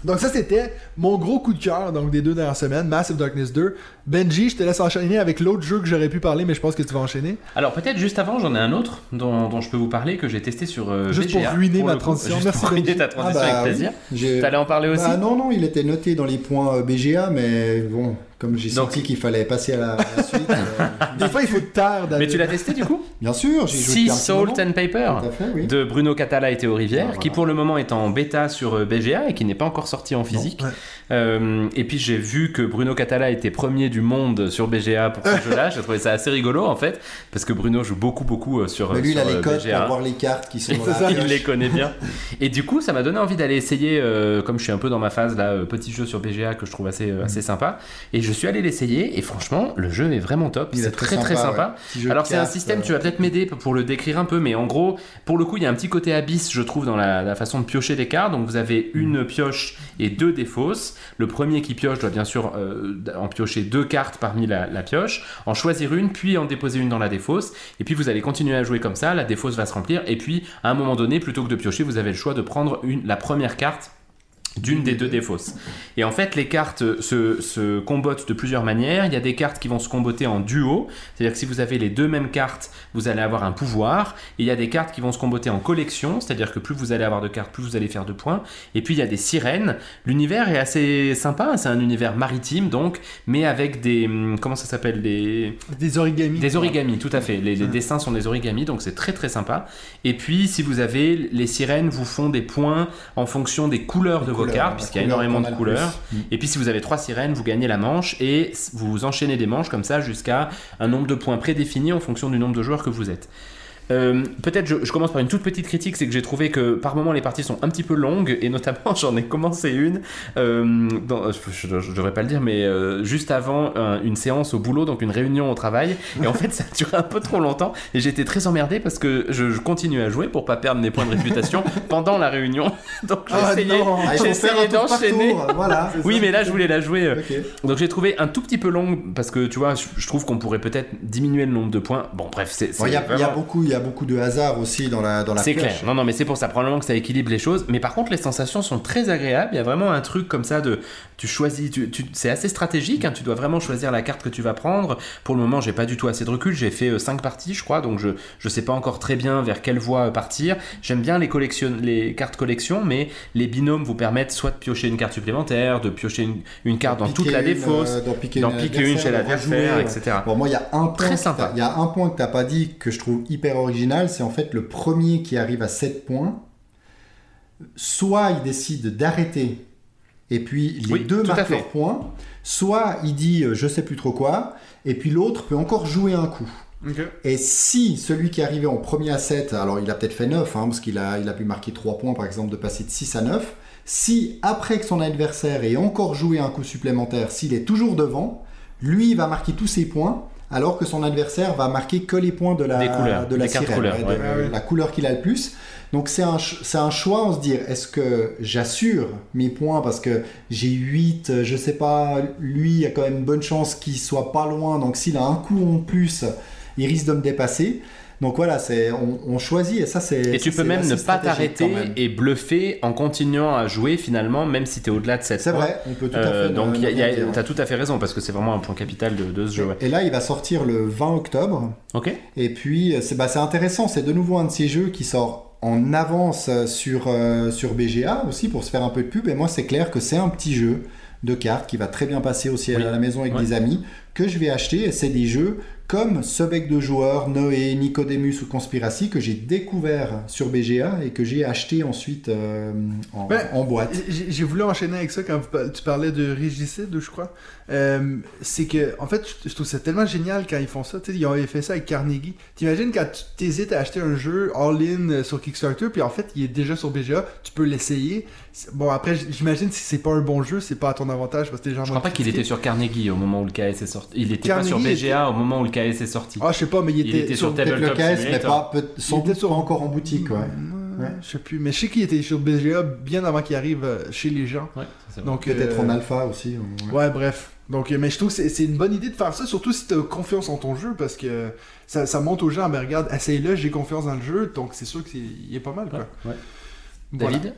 Donc ça c'était mon gros coup de cœur donc des deux dernières semaines, Massive Darkness 2. Benji, je te laisse enchaîner avec l'autre jeu que j'aurais pu parler, mais je pense que tu vas enchaîner. Alors peut-être juste avant, j'en ai un autre dont, dont je peux vous parler que j'ai testé sur euh, Juste pour ruiner ma transition. Juste Merci, pour ruiner ta transition Ah bah avec oui. plaisir. J'ai- T'allais en parler aussi? Bah, non, non, il était noté dans les points euh, BGA, mais bon, comme j'ai senti qu'il fallait passer à la, à la suite. [LAUGHS] euh, Des fois il faut taire Mais tu l'as testé du coup bien sûr, j'ai joué Sea Salt and Paper fait, oui. de Bruno Catala et Théo Rivière, Ah, voilà. qui pour le moment est en bêta sur euh, BGA et qui n'est pas encore sorti en physique. Ouais. Euh, et puis j'ai vu que Bruno Catala était premier du monde sur BGA pour ce [LAUGHS] jeu-là. J'ai trouvé ça assez rigolo en fait, parce que Bruno joue beaucoup beaucoup euh, sur, Mais lui, il a les euh, codes BGA. pour voir les cartes qui sont [LAUGHS] dans ça, il les connaît bien. [LAUGHS] Et du coup, ça m'a donné envie d'aller essayer, euh, comme je suis un peu dans ma phase là, petit jeu sur BGA que je trouve assez, euh, assez sympa. Et je suis allé l'essayer, et franchement, le jeu est vraiment top. C'est très très sympa. Alors c'est un système, tu vas peut-être m'aider pour le décrire un peu, mais en gros, pour le coup, il y a un petit côté abysse, je trouve, dans la, la façon de piocher des cartes. Donc vous avez une pioche et deux défausses. Le premier qui pioche doit bien sûr euh, en piocher deux cartes parmi la, pioche, en choisir une, puis en déposer une dans la défausse. Et puis vous allez continuer à jouer comme ça, la défausse va se remplir, et puis à un moment donné, plutôt que de piocher, vous avez le choix de prendre la première carte d'une des deux défausses. Et en fait, les cartes se, se combotent de plusieurs manières. Il y a des cartes qui vont se comboter en duo, c'est-à-dire que si vous avez les deux mêmes cartes, vous allez avoir un pouvoir. Et il y a des cartes qui vont se comboter en collection, c'est-à-dire que plus vous allez avoir de cartes, plus vous allez faire de points. Et puis il y a des sirènes. L'univers est assez sympa, c'est un univers maritime donc, mais avec des hum, comment ça s'appelle des Des origamis. des origamis, tout à fait. Les, les dessins sont des origamis, donc c'est très très sympa. Et puis, si vous avez les sirènes, vous font des points en fonction des couleurs de vos puisqu'il y a énormément de le couleurs. Et puis, si vous avez trois sirènes, vous gagnez la manche et vous enchaînez des manches comme ça jusqu'à un nombre de points prédéfini en fonction du nombre de joueurs que vous êtes. Euh, Peut-être je, je commence par une toute petite critique, c'est que j'ai trouvé que par moment les parties sont un petit peu longues et notamment [LAUGHS] j'en ai commencé une, euh, dans- je, je devrais pas le dire, mais euh, juste avant un- une séance au boulot, donc une réunion au travail, et en fait [LAUGHS] ça a duré un peu trop longtemps et j'étais très emmerdé parce que je, je continue à jouer pour pas perdre mes points de réputation [LAUGHS] pendant la réunion, donc j'ai Ah essayé, non. Ah, d'enchaîner. Voilà. Oui, ça. mais là je voulais la jouer. donc j'ai trouvé un tout petit peu long parce que tu vois, je, je trouve qu'on pourrait peut-être diminuer le nombre de points. Bon, bref, c'est Bon, Il y, a- c'est il y a beaucoup, il y a beaucoup de hasard aussi dans la dans la c'est clair. Non, non, mais c'est pour ça probablement que ça équilibre les choses. Mais par contre, les sensations sont très agréables. Il y a vraiment un truc comme ça de, tu choisis, tu, tu- c'est assez stratégique. hein. Tu dois vraiment choisir la carte que tu vas prendre. Pour le moment, j'ai pas du tout assez de recul. J'ai fait 5 parties, je crois, donc je je sais pas encore très bien vers quelle voie euh, partir. J'aime bien les collection, les cartes collection, mais les binômes vous permettent soit de piocher une carte supplémentaire, de piocher une, une carte dans toute la une, défausse, euh, d'en piquer une, piquer une chez de l'adversaire, etc. Bon, moi, il y a un point, Très que sympa. il y a un point que t'as pas dit que je trouve hyper original, c'est en fait le premier qui arrive à 7 points. Soit il décide d'arrêter et puis les Oui, deux marquent leur point. Soit il dit euh, je sais plus trop quoi et puis l'autre peut encore jouer un coup. Et si celui qui est arrivé en premier à 7, alors il a peut-être fait 9, hein, parce qu'il a, il a pu marquer 3 points par exemple, de passer de 6 à 9, si après que son adversaire ait encore joué un coup supplémentaire, s'il est toujours devant, lui il va marquer tous ses points, alors que son adversaire va marquer que les points de la, couleurs, de la des cartes sirène, couleurs, ouais, de- ouais. Ah ouais. la couleur qu'il a le plus. Donc c'est un, un choix, on se dit, est-ce que j'assure mes points parce que j'ai 8, euh, je sais pas, lui il y a quand même une bonne chance qu'il soit pas loin, donc s'il a un coup en plus, il risque de me dépasser. Donc voilà, c'est on, on choisit et ça c'est. Et tu ça, peux même ne pas t'arrêter et bluffer en continuant à jouer finalement, même si tu es au-delà de 7 C'est vrai, on peut tout à Euh, fait. donc ne- il y a- ne il y a- rien dire. t'as tout à fait raison parce que c'est vraiment un point capital de, de ce jeu. ouais. Et là, il va sortir le 20 octobre. Ok. Et puis, c'est bah, c'est intéressant, c'est de nouveau un de ces jeux qui sort en avance sur, euh, sur BGA aussi pour se faire un peu de pub. Et moi, c'est clair que c'est un petit jeu de cartes qui va très bien passer aussi Oui. à la maison avec des amis que je vais acheter. Et c'est des jeux comme ce bec de joueurs, Noé, Nicodemus ou Conspiracy que j'ai découvert sur BGA et que j'ai acheté ensuite euh, en, Ben, en boîte. J'ai voulu enchaîner avec ça quand tu parlais de Régicide, je crois. Euh, c'est que, en fait, je, trouve ça tellement génial quand ils font ça. Ils ont fait ça avec Carnegie. T'imagines quand tu t'hésites à acheter un jeu all-in euh, sur Kickstarter, puis en fait, il est déjà sur BGA, tu peux l'essayer. Bon, après, j'imagine si c'est pas un bon jeu, c'est pas à ton avantage parce que les gens Je crois pas qu'il était sur Carnegie au moment où le KS est sorti. Il était pas sur BGA au moment où le KS est sorti. Ah, je sais pas, mais il Il était, était sur Peut-être le Tabletop caisse, mais pas, peut- sans Il était doute sur- pas encore en boutique. Ouais. Ouais, Ouais. Je sais plus, mais je sais qu'il était sur BGA bien avant qu'il arrive euh, chez les gens. Ouais, ça, c'est vrai. Donc, Peut-être euh, en alpha aussi. ouais. Ouais, bref. Donc, euh, mais je trouve que c'est- une bonne idée de faire ça, surtout si tu as confiance en ton jeu, parce que ça, ça montre aux gens, ben regarde, essaye-le, j'ai confiance dans le jeu, donc c'est sûr qu'il est pas mal, quoi. Ouais. Voilà. David?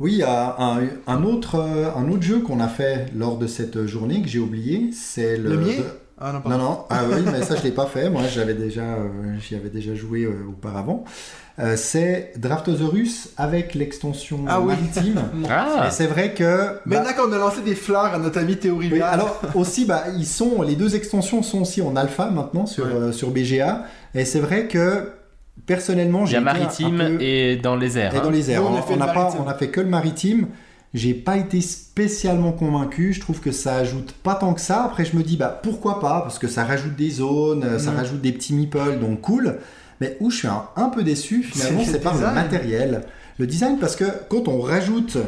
Oui, il y a un, un autre, euh, un autre jeu qu'on a fait lors de cette journée que j'ai oublié, c'est le... Le mien? de- Ah non, Non, non, ah oui, mais ça je l'ai pas fait, moi j'avais déjà, euh, j'y avais déjà joué euh, auparavant. Euh, c'est Draftosaurus avec l'extension Ah oui. maritime. [LAUGHS] Ah Et c'est vrai que... bah, Maintenant qu'on a lancé des fleurs à notre ami Théo oui, Rivière. alors aussi, bah, ils sont, les deux extensions sont aussi en alpha maintenant sur, Ouais. euh, sur BGA. Et c'est vrai que personnellement, Il y j'ai a maritime un peu- et dans les airs. et hein. dans les airs. On a On fait on le n'a pas, maritime. on a fait que le maritime. J'ai pas été spécialement convaincu. Je trouve que ça ajoute pas tant que ça. Après, je me dis, bah pourquoi pas? Parce que ça rajoute des zones, euh, ça Mm. rajoute des petits meeples, donc cool. Mais où je suis un, un peu déçu, finalement, C'est par le design. matériel. Le design, parce que quand on rajoute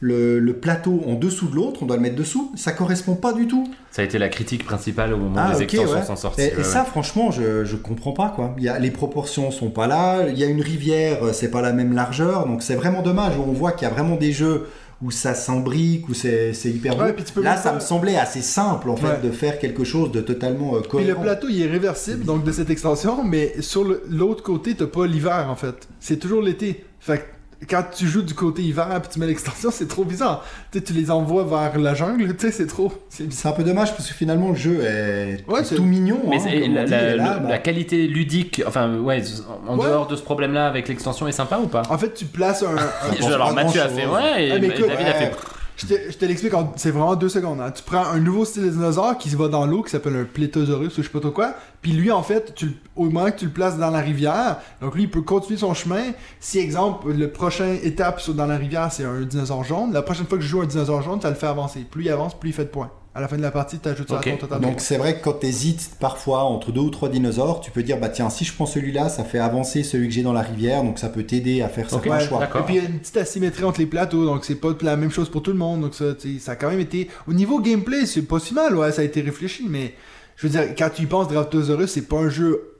le, le plateau en dessous de l'autre, on doit le mettre dessous, ça correspond pas du tout. Ça a été la critique principale au moment Ah, où les extensions ouais. sont sorties. Et, et ouais, ça, franchement, je, je comprends pas quoi. Il y a, les proportions sont pas là. Il y a une rivière, euh, c'est pas la même largeur, donc c'est vraiment dommage. On voit qu'il y a vraiment des jeux où ça s'imbrique, où c'est c'est hyper beau. Ouais, puis tu peux Là, ça me semblait assez simple en fait de faire quelque chose de totalement euh, Puis le cohérent. plateau, il est réversible, donc de cette extension, mais sur le- l'autre côté, t'as pas l'hiver, en fait. C'est toujours l'été. Fait que quand tu joues du côté hiver, puis tu mets l'extension, c'est trop bizarre. Tu les envoies vers la jungle, tu sais, c'est trop... C'est un peu dommage parce que finalement le jeu est, Ouais, est c'est- tout mignon. Mais hein, c'est- comme on la, dit, la- et là, le- bah, la qualité ludique, enfin ouais, en Ouais. dehors de ce problème-là avec l'extension est sympa ou pas? En fait, tu places un... un- [LAUGHS] Je- pense Alors Mathieu a fait ouais et Ah, mais écoute, David a fait. Je te, l'explique, en- c'est vraiment deux secondes. hein. Tu prends un nouveau style de dinosaure qui se va dans l'eau, qui s'appelle un plétosaurus ou je sais pas trop quoi. Puis lui, en fait, tu, au moment que tu le places dans la rivière, donc lui, il peut continuer son chemin. Si, exemple, le prochain étape dans la rivière, c'est un dinosaure jaune, la prochaine fois que je joue un dinosaure jaune, ça le fait avancer. Plus il avance, plus il fait de points. À la fin de la partie, tu ajoutes ça à ton. Donc c'est vrai que quand tu hésites parfois entre deux ou trois dinosaures, tu peux dire bah tiens si je prends celui-là, ça fait avancer celui que j'ai dans la rivière, donc ça peut t'aider à faire certains Ouais, choix. Et puis il y a une petite asymétrie entre les plateaux, donc c'est pas la même chose pour tout le monde. Donc ça, ça a quand même été. Au niveau gameplay, c'est pas si mal, ouais, ça a été réfléchi, mais je veux dire, quand tu y penses, Draftosaurus, c'est pas un jeu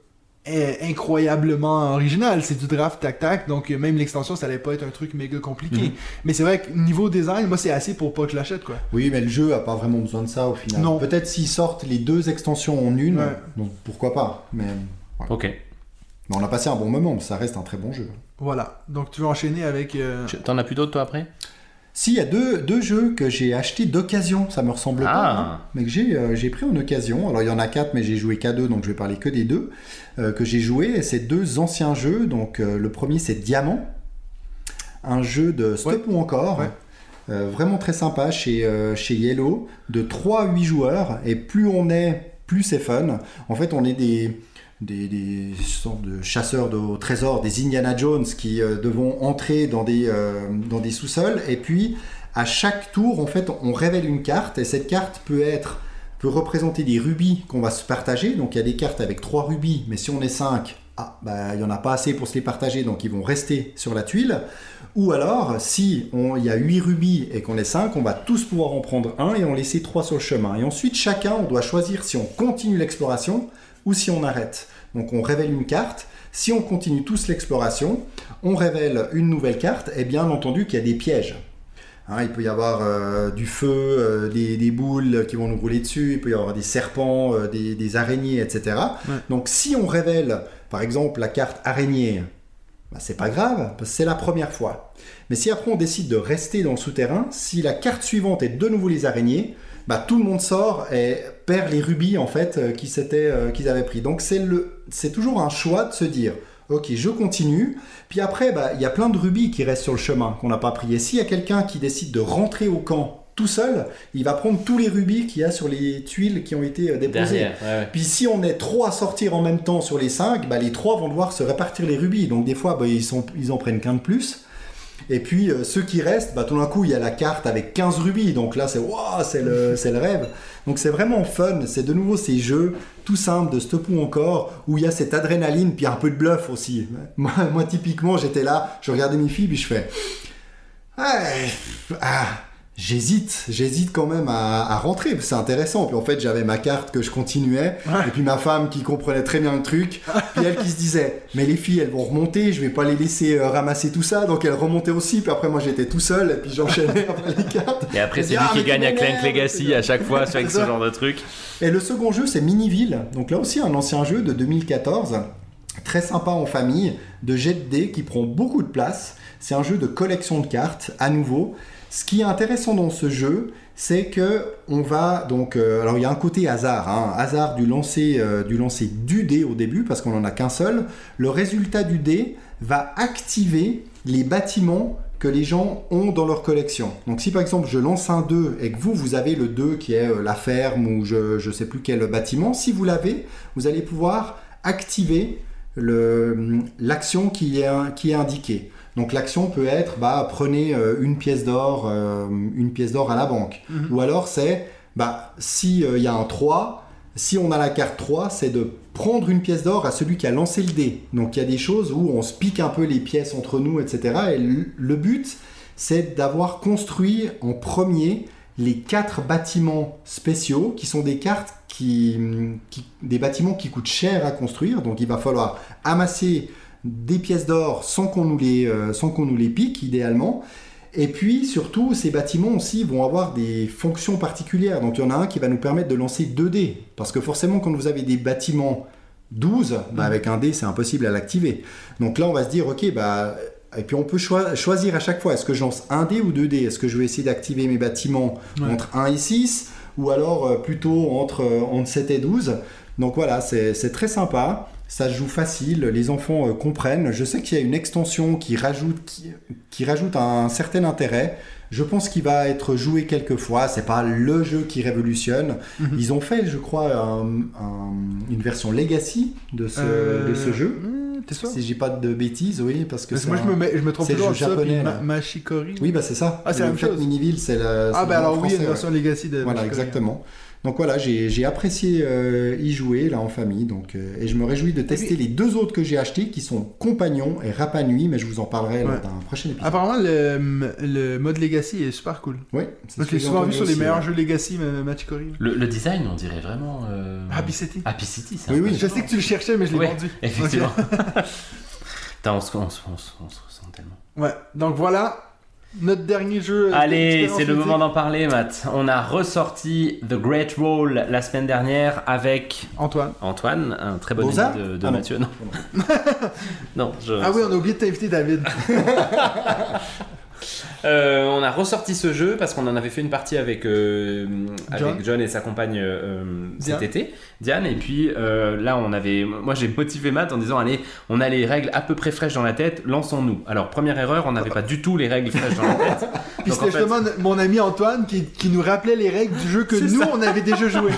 incroyablement original. C'est du draft tac-tac, donc même l'extension, ça allait pas être un truc méga compliqué. Mhm. Mais c'est vrai que niveau design, moi, c'est assez pour pas que je l'achète, quoi. Oui, mais le jeu a pas vraiment besoin de ça au final. Non. Peut-être s'ils sortent les deux extensions en une, Ouais. donc pourquoi pas. Mais, Ok. mais on a passé un bon moment, ça reste un très bon jeu. Voilà. Donc tu veux enchaîner avec. euh, T'en as plus d'autres toi après? Si, il y a deux, deux jeux que j'ai achetés d'occasion, ça me ressemble pas, Ah. hein, mais que j'ai euh, j'ai pris en occasion. Alors il y en a quatre, mais j'ai joué qu'à deux, donc je vais parler que des deux euh, que j'ai joués. Et c'est deux anciens jeux. Donc euh, le premier c'est Diamant, un jeu de stop ou encore. Ouais. vraiment très sympa chez, chez Yellow, de 3 à 8 joueurs, et plus on est, plus c'est fun. En fait, on est des, des, sortes de chasseurs de au trésor, des Indiana Jones qui euh, devront entrer dans des, euh, dans des sous-sols. Et puis à chaque tour en fait on révèle une carte. Et cette carte peut être peut représenter des rubis qu'on va se partager. Donc il y a des cartes avec 3 rubis. Mais si on est 5 ah, bah, il n'y en a pas assez pour se les partager. Donc ils vont rester sur la tuile. Ou alors si on- il y a 8 rubis et qu'on est 5 on va tous pouvoir en prendre un et en laisser 3 sur le chemin. Et ensuite chacun on doit choisir si on continue l'exploration ou si on arrête. Donc on révèle une carte. Si on continue tous l'exploration, on révèle une nouvelle carte et bien entendu qu'il y a des pièges. Hein, il peut y avoir euh, du feu, euh, des, des boules qui vont nous rouler dessus, il peut y avoir des serpents, euh, des, des araignées, etc. Ouais. Donc si on révèle par exemple la carte araignée, bah, c'est pas grave, parce que c'est la première fois. Mais si après on décide de rester dans le souterrain, si la carte suivante est de nouveau les araignées, bah, tout le monde sort et perd les rubis en fait euh, qu'ils euh, qu'ils avaient pris. Donc c'est le, c'est toujours un choix de se dire, ok, je continue. Puis après, bah, il y a plein de rubis qui restent sur le chemin qu'on n'a pas pris. Et s'il y a quelqu'un qui décide de rentrer au camp tout seul, il va prendre tous les rubis qu'il y a sur les tuiles qui ont été euh, déposées. Derrière. Ouais, ouais. Puis si on est trois à sortir en même temps sur les cinq, bah, les trois vont devoir se répartir les rubis. Donc des fois, bah, ils, sont, ils en prennent qu'un de plus. Et puis euh, ceux qui restent, bah, tout d'un coup, il y a la carte avec 15 rubis. Donc là, c'est waouh, c'est le, c'est le rêve. Donc c'est vraiment fun. C'est de nouveau ces jeux tout simples de stop ou encore où il y a cette adrénaline puis un peu de bluff aussi. [LAUGHS] Moi, typiquement, j'étais là, je regardais mes filles puis je fais ah, j'hésite, j'hésite quand même à, à rentrer, parce que c'est intéressant. Puis en fait, j'avais ma carte que je continuais, et puis ma femme qui comprenait très bien le truc, [LAUGHS] puis elle qui se disait, mais les filles, elles vont remonter, je vais pas les laisser euh, ramasser tout ça, donc elle remontait aussi. Puis après, moi, j'étais tout seul, et puis j'enchaînais [LAUGHS] après les cartes. Et après, c'est lui Ah, qui gagne à Clank Legacy à chaque fois [LAUGHS] avec ce genre de truc. Et le second jeu, c'est Miniville. Donc là aussi, un ancien jeu de 2014. très sympa en famille, de jet de dés qui prend beaucoup de place. C'est un jeu de collection de cartes, à nouveau. Ce qui est intéressant dans ce jeu, c'est que on va donc euh, alors il y a un côté hasard, hein, hasard du lancer euh, du lancer du dé au début parce qu'on en a qu'un seul. Le résultat du dé va activer les bâtiments que les gens ont dans leur collection. Donc si par exemple je lance un 2 et que vous, vous avez le 2 qui est euh, la ferme ou je ne sais plus quel bâtiment, si vous l'avez, vous allez pouvoir activer le- l'action qui est indiquée. Donc l'action peut être bah, prenez euh, une pièce d'or euh, une pièce d'or à la banque. Mhm. Ou alors c'est bah, si euh, il y a un 3, si on a la carte 3, c'est de prendre une pièce d'or à celui qui a lancé le dé. Donc il y a des choses où on se pique un peu les pièces entre nous, etc. Et le- le but, c'est d'avoir construit en premier les quatre bâtiments spéciaux, qui sont des cartes qui, qui- des bâtiments qui coûtent cher à construire. Donc il va falloir amasser des pièces d'or sans qu'on nous les, euh, sans qu'on nous les pique, idéalement. Et puis surtout, ces bâtiments aussi vont avoir des fonctions particulières. Donc il y en a un qui va nous permettre de lancer 2 dés. Parce que forcément, quand vous avez des bâtiments 12, bah, avec un dé, c'est impossible à l'activer. Donc là, on va se dire, ok, bah, et puis on peut choi- choisir à chaque fois, est-ce que je lance un dé ou deux dés? Est-ce que je vais essayer d'activer mes bâtiments Ouais. entre 1 et 6 Ou alors euh, plutôt entre, euh, entre 7 et 12 Donc voilà, c'est c'est très sympa. Ça se joue facile, les enfants euh, comprennent. Je sais qu'il y a une extension qui rajoute, qui, qui rajoute un certain intérêt. Je pense qu'il va être joué quelques fois. C'est pas le jeu qui révolutionne. Mhm. Ils ont fait, je crois, un- un- une version Legacy de ce, Euh, de ce jeu. T'es sûr Si j'ai pas de bêtises, oui, parce que Parce moi, je me, mets- je me trompe c'est le toujours jeu japonais. Ma- Machikori. Oui, bah c'est ça. Ah, c'est la le même chose. Miniville, c'est la. Ah, le alors oui, une version Legacy de Voilà, exactement. Donc voilà, j'ai apprécié euh, y jouer là en famille, donc euh, et je me réjouis de tester les deux autres que j'ai achetés, qui sont Compagnon et Rapa Nui, mais je vous en parlerai Ouais. d'un prochain épisode. Apparemment, le, le mode Legacy est super cool. oui, c'est ce je l'ai que j'ai souvent vu sur les aussi, meilleurs ouais. jeux Legacy, ma- Machikori. Le, le design, on dirait vraiment. Euh... Happy City. Happy City, c'est Oui, oui. Je sais que tu le cherchais, mais je l'ai Ouais, vendu. Effectivement. Putain, [LAUGHS] on se, on, se, on se- on se ressent tellement. Ouais, donc voilà, notre dernier jeu. euh, Allez, c'est le moment d'en parler, Matt. On a ressorti The Great Wall la semaine dernière avec Antoine. Antoine, un très bon ami de, de Ah. Mathieu. Non, [LAUGHS] non je... Ah oui, on a oublié de t'inviter, David. [LAUGHS] Euh, on a ressorti ce jeu parce qu'on en avait fait une partie avec, euh, John. avec John et sa compagne euh, cet Diane. été, Diane. Et puis euh, là, on avait, moi j'ai motivé Matt en disant allez, on a les règles à peu près fraîches dans la tête, lançons-nous. Alors première erreur, on n'avait pas du tout les règles fraîches dans la tête. [LAUGHS] Puis c'était fait- justement mon ami Antoine qui, qui nous rappelait les règles du jeu que nous, ça. on avait déjà joué.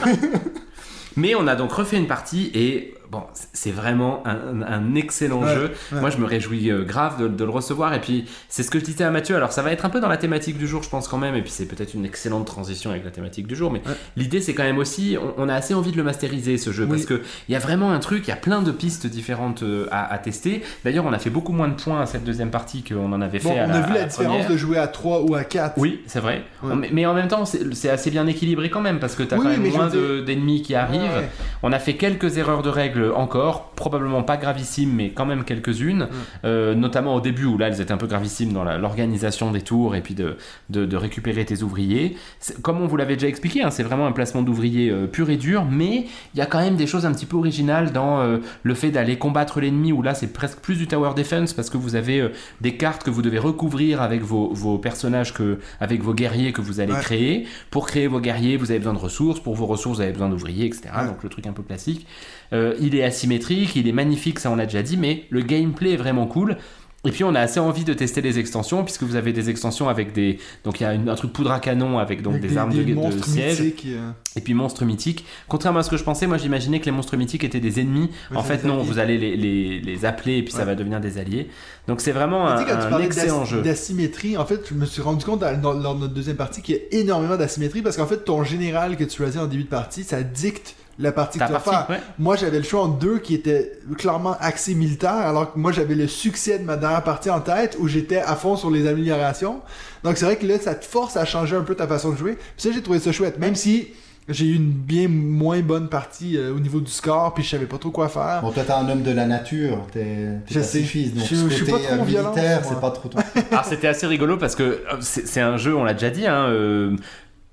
[LAUGHS] Mais on a donc refait une partie et bon, c'est vraiment un, un excellent Ouais, jeu. ouais. Moi, je me réjouis euh, grave de, de le recevoir. Et puis, c'est ce que je disais à Mathieu. Alors, ça va être un peu dans la thématique du jour, je pense quand même. Et puis, c'est peut-être une excellente transition avec la thématique du jour. Mais Ouais. l'idée, c'est quand même aussi, on, on a assez envie de le masteriser ce jeu Oui. parce que il y a vraiment un truc. Il y a plein de pistes différentes euh, à, à tester. D'ailleurs, on a fait beaucoup moins de points à cette deuxième partie qu'on en avait Bon, fait. à on la- a vu à la la différence première. de jouer à 3 ou à 4. Oui, c'est vrai. Mais, mais en même temps, c'est assez bien équilibré quand même parce que tu as Oui, quand même moins de- d'ennemis qui arrivent. On a fait quelques erreurs de règles encore, probablement pas gravissimes, mais quand même quelques-unes, Euh, notamment au début où là elles étaient un peu gravissimes dans l'organisation des tours et puis de, de, de récupérer tes ouvriers. Comme on vous l'avait déjà expliqué, hein, c'est vraiment un placement d'ouvriers euh, pur et dur, mais il y a quand même des choses un petit peu originales dans euh, le fait d'aller combattre l'ennemi où là c'est presque plus du tower defense parce que vous avez des cartes que vous devez recouvrir avec vos, vos personnages, que, avec vos guerriers que vous allez Ouais. créer. Pour créer vos guerriers, vous avez besoin de ressources. Pour vos ressources, vous avez besoin d'ouvriers, etc. Ouais. Donc le truc un peu classique. Euh, il est asymétrique, il est magnifique, ça on l'a déjà dit, mais le gameplay est vraiment cool. Et puis on a assez envie de tester les extensions puisque vous avez des extensions avec des donc il y a une- un truc poudre à canon avec donc Avec des, armes de, de siège mythiques, euh, et puis monstres mythiques. Contrairement à ce que je pensais, moi j'imaginais que les monstres mythiques étaient des ennemis. En fait non, vous allez les, les, les appeler et puis ça va devenir des alliés. Donc c'est vraiment un, quand tu un excellent jeu. d'asymétrie, en fait, je me suis rendu compte dans, notre deuxième partie qu'il y a énormément d'asymétrie parce qu'en fait, ton général que tu choisis en début de partie, ça dicte la partie que tu vas faire. ouais. Moi, j'avais le choix en deux qui étaient clairement axés militaires, alors que moi, j'avais le succès de ma dernière partie en tête où j'étais à fond sur les améliorations. Donc, c'est vrai que là, ça te force à changer un peu ta façon de jouer. Puis ça, j'ai trouvé ça chouette. Même si j'ai eu une bien moins bonne partie euh, au niveau du score, puis je savais pas trop quoi faire. Bon, toi, t'es un homme de la nature, t'es sais. pacifiste, donc Je- ce je suis côté pas trop euh, violent, militaire, c'est pas trop ton. [LAUGHS] Alors c'était assez rigolo parce que euh, c'est c'est un jeu, on l'a déjà dit, hein, euh,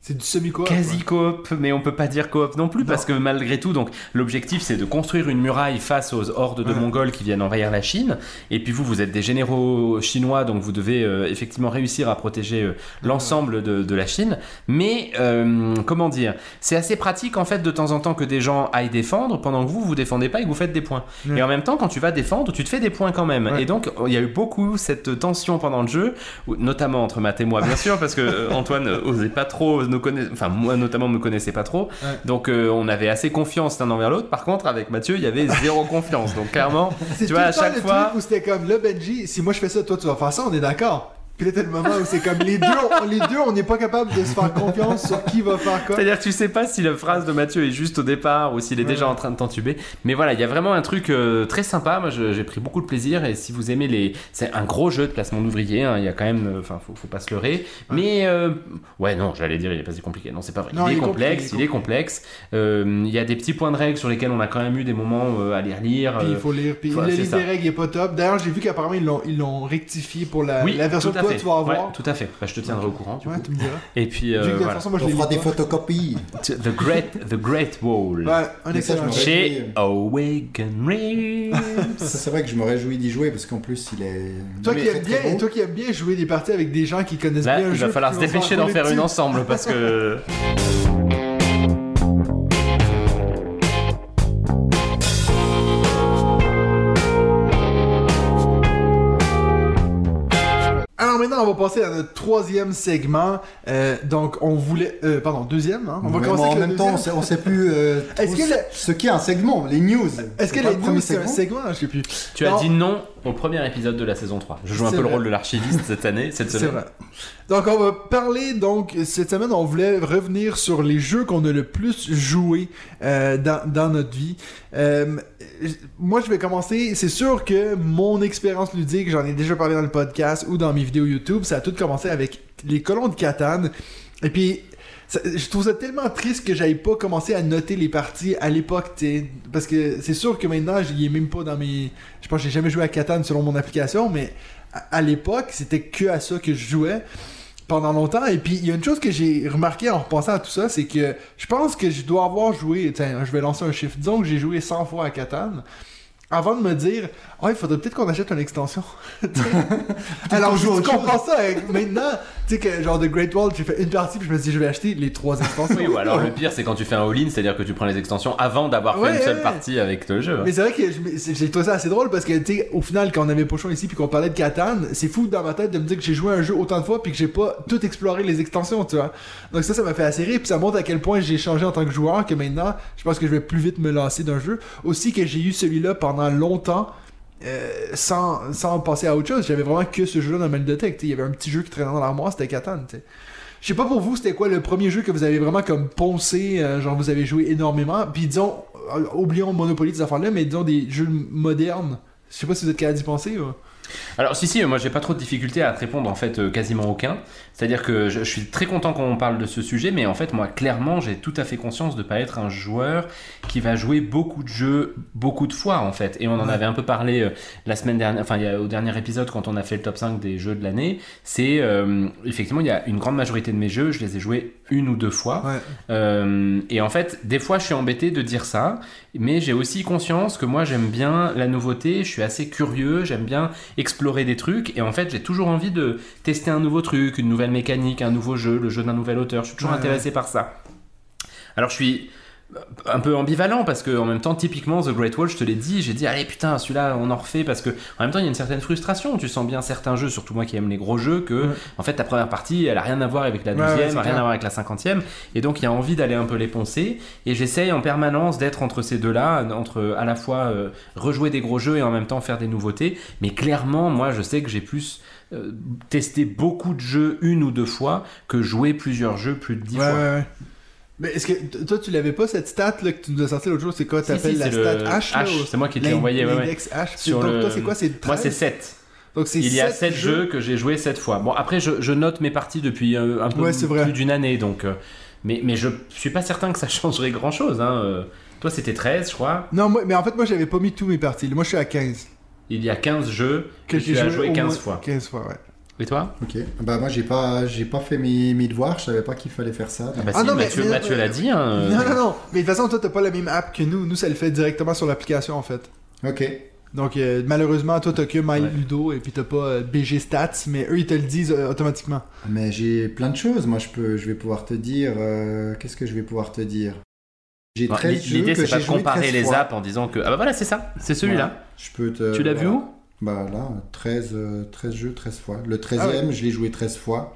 C'est du semi-coop. quasi coop, mais on peut pas dire coop non plus Non. parce que malgré tout, donc l'objectif c'est de construire une muraille face aux hordes de Ouais. Mongols qui viennent envahir la Chine. Et puis vous, vous êtes des généraux chinois, donc vous devez euh, effectivement réussir à protéger euh, l'ensemble de, de la Chine. Mais euh, comment dire, c'est assez pratique en fait de temps en temps que des gens aillent défendre pendant que vous vous défendez pas et que vous faites des points. Ouais. Et en même temps, quand tu vas défendre, tu te fais des points quand même. Et donc il y a eu beaucoup cette tension pendant le jeu, notamment entre Matt et moi bien sûr, parce que euh, Antoine osait pas trop enfin moi notamment me connaissait pas trop. Ouais. Donc euh, on avait assez confiance l'un envers l'autre. Par contre avec Mathieu, il y avait zéro [LAUGHS] confiance. Donc clairement, tu vois le à chaque le fois. c'était comme, là, Benji, si moi je fais ça, toi tu vas faire ça, on est d'accord. Puis là, t'as le moment où c'est comme les deux, on, les deux, on n'est pas capable de se faire confiance sur qui va faire quoi. C'est-à-dire tu sais pas si la phrase de Mathieu est juste au départ ou s'il est Ouais. déjà en train de t'entuber. Mais voilà, il y a vraiment un truc euh, très sympa. Moi, j'ai pris beaucoup de plaisir. Et si vous aimez les. C'est un gros jeu de placement d'ouvriers. hein. Il y a quand même. euh, Enfin, faut, faut pas se leurrer. Mais. euh, Ouais, non, j'allais dire, il est pas si compliqué. Non, c'est pas vrai. Non, il, il est complexe. il est il complexe. Euh, Il y a des petits points de règle sur lesquels on a quand même eu des moments à les relire. Puis il faut lire. Puis ouais, le c'est livre ça. des règles est pas top. D'ailleurs, j'ai vu qu'apparemment ils l'ont, rectifié pour la, oui, la version tout que à toi fait. tu vas avoir. Ouais, tout à fait. Bah, je te tiendrai au courant. Du Ouais, coup. tu me diras. Et puis, Vu que euh, de toute voilà. façon, moi je On fera des photocopies. The Great, the Great Wall. Ouais, un excellent Chez Awaken. Ça, c'est vrai que je me réjouis d'y jouer parce qu'en plus, il est. Toi il qui, très, aimes très bien, toi qui aimes bien jouer des parties avec des gens qui connaissent Là, bien il jeu. va falloir se dépêcher d'en faire une ensemble parce que. [LAUGHS] maintenant, on va passer à notre troisième segment. Euh, donc, on voulait... euh, pardon, deuxième. Hein? On va Ouais, commencer en avec le même temps, on sait, on sait plus euh, [LAUGHS] Est-ce trop que le- ce qu'est un segment, les news. Est-ce que les news, c'est un segment Je sais plus. Tu as dit non au premier épisode de la saison 3. Je joue un peu le rôle de l'archiviste cette année, cette C'est semaine. vrai. Donc, on va parler, donc, cette semaine, on voulait revenir sur les jeux qu'on a le plus joué euh, dans, dans notre vie. Euh, moi, je vais commencer. C'est sûr que mon expérience ludique, j'en ai déjà parlé dans le podcast ou dans mes vidéos YouTube, ça a tout commencé avec les colons de Catane. Et puis, je trouve ça tellement triste que j'aille pas commencé à noter les parties à l'époque. Parce que c'est sûr que maintenant, j'y ai même pas dans mes. Je pense que j'ai jamais joué à Catane selon mon application, mais à, l'époque, c'était que à ça que je jouais pendant longtemps. Et puis, il y a une chose que j'ai remarqué en repensant à tout ça, c'est que je pense que je dois avoir joué. Tiens, je vais lancer un chiffre. Disons j'ai joué 100 fois à Catane. Avant de me dire, oh, il faudrait peut-être qu'on achète une extension. [LAUGHS] [LAUGHS] Alors, je à comprends ça avec maintenant, tu sais que genre de Great Wall, j'ai fait une partie, puis je me suis dit, je vais acheter les trois extensions. Oui, ou alors le [LAUGHS] pire, c'est quand tu fais un all-in, c'est-à-dire que tu prends les extensions avant d'avoir Ouais, fait une seule ouais. partie avec le jeu. Mais c'est vrai que c'est- j'ai trouvé ça assez drôle parce que, tu sais, au final, quand on avait Pochon ici puis qu'on parlait de Catane, c'est fou dans ma tête de me dire que j'ai joué à un jeu autant de fois puis que j'ai pas tout exploré les extensions, tu vois. Donc ça, ça m'a fait assez rire puis ça montre à quel point j'ai changé en tant que joueur que maintenant, je pense que je vais plus vite me lancer d'un jeu. Aussi que j'ai eu celui-là pendant longtemps. euh, sans, sans passer à autre chose, j'avais vraiment que ce jeu-là dans ma sais. Il y avait un petit jeu qui traînait dans l'armoire, c'était sais. Je sais pas pour vous, c'était quoi le premier jeu que vous avez vraiment comme poncé, euh, genre vous avez joué énormément. Puis disons, euh, oublions Monopoly des affaires-là, mais disons des jeux modernes. Je sais pas si vous êtes capable d'y penser. Alors si si, moi j'ai pas trop de difficulté à te répondre en fait euh, quasiment aucun. C'est-à-dire que je, je suis très content qu'on parle de ce sujet, mais en fait moi clairement j'ai tout à fait conscience de pas être un joueur qui va jouer beaucoup de jeux beaucoup de fois en fait. Et on en Ouais. avait un peu parlé euh, la semaine dernière, enfin au dernier épisode quand on a fait le top 5 des jeux de l'année. C'est euh, effectivement il y a une grande majorité de mes jeux, je les ai joués une ou deux fois. Ouais. Euh, et en fait, des fois, je suis embêté de dire ça, mais j'ai aussi conscience que moi, j'aime bien la nouveauté, je suis assez curieux, j'aime bien explorer des trucs, et en fait, j'ai toujours envie de tester un nouveau truc, une nouvelle mécanique, un nouveau jeu, le jeu d'un nouvel auteur. Je suis toujours Ouais, intéressé par ça. Alors, je suis un peu ambivalent parce que en même temps typiquement The Great Wall je te l'ai dit j'ai dit allez putain celui-là on en refait parce que en même temps il y a une certaine frustration tu sens bien certains jeux surtout moi qui aime les gros jeux que Ouais. en fait ta première partie elle a rien à voir avec la Ouais, ouais, deuxième rien clair. à voir avec la cinquantième et donc il y a envie d'aller un peu les poncer et j'essaye en permanence d'être entre ces deux là entre à la fois euh, rejouer des gros jeux et en même temps faire des nouveautés mais clairement moi je sais que j'ai plus euh, testé beaucoup de jeux une ou deux fois que jouer plusieurs jeux plus de dix fois ouais, ouais. Mais est-ce que toi tu l'avais pas cette stat là que tu nous as sorti l'autre jour? C'est quoi Si, T'appelles si, la c'est stat H ou- c'est moi qui te l'ai envoyé ouais, ouais. H? Sur Donc le- toi c'est quoi C'est Moi, c'est 13? 7. Donc c'est Il y a sept 7 jeux que j'ai joué 7 fois. Bon, après, je, je note mes parties depuis euh, un peu Ouais, plus d'une année, donc. euh, mais, mais je suis pas certain que ça [LAUGHS] changerait grand chose. Hein. euh. Toi, c'était 13, je crois. Non, moi, mais en fait moi j'avais pas mis tous mes parties. Moi je suis à 15. Il y a 15 jeux que, Que tu j'ai as joué joué au 15 moins fois. 15 fois, ouais. Et toi Ok. Bah moi j'ai pas j'ai pas fait mes, mes devoirs, je savais pas qu'il fallait faire ça. Ah bah Ah si, non, mais- Mathieu, mais- Mathieu l'a dit. Hein, euh, Non, non, non. Mais de toute façon, toi, t'as pas la même app que nous. Nous, ça le fait directement sur l'application, en fait. Ok. Donc, euh, malheureusement, toi, t'as que My Ouais. Ludo et puis t'as pas euh, BG Stats, mais eux, ils te le disent euh, automatiquement. Mais j'ai plein de choses. Moi je peux je vais pouvoir te dire euh, qu'est-ce que je vais pouvoir te dire? J'ai bon, 13 jeux L'idée, c'est pas de comparer 13 les apps en disant que. Ah bah voilà, c'est ça, c'est celui-là. Je peux te Tu l'as vu où? Bah là, 13, euh, 13 jeux, 13 fois. Le 13e, Ah ouais. je l'ai joué 13 fois.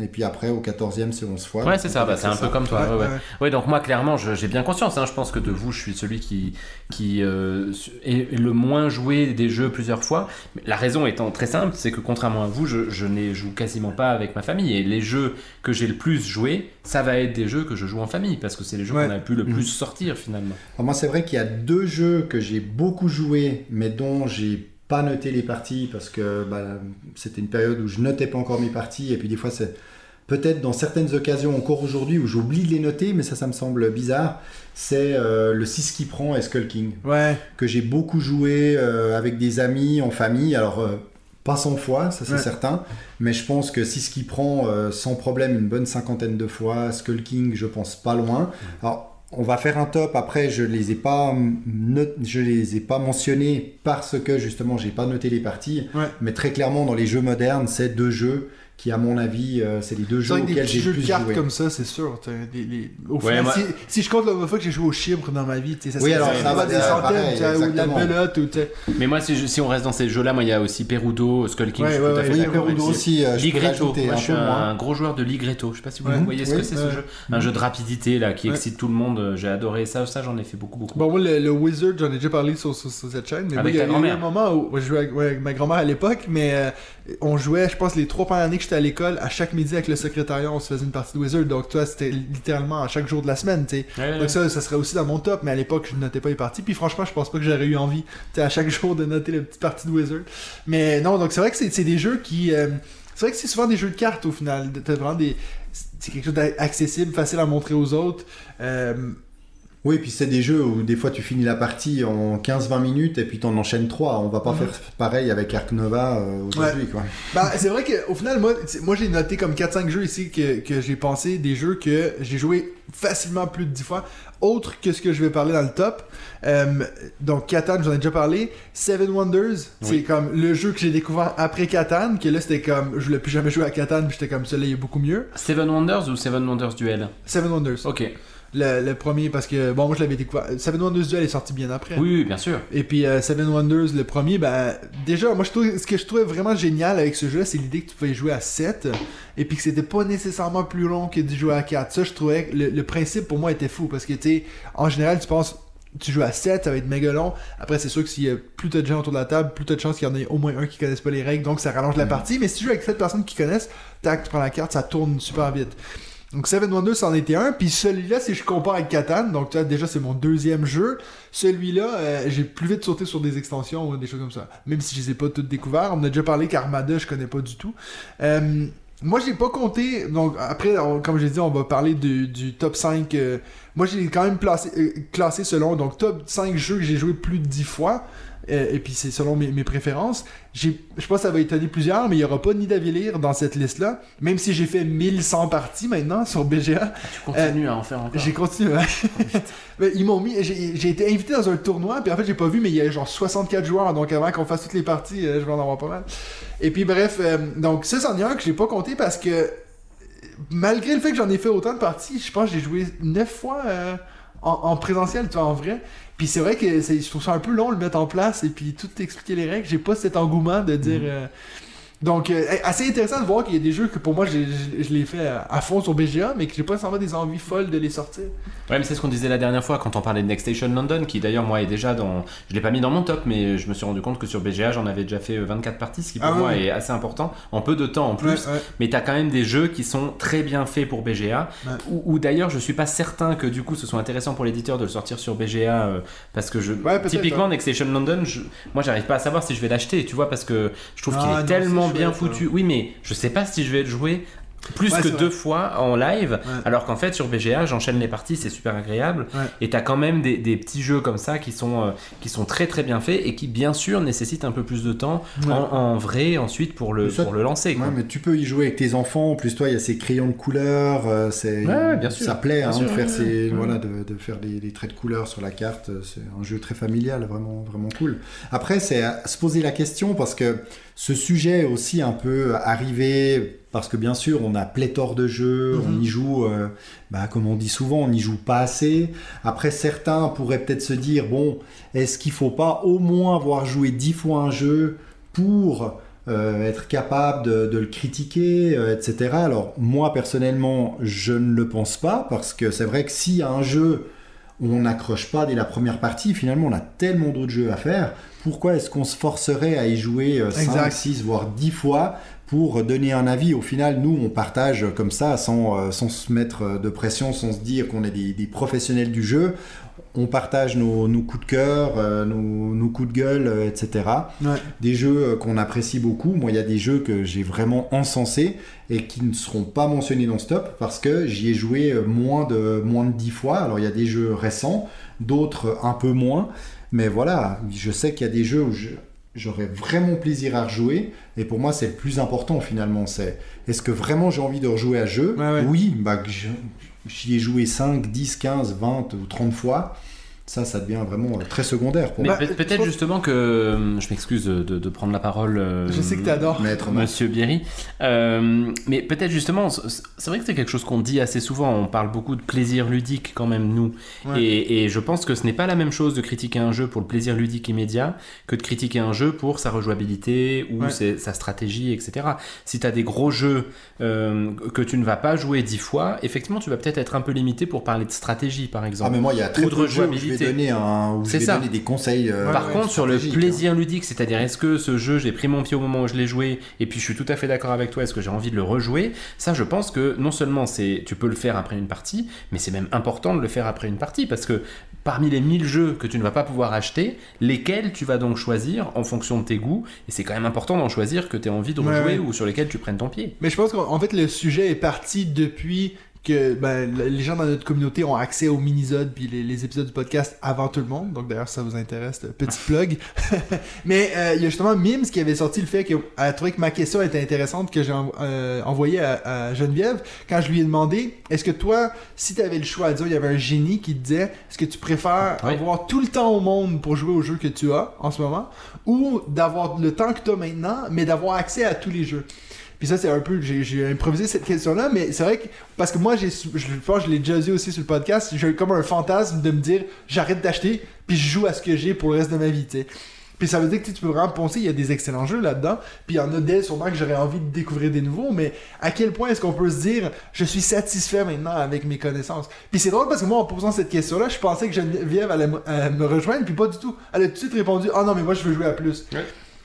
Et puis après, au 14e, c'est 11 fois. Ouais, Donc, c'est ça, bah, c'est un peu comme toi. Ouais, ouais, ouais. ouais. Ouais, donc moi, clairement, je- j'ai bien conscience. hein, je pense que de vous, je suis celui qui, qui euh, est le moins joué des jeux plusieurs fois. La raison étant très simple, c'est que contrairement à vous, je, je n'ai joue quasiment pas avec ma famille. Et les jeux que j'ai le plus joué, ça va être des jeux que je joue en famille, parce que c'est les jeux Ouais. qu'on a pu le Mhm. plus sortir finalement. Alors moi, c'est vrai qu'il y a deux jeux que j'ai beaucoup joué, mais dont j'ai pas noté les parties parce que bah, c'était une période où je notais pas encore mes parties. Et puis des fois, c'est peut-être dans certaines occasions, encore aujourd'hui, où j'oublie de les noter, mais ça, ça me semble bizarre. C'est euh, le 6 qui prend et Skull King. Ouais. que j'ai beaucoup joué euh, avec des amis, en famille. Alors, euh, pas 100 fois, ça c'est Ouais. certain. Mais je pense que si ce qui prend sans problème une bonne cinquantaine de fois, Skull King, je pense pas loin. Alors, on va faire un top. Après, je les ai pas, not- je les ai pas mentionnés parce que justement, j'ai pas noté les parties. Ouais. Mais très clairement, dans les jeux modernes, c'est deux jeux qui, à mon avis, euh, c'est les deux jeux auxquels j'ai jeux le de plus cartes joué. comme ça, c'est sûr. les- Au Ouais, final, moi- si, si je compte la fois que j'ai joué au chibre dans ma vie, tu sais, ça Oui, alors, ça ça va des c'est centaines, pareil, ou de la belote, ou tu sais. Mais moi, si, je- si on reste dans ces jeux-là, moi, il y a aussi Perudo, Skull King. Ouais, je suis ouais, tout à fait Oui, Perudo aussi, euh, je Ligretto, moi suis un gros joueur de Ligretto. Je sais pas si vous voyez ce que c'est ce jeu. Un jeu de rapidité là qui excite tout le monde. J'ai adoré ça. Ça, j'en ai fait beaucoup, beaucoup. Bon, moi, le, Wizard, j'en ai déjà parlé sur, cette chaîne. Mais il y a un moment où je jouais avec, ma grand-mère à l'époque, mais euh, on jouait, je pense, les trois premières années que j'étais à l'école, à chaque midi avec le secrétariat, on se faisait une partie de Wizard. Donc, toi, c'était littéralement à chaque jour de la semaine, tu sais. Ouais, ouais. Donc, ça, ça serait aussi dans mon top, mais à l'époque, je notais pas les parties. Puis, franchement, je pense pas que j'aurais eu envie, tu sais, à chaque [LAUGHS] jour de noter les petites parties de Wizard. Mais non, donc, c'est vrai que c'est c'est des jeux qui. euh, c'est vrai que c'est souvent des jeux de cartes au final. T'as vraiment des. C'est quelque chose d'accessible, facile à montrer aux autres. Euh, Oui, puis c'est des jeux où des fois tu finis la partie en 15-20 minutes et puis t'en enchaînes 3. On va pas Mhm. faire pareil avec Ark Nova euh, aujourd'hui. quoi. Bah, c'est vrai qu'au final, moi, moi j'ai noté comme 4-5 jeux ici que, que j'ai pensé, des jeux que j'ai joué facilement plus de 10 fois, autre que ce que je vais parler dans le top. Euh, donc, Catan, j'en ai déjà parlé. Seven Wonders, c'est comme le jeu que j'ai découvert après Catan, que là c'était comme, je voulais plus jamais jouer à Catan, puis j'étais comme, celui-là il est beaucoup mieux. Seven Wonders ou Seven Wonders Duel? Seven Wonders. Ok. Le, le premier, parce que, bon, moi je l'avais découvert. Seven Wonders Duel est sorti bien après. Oui, oui, bien sûr. Et puis euh, Seven Wonders, le premier, ben déjà, moi je trouve, ce que je trouvais vraiment génial avec ce jeu, c'est l'idée que tu pouvais jouer à 7 et puis que c'était pas nécessairement plus long que de jouer à 4. Ça, je trouvais que le, le principe pour moi était fou parce que tu sais, en général, tu penses. Tu joues à 7, ça va être méga long. Après, c'est sûr que s'il y a plus de gens autour de la table, plus t'as de chances qu'il y en ait au moins un qui connaisse pas les règles, donc ça rallonge la partie. Mais si tu joues avec 7 personnes qui connaissent, tac, tu prends la carte, ça tourne super vite. Donc Seven Wonders, c'en était un. Puis celui-là, si je compare avec Catan, donc tu vois, déjà c'est mon deuxième jeu. Celui-là, euh, j'ai plus vite sauté sur des extensions ou des choses comme ça. Même si je les ai pas toutes découvertes. On a déjà parlé qu'Armada, je connais pas du tout. Euh, moi, j'ai pas compté. Donc après, on- comme j'ai dit, on va parler du, top 5. euh, moi, j'ai quand même placé, euh, classé selon donc top 5 jeux que j'ai joué plus de 10 fois. Euh, et puis c'est selon mes, mes préférences. Je pense que ça va étonner plusieurs, mais il n'y aura pas Nidavellir dans cette liste-là. Même si j'ai fait 1100 parties maintenant sur BGA. Tu continues à en faire encore. J'ai continué. [LAUGHS] Mais ils m'ont mis. J'ai été invité dans un tournoi, puis en fait, j'ai pas vu, mais il y a genre 64 joueurs, donc avant qu'on fasse toutes les parties, euh, je vais en avoir pas mal. Et puis, bref, euh, donc ça, c'en est un que j'ai pas compté parce que malgré le fait que j'en ai fait autant de parties, je pense que j'ai joué 9 fois euh, en, en présentiel, tu vois, en vrai. Puis c'est vrai que c'est- je trouve ça un peu long de le mettre en place et puis tout expliquer les règles. J'ai pas cet engouement de dire. euh, donc, euh, assez intéressant de voir qu'il y a des jeux que pour moi, je, les fais à, à fond sur BGA, mais que j'ai pas nécessairement des envies folles de les sortir. Ouais, mais c'est ce qu'on disait la dernière fois quand on parlait de Next Station London, qui d'ailleurs, moi, est déjà dans. Je l'ai pas mis dans mon top, mais je me suis rendu compte que sur BGA, j'en avais déjà fait euh, 24 parties, ce qui pour Ah moi est assez important, en peu de temps en plus. Ouais, ouais. Mais t'as quand même des jeux qui sont très bien faits pour BGA, Ouais. ou, ou d'ailleurs, je suis pas certain que du coup ce soit intéressant pour l'éditeur de le sortir sur BGA, euh, parce que je. Typiquement. Next Station London, je- moi, j'arrive pas à savoir si je vais l'acheter, tu vois, parce que je trouve Ah, qu'il est non, tellement bien foutu. Oui, mais je sais pas si je vais le jouer Plus Ouais, que deux fois en live, Ouais. alors qu'en fait sur BGA j'enchaîne les parties, c'est super agréable. Ouais. Et t'as quand même des, des petits jeux comme ça qui sont, euh, qui sont très très bien faits et qui bien sûr nécessitent un peu plus de temps en, en vrai ensuite pour le, ça- pour le lancer. quoi. Mais tu peux y jouer avec tes enfants. En plus, toi, il y a ces crayons de couleur. euh, c'est, Ouais, ouais, bien sûr. Ça plaît Bien hein, sûr. de faire ces, voilà, de, de faire des, des traits de couleur sur la carte. C'est un jeu très familial, vraiment, vraiment cool. Après, c'est à se poser la question parce que ce sujet est aussi un peu arrivé parce que bien sûr, on a pléthore de jeux, Mhm. on y joue, euh, bah, comme on dit souvent, on n'y joue pas assez. Après, certains pourraient peut-être se dire, bon, est-ce qu'il faut pas au moins avoir joué dix fois un jeu pour euh, être capable de, de le critiquer, euh, etc. Alors moi personnellement, je ne le pense pas parce que c'est vrai que s'il y a un jeu où on n'accroche pas dès la première partie, finalement on a tellement d'autres jeux à faire, pourquoi est-ce qu'on se forcerait à y jouer euh, 5, Exact. 6, voire 10 fois pour donner un avis Au final, nous, on partage comme ça, sans, euh, sans se mettre de pression, sans se dire qu'on est des, des professionnels du jeu. On partage nos, nos coups de cœur, euh, nos, nos coups de gueule, euh, etc Ouais. des jeux qu'on apprécie beaucoup. Moi, il y a des jeux que j'ai vraiment encensés et qui ne seront pas mentionnés dans Stop parce que j'y ai joué moins de, moins de 10 fois. Alors, il y a des jeux récents, d'autres un peu moins. Mais voilà, je sais qu'il y a des jeux où je- j'aurais vraiment plaisir à rejouer. Et pour moi, c'est le plus important finalement. C'est est-ce que vraiment j'ai envie de rejouer à jeu Ouais, ouais. Oui, bah, j'y ai joué 5, 10, 15, 20 ou 30 fois. Ça, ça devient vraiment euh, très secondaire pour Mais Bah, peut-être pense- justement que euh, je m'excuse de, prendre la parole. euh, Je sais que t'adores. Maître. Monsieur Bierry. Euh, mais peut-être justement, c'est vrai que c'est quelque chose qu'on dit assez souvent. On parle beaucoup de plaisir ludique quand même, nous. Ouais. Et, et je pense que ce n'est pas la même chose de critiquer un jeu pour le plaisir ludique immédiat que de critiquer un jeu pour sa rejouabilité ou Ouais. ses- sa stratégie, etc. Si tu as des gros jeux euh, que tu ne vas pas jouer dix fois, effectivement, tu vas peut-être être un peu limité pour parler de stratégie, par Ah exemple. mais moi il y a très Ou de peu de jeux où je vais rejouabilité. Donner un où je C'est vais ça. donner des conseils. euh, Par contre, sur le plaisir ludique, c'est-à-dire est-ce que ce jeu, j'ai pris mon pied au moment où je l'ai joué, et puis je suis tout à fait d'accord avec toi, est-ce que j'ai envie de le rejouer? Ça, je pense que non seulement c'est, tu peux le faire après une partie, mais c'est même important de le faire après une partie, parce que parmi les 1000 jeux que tu ne vas pas pouvoir acheter, lesquels tu vas donc choisir en fonction de tes goûts, et c'est quand même important d'en choisir que tu as envie de rejouer ouais. ou sur lesquels tu prennes ton pied. Mais je pense qu'en en fait, le sujet est parti depuis que ben, le- les gens dans notre communauté ont accès aux minisodes puis les, les épisodes du podcast avant tout le monde. Donc d'ailleurs, si ça vous intéresse, petit [LAUGHS] plug. [LAUGHS] Mais euh, il y a justement Mims qui avait sorti le fait qu'elle a trouvé que ma question était intéressante que j'ai en- euh, envoyée à, à Geneviève quand je lui ai demandé est-ce que toi, si tu avais le choix à dire, il y avait un génie qui te disait est-ce que tu préfères Oui. avoir tout le temps au monde pour jouer aux jeux que tu as en ce moment ou d'avoir le temps que tu as maintenant, mais d'avoir accès à tous les jeux? Puis ça, c'est un peu. J'ai improvisé cette question-là, mais c'est vrai que. Parce que moi, j'ai, je pense je l'ai déjà dit aussi sur le podcast, j'ai comme un fantasme de me dire j'arrête d'acheter, puis je joue à ce que j'ai pour le reste de ma vie, tu sais. Puis ça veut dire que tu peux vraiment penser, il y a des excellents jeux là-dedans, puis il y en a des sûrement que j'aurais envie de découvrir des nouveaux, mais à quel point est-ce qu'on peut se dire je suis satisfait maintenant avec mes connaissances? Puis c'est drôle parce que moi, en posant cette question-là, je pensais que Geneviève allait me, euh, rejoindre, puis pas du tout. Elle a tout de suite répondu ah non, mais moi je veux jouer à plus. Ouais.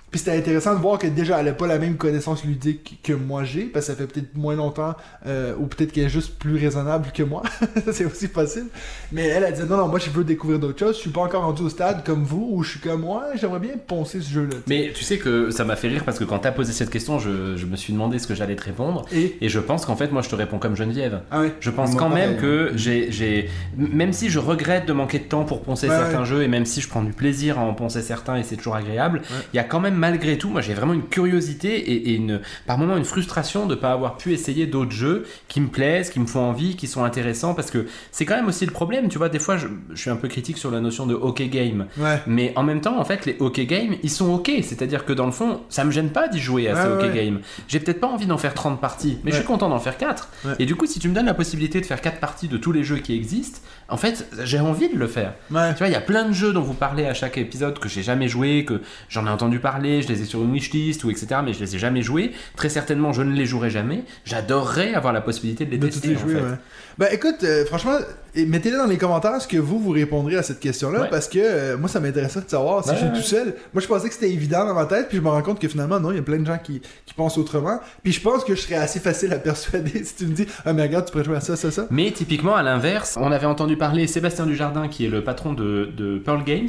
Puis c'était intéressant de voir que déjà elle a pas la même connaissance ludique que moi j'ai, parce que ça fait peut-être moins longtemps, euh, ou peut-être qu'elle est juste plus raisonnable que moi. [LAUGHS] Ça, c'est aussi possible. Mais elle a dit non, non, moi je veux découvrir d'autres choses, je suis pas encore rendu au stade comme vous, où je suis comme moi, j'aimerais bien poncer ce jeu-là. Mais tu sais que ça m'a fait rire parce que quand t'as posé cette question, je, je me suis demandé ce que j'allais te répondre. Et? Et je pense qu'en fait, moi, je te réponds comme Geneviève. Ah ouais. Je pense Moi, quand pareil, même que j'ai, j'ai, même si je regrette de manquer de temps pour poncer Ouais, certains ouais. jeux et même si je prends du plaisir à en poncer certains et c'est toujours agréable, il Ouais. y a quand même malgré tout, moi j'ai vraiment une curiosité et, et une, par moments une frustration de pas avoir pu essayer d'autres jeux qui me plaisent, qui me font envie, qui sont intéressants parce que c'est quand même aussi le problème. Tu vois, des fois je, je suis un peu critique sur la notion de hockey game. Ouais. Mais en même temps, en fait, les hockey games, ils sont ok. C'est-à-dire que dans le fond, ça me gêne pas d'y jouer à Ouais, ces hockey ouais. games. J'ai peut-être pas envie d'en faire 30 parties, mais je suis content d'en faire 4. Ouais. Et du coup, si tu me donnes la possibilité de faire 4 parties de tous les jeux qui existent, en fait, j'ai envie de le faire. Tu vois, il y a plein de jeux dont vous parlez à chaque épisode que j'ai jamais joué, que j'en ai entendu parler, je les ai sur une wishlist ou etc., mais je les ai jamais joués. Très certainement, je ne les jouerai jamais. J'adorerais avoir la possibilité de les De tester. les en jouer, fait. ouais. Ben écoute, euh, franchement, et mettez-le dans les commentaires ce que vous vous répondrez à cette question-là, Ouais. parce que euh, moi ça m'intéresserait de savoir si Ouais, je suis tout seul. Moi je pensais que c'était évident dans ma tête, puis je me rends compte que finalement non, il y a plein de gens qui, qui pensent autrement. Puis je pense que je serais assez facile à persuader [LAUGHS] si tu me dis ah mais regarde tu pourrais jouer à ça, ça, ça. Mais typiquement, à l'inverse, on avait entendu parler Sébastien Dujardin, qui est le patron de, de Pearl Games,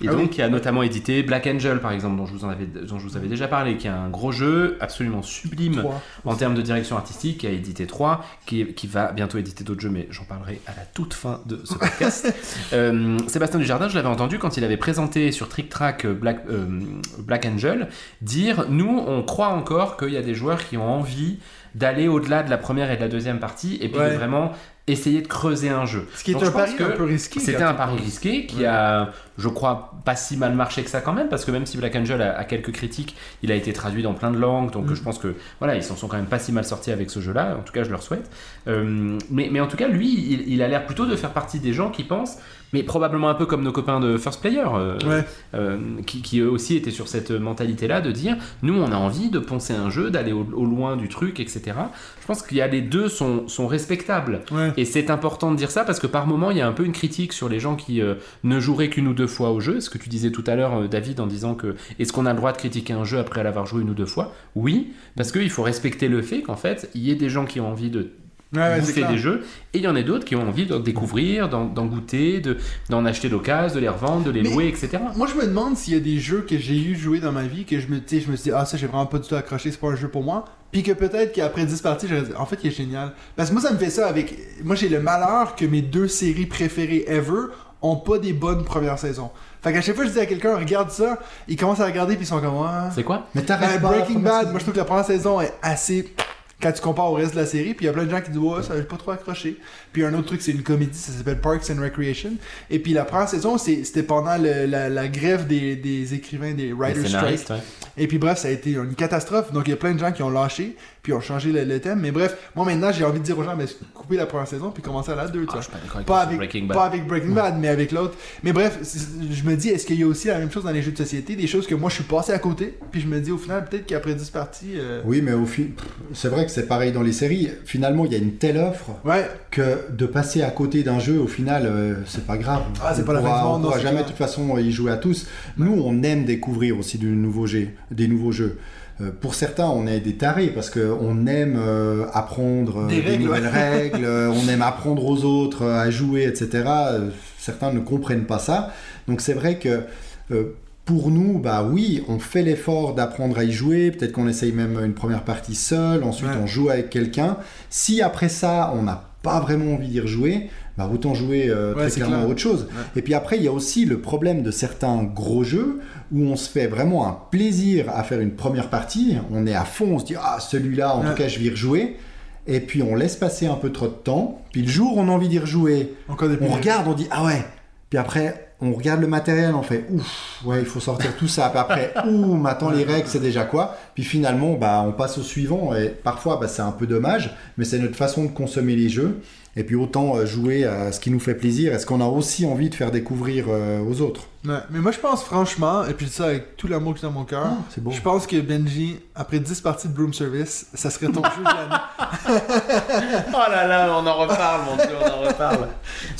Et Ah donc, oui. qui a notamment édité Black Angel, par exemple, dont je vous, en avais, dont je vous avais déjà parlé, qui est un gros jeu absolument sublime en termes de direction artistique, qui a édité 3, qui, qui va bientôt éditer d'autres jeux, mais j'en parlerai à la toute fin de ce podcast. [LAUGHS] Euh, Sébastien Dujardin, je l'avais entendu quand il avait présenté sur Trick Track euh, Black, euh, Black Angel, dire Nous, on croit encore qu'il y a des joueurs qui ont envie d'aller au-delà de la première et de la deuxième partie, et puis Ouais. de vraiment essayer de creuser un jeu. Ce qui est Donc, un pari un peu risqué. C'était un pari risqué qui Ouais. a, je crois, pas si mal marché que ça quand même, parce que même si Black Angel a, a quelques critiques, il a été traduit dans plein de langues, donc Mm. je pense que voilà, ils s'en sont quand même pas si mal sortis avec ce jeu-là. En tout cas, je leur souhaite. Euh, mais, mais en tout cas, lui, il, il a l'air plutôt de faire partie des gens qui pensent, mais probablement un peu comme nos copains de First Player, euh, Ouais. euh, qui, qui eux aussi étaient sur cette mentalité-là de dire, nous, on a envie de poncer un jeu, d'aller au, au loin du truc, etc. Je pense qu'il y a les deux sont, sont respectables. Ouais. Et c'est important de dire ça parce que par moment, il y a un peu une critique sur les gens qui euh, ne joueraient qu'une ou deux fois au jeu. Ce que tu disais tout à l'heure, David, en disant que est-ce qu'on a le droit de critiquer un jeu après l'avoir joué une ou deux fois? Oui, parce qu'il faut respecter le fait qu'en fait, il y ait des gens qui ont envie de Ouais, bouffer des jeux et il y en a d'autres qui ont envie de découvrir, d'en d'en goûter, de- d'en acheter d'occasion, de les revendre, de les Mais- louer, etc. Moi, je me demande s'il y a des jeux que j'ai eu jouer dans ma vie que je me, je me suis dit, ah, ça, j'ai vraiment pas du tout accroché, c'est pas un jeu pour moi. Puis que peut-être qu'après 10 parties, j'aurais dit, en fait, il est génial. Parce que moi, ça me fait ça avec. Moi, j'ai le malheur que mes deux séries préférées ever ont pas des bonnes premières saisons. Fait qu'à chaque fois que je dis à quelqu'un, regarde ça, ils commencent à regarder, puis ils sont comme, ouais. C'est quoi? Mais Ben, t'arrêtes pas. la Breaking Bad, moi je trouve que la première saison est assez. Quand tu compares au reste de la série, puis il y a plein de gens qui disent Ouais, ça n'a pas trop accroché. Puis un autre truc, c'est une comédie, ça s'appelle Parks and Recreation. Et puis la première saison, c'était pendant le- la, la grève des, des écrivains, des writers strike. ouais. Et puis bref, ça a été une catastrophe. Donc il y a plein de gens qui ont lâché, puis ont changé le, le thème. Mais bref, moi maintenant, j'ai envie de dire aux gens Mais coupez la première saison, puis commencez à la deux. tu Ah, pas Pas avec, Breaking Bad. pas avec Breaking Bad, mais avec l'autre. Mais bref, je me dis, est-ce qu'il y a aussi la même chose dans les jeux de société? Des choses que moi je suis passé à côté, puis je me dis au final, peut-être qu'après 10 parties. euh, Oui, mais au fi- pff, c'est vrai que c'est pareil dans les séries. Finalement, il y a une telle offre Ouais, que de passer à côté d'un jeu, au final, euh, c'est pas grave. Ah, c'est On pas la pourra- On non, pourra jamais de toute façon y jouer à tous. Nous, on aime découvrir aussi du nouveau jeu, des nouveaux jeux. Euh, pour certains, on est des tarés parce qu'on aime euh, apprendre Des nouvelles règles, on aime apprendre aux autres à jouer, etc. Certains ne comprennent pas ça. Donc c'est vrai que euh, pour nous, bah oui, on fait l'effort d'apprendre à y jouer. Peut-être qu'on essaye même une première partie seul, ensuite Ouais. on joue avec quelqu'un. Si après ça, on n'a pas vraiment envie d'y rejouer, bah autant jouer euh, Ouais, très clairement clair. à autre chose. Ouais. Et puis après, il y a aussi le problème de certains gros jeux où on se fait vraiment un plaisir à faire une première partie. On est à fond, on se dit ah celui-là, en Ouais. tout cas, je vais y rejouer. Et puis on laisse passer un peu trop de temps. Puis le jour où on a envie d'y rejouer, encore des on regarde, on dit ah ouais. Puis après, on regarde le matériel, on fait ouf, ouais, il faut sortir tout ça. Puis après, [LAUGHS] ouh, maintenant les règles, c'est déjà quoi? Puis finalement, bah, on passe au suivant. Et parfois, bah, c'est un peu dommage, mais c'est notre façon de consommer les jeux. Et puis autant euh, jouer à ce qui nous fait plaisir. Est-ce qu'on a aussi envie de faire découvrir euh, aux autres? Ouais, mais moi je pense franchement, et puis je dis ça avec tout l'amour que j'ai dans mon cœur, Ah, C'est beau. je pense que Benji, après 10 parties de Broom Service, ça serait ton jeu de l'année. [LAUGHS] Oh là là, on en reparle, mon dieu, on en reparle.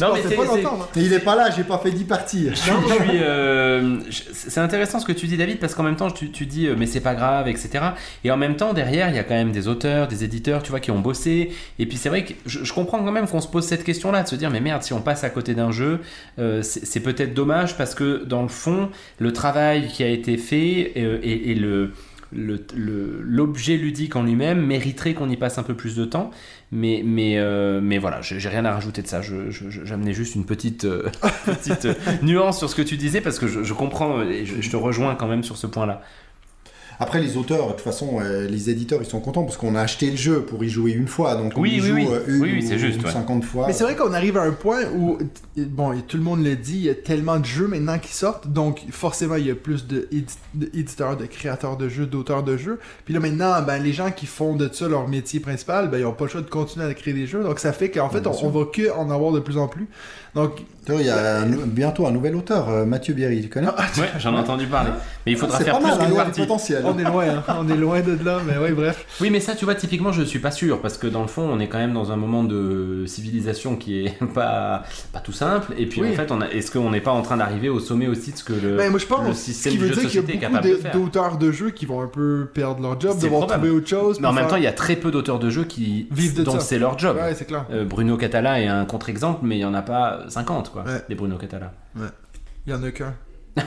Non, mais c'est pas longtemps, hein? Et il est pas là, j'ai pas fait 10 parties. Je suis- je suis, euh, je- c'est intéressant ce que tu dis David parce qu'en même temps tu, tu dis euh, mais c'est pas grave etc et en même temps derrière il y a quand même des auteurs des éditeurs tu vois qui ont bossé et puis c'est vrai que je, je comprends quand même qu'on se pose cette question là de se dire mais merde si on passe à côté d'un jeu euh, c'est c'est peut-être dommage parce que dans le fond le travail qui a été fait euh, et, le l'objet ludique en lui-même mériterait qu'on y passe un peu plus de temps. Mais mais euh, mais voilà j'ai rien à rajouter de ça. J'amenais juste une [LAUGHS] petite euh, nuance sur ce que tu disais parce que je, comprends et je, je te rejoins quand même sur ce point là Après, les auteurs, de toute façon, euh, les éditeurs, ils sont contents parce qu'on a acheté le jeu pour y jouer une fois. Donc on Oui, y oui, joue oui. euh, une Oui, oui, ou- juste, ou ouais. 50 fois. Mais c'est vrai qu'on arrive à un point où, bon, et tout le monde le dit, il y a tellement de jeux maintenant qui sortent, donc forcément il y a plus de édi- d'éditeurs, de créateurs de jeux, d'auteurs de jeux. Puis là maintenant, ben, les gens qui font de ça leur métier principal, ben, ils ont pas le choix de continuer à créer des jeux. Donc ça fait qu'en fait, on, on va que en avoir de plus en plus. Donc, Il y a un- bientôt un nouvel auteur, euh, Mathieu Bierry, tu connais ouais j'en ai entendu parler mais il faudra Ah, c'est faire pas plus mal, hein, qu'une y partie potentiel. on est loin, hein. on est loin de là, mais ouais, bref. oui mais ça tu vois typiquement je suis pas sûr parce que dans le fond on est quand même dans un moment de civilisation qui est [LAUGHS] pas pas tout simple et puis Oui. en fait on a- est-ce qu'on n'est pas en train d'arriver au sommet aussi de ce que le, Ben, moi je le pense, ce système qui du veut jeu dire qu'il y a société est beaucoup capable de faire? d'auteurs de jeux qui vont un peu perdre leur job, devoir trouver autre chose. mais en même temps il y a très peu d'auteurs de jeux qui Vivent de dont ça. c'est leur job Ouais, c'est clair. Euh, Bruno Catala est un contre-exemple, mais il n'y en a pas 50, quoi, Ouais. des Bruno Catala. Il y en a qu'un. [LAUGHS]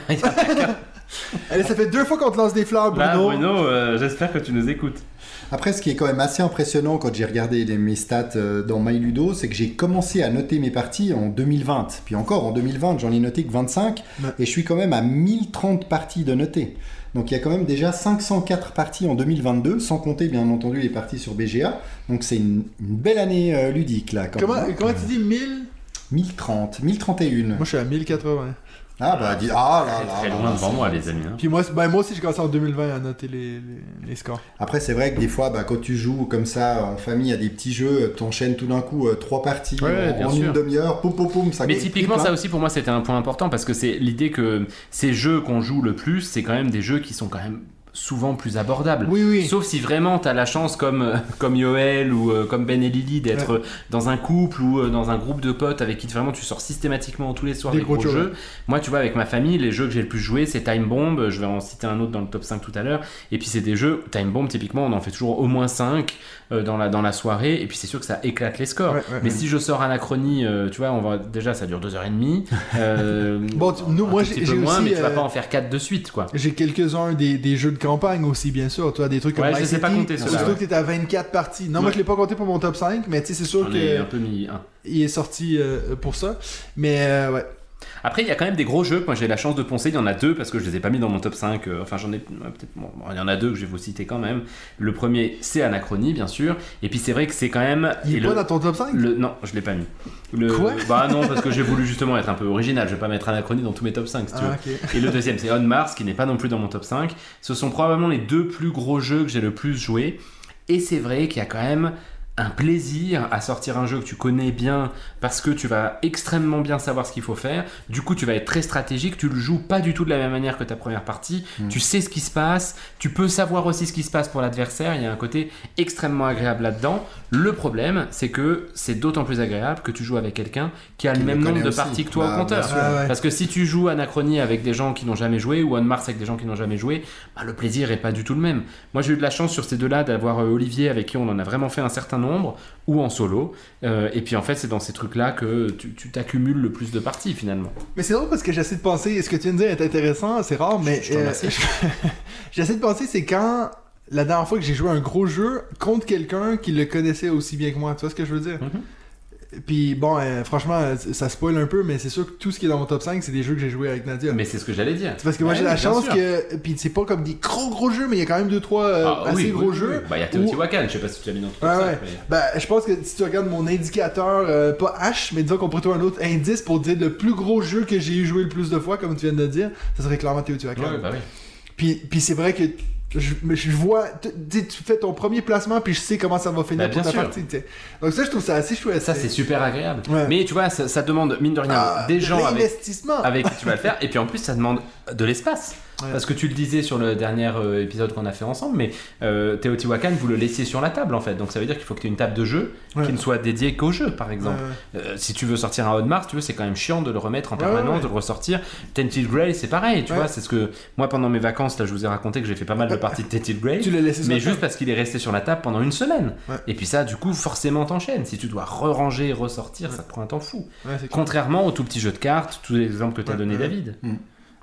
Allez, ça fait deux fois qu'on te lance des fleurs, Là, Bruno. Bruno, euh, j'espère que tu nous écoutes. Après, ce qui est quand même assez impressionnant quand j'ai regardé les- mes stats euh, dans MyLudo, c'est que j'ai commencé à noter mes parties en 2020. Puis encore, en 2020, j'en ai noté que 25. Ouais. Et je suis quand même à 1030 parties de noter. Donc il y a quand même déjà 504 parties en 2022, sans compter bien entendu les parties sur BGA. Donc c'est une, une belle année euh, ludique là. Quand Comment, même. comment tu dis 1000 1030, 1031. Moi, je suis à 1080. Ah bah dis, ah là Très, là. très là loin là, devant moi, les amis. hein. Puis moi, c'est- ben, moi aussi, j'ai commencé en 2020 à noter les, les, les scores. Après, c'est vrai que des fois, bah, quand tu joues comme ça en famille à des petits jeux, t'enchaînes tout d'un coup euh, trois parties Ouais, en, bien en sûr. une demi-heure, poum poum poum, ça Mais typiquement, ça hein. aussi pour moi c'était un point important parce que c'est l'idée que ces jeux qu'on joue le plus, c'est quand même des jeux qui sont quand même souvent plus abordables. Oui, oui. Sauf si vraiment tu as la chance, comme, euh, comme Yoel ou euh, comme Ben et Lily, d'être dans un couple ou euh, dans un groupe de potes avec qui vraiment tu sors systématiquement tous les soirs Des des, gros gros jeux, jeux. Moi, tu vois, avec ma famille, les jeux que j'ai le plus joué, c'est Time Bomb. Je vais en citer un autre dans le top 5 tout à l'heure. Et puis, c'est des jeux, Time Bomb, typiquement, on en fait toujours au moins 5 euh, dans, la, dans la soirée. Et puis, c'est sûr que ça éclate les scores. Ouais, ouais, Mais si je sors Anachronie, tu vois, on va, déjà, ça dure 2h30. [LAUGHS] Euh, Bon, nous, moi, j'ai- aussi, mais tu vas pas en faire 4 de suite, quoi. J'ai quelques-uns des, des jeux de campagne aussi, bien sûr. Tu as des trucs comme Ouais, je ai pas comptés, ceux-là, Surtout ouais. que t'étais à 24 parties. Non, moi, je l'ai pas compté pour mon top 5, mais tu sais, c'est sûr On est un qu'il peu mis un. est sorti euh, pour ça. Mais euh, ouais. Après, il y a quand même des gros jeux que moi j'ai la chance de poncer. Il y en a deux parce que je les ai pas mis dans mon top 5. euh, Enfin, j'en ai peut-être. bon, il y en a deux que je vais vous citer quand même. Le premier, c'est Anachronie, bien sûr. Et puis c'est vrai que c'est quand même. Il est le- pas dans ton top 5 Le, non, je l'ai pas mis. Le, Quoi? Bah non, parce que j'ai voulu justement être un peu original. Je vais pas mettre Anachronie dans tous mes top 5 si tu veux. Ah, ok. Et le deuxième, c'est On Mars, qui n'est pas non plus dans mon top 5. Ce sont probablement les deux plus gros jeux que j'ai le plus joué. Et c'est vrai qu'il y a quand même un plaisir à sortir un jeu que tu connais bien parce que tu vas extrêmement bien savoir ce qu'il faut faire. Du coup, tu vas être très stratégique. Tu le joues pas du tout de la même manière que ta première partie. Tu sais ce qui se passe. Tu peux savoir aussi ce qui se passe pour l'adversaire. Il y a un côté extrêmement agréable là-dedans. Le problème, c'est que c'est d'autant plus agréable que tu joues avec quelqu'un qui a Qui le même nombre de aussi. parties que toi Bah, au compteur. bien sûr. Ah ouais. Parce que si tu joues Anachronie avec des gens qui n'ont jamais joué ou On Mars avec des gens qui n'ont jamais joué, bah, le plaisir est pas du tout le même. Moi j'ai eu de la chance sur ces deux-là d'avoir euh, Olivier avec qui on en a vraiment fait un certain nombre ou en solo. Euh, et puis en fait c'est dans ces trucs-là que tu t'accumules le plus de parties finalement. Mais c'est drôle parce que j'essaie de penser, ce que tu viens de dire est intéressant, c'est rare, mais remercie. [LAUGHS] j'essaie de penser, c'est quand la dernière fois que j'ai joué un gros jeu contre quelqu'un qui le connaissait aussi bien que moi. Tu vois ce que je veux dire? Mhm. Puis bon, euh, franchement, euh, ça spoil un peu, mais c'est sûr que tout ce qui est dans mon top 5, c'est des jeux que j'ai joué avec Nadia. Mais c'est ce que j'allais dire. C'est parce que moi Ouais, j'ai la chance sûr. que. Puis c'est pas comme des gros gros jeux, mais il y a quand même deux trois euh, Ah, assez oui, gros oui, jeux. oui. Bah il y a où- Teotihuacan, je sais pas si tu l'as mis dans ton top Ouais, 5, ouais. mais- Ben, je pense que si tu regardes mon indicateur, euh, pas H, mais disons qu'on pourrait trouver un autre indice pour dire le plus gros jeu que j'ai eu joué le plus de fois, comme tu viens de le dire, ça serait clairement Teotihuacan. Ouais, bah oui. Puis, puis c'est vrai que je, mais je vois, tu fais ton premier placement, puis je sais comment ça va finir pour bien ta sûr. partie. Donc ça, je trouve ça assez chouette. Ça c'est super agréable. Ouais. Mais tu vois ça, ça demande mine de rien Ah, des gens avec avec qui tu vas le faire. Et puis en plus, ça demande de l'espace. Parce que tu le disais sur le dernier euh, épisode qu'on a fait ensemble, mais euh, Teotihuacan, vous le laissiez sur la table en fait. Donc ça veut dire qu'il faut que tu aies une table de jeu Ouais. qui ne soit dédiée qu'au jeu, par exemple. Ouais. Euh, si tu veux sortir un Odd Mars, tu veux, c'est quand même chiant de le remettre en permanence, de le ressortir. Tented Grey, c'est pareil, tu vois. C'est ce que moi, pendant mes vacances, là, je vous ai raconté que j'ai fait pas mal de parties de Tented Grey. Tu l'as laissé sur Mais juste parce qu'il est resté sur la table pendant une semaine. Et puis ça, du coup, forcément, t'enchaînes. Si tu dois re-ranger et ressortir, ça te prend un temps fou. Contrairement au tout petit jeu de cartes, tous les exemples que tu as donné. David.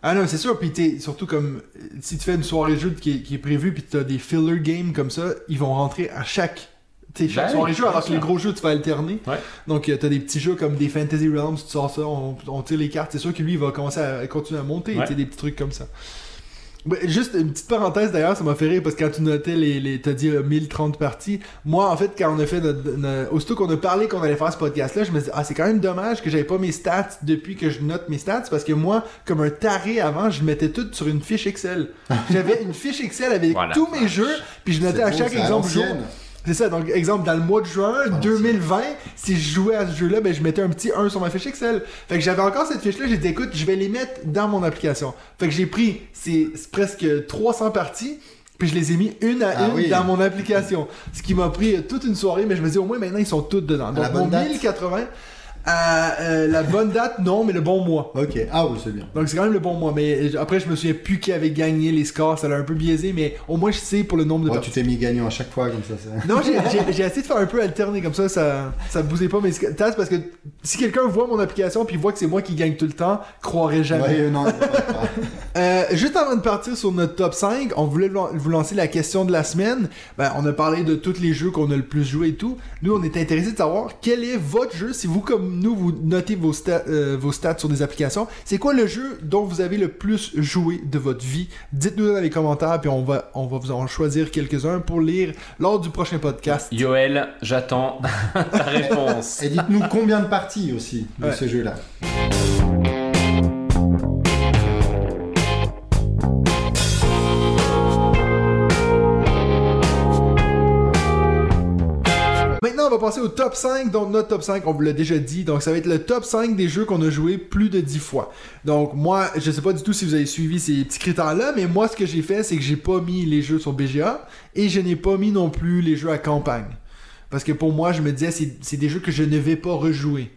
Ah non, c'est sûr, puis t'es surtout comme si tu fais une soirée de jeu qui est, qui est prévue, puis t'as des filler games comme ça, ils vont rentrer à chaque. t'sais, chaque Ben soirée jeu, alors que les gros jeux tu vas alterner. Ouais. Donc euh, t'as des petits jeux comme des Fantasy Realms, tu sors ça, on, on tire les cartes, c'est sûr que lui il va commencer à, à continuer à monter, Ouais. t'sais, des petits trucs comme ça. Juste une petite parenthèse d'ailleurs, ça m'a fait rire parce que quand tu notais les, les t'as dit euh, 1030 parties, moi en fait quand on a fait notre, notre- aussitôt qu'on a parlé qu'on allait faire ce podcast là, je me dis ah c'est quand même dommage que j'avais pas mes stats depuis que je note mes stats parce que moi comme un taré avant, je mettais tout sur une fiche Excel. [LAUGHS] J'avais une fiche Excel avec Voilà. tous mes jeux, puis je notais à beau, chaque exemple jour. C'est ça, donc exemple dans le mois de juin Ah, 2020, si je jouais à ce jeu-là, ben je mettais un petit 1 sur ma fiche Excel. Fait que j'avais encore cette fiche-là, j'ai dit écoute, je vais les mettre dans mon application. Fait que j'ai pris c'est presque 300 parties. Puis je les ai mis une à Ah une oui. dans mon application. Ce qui m'a pris toute une soirée, mais je me dis au moins maintenant ils sont toutes dedans. Donc mon bonne date. 1080, À euh, la bonne date, non, mais le bon mois. Ok, ah oui, c'est bien. Donc c'est quand même le bon mois. Mais euh, après, je me souviens plus qui avait gagné les scores. Ça l'a un peu biaisé, mais au moins je sais pour le nombre de parties. tu t'es mis gagnant à chaque fois comme ça. Non, [LAUGHS] j'ai- essayé de faire un peu alterner comme ça, ça, ça bousait pas mes stats parce que si quelqu'un voit mon application puis voit que c'est moi qui gagne tout le temps, croirait jamais. Ouais, non, [LAUGHS] Euh, juste avant de partir sur notre top 5, on voulait vous lancer la question de la semaine. Ben, on a parlé de tous les jeux qu'on a le plus joué et tout. Nous, on est intéressés de savoir quel est votre jeu. Si vous, comme nous, vous notez vos, sta- euh, vos stats sur des applications, c'est quoi le jeu dont vous avez le plus joué de votre vie? Dites-nous dans les commentaires, puis on va, on va vous en choisir quelques-uns pour lire lors du prochain podcast. Yoel, j'attends [LAUGHS] ta réponse. Et dites-nous combien de parties aussi de Ouais. ce jeu-là. On va passer au top 5. Donc, notre top 5, on vous l'a déjà dit. Donc, ça va être le top 5 des jeux qu'on a joué plus de 10 fois. Donc, moi, je sais pas du tout si vous avez suivi ces petits critères-là, mais moi, ce que j'ai fait, c'est que j'ai pas mis les jeux sur BGA et je n'ai pas mis non plus les jeux à campagne. Parce que pour moi, je me disais, c'est c'est des jeux que je ne vais pas rejouer.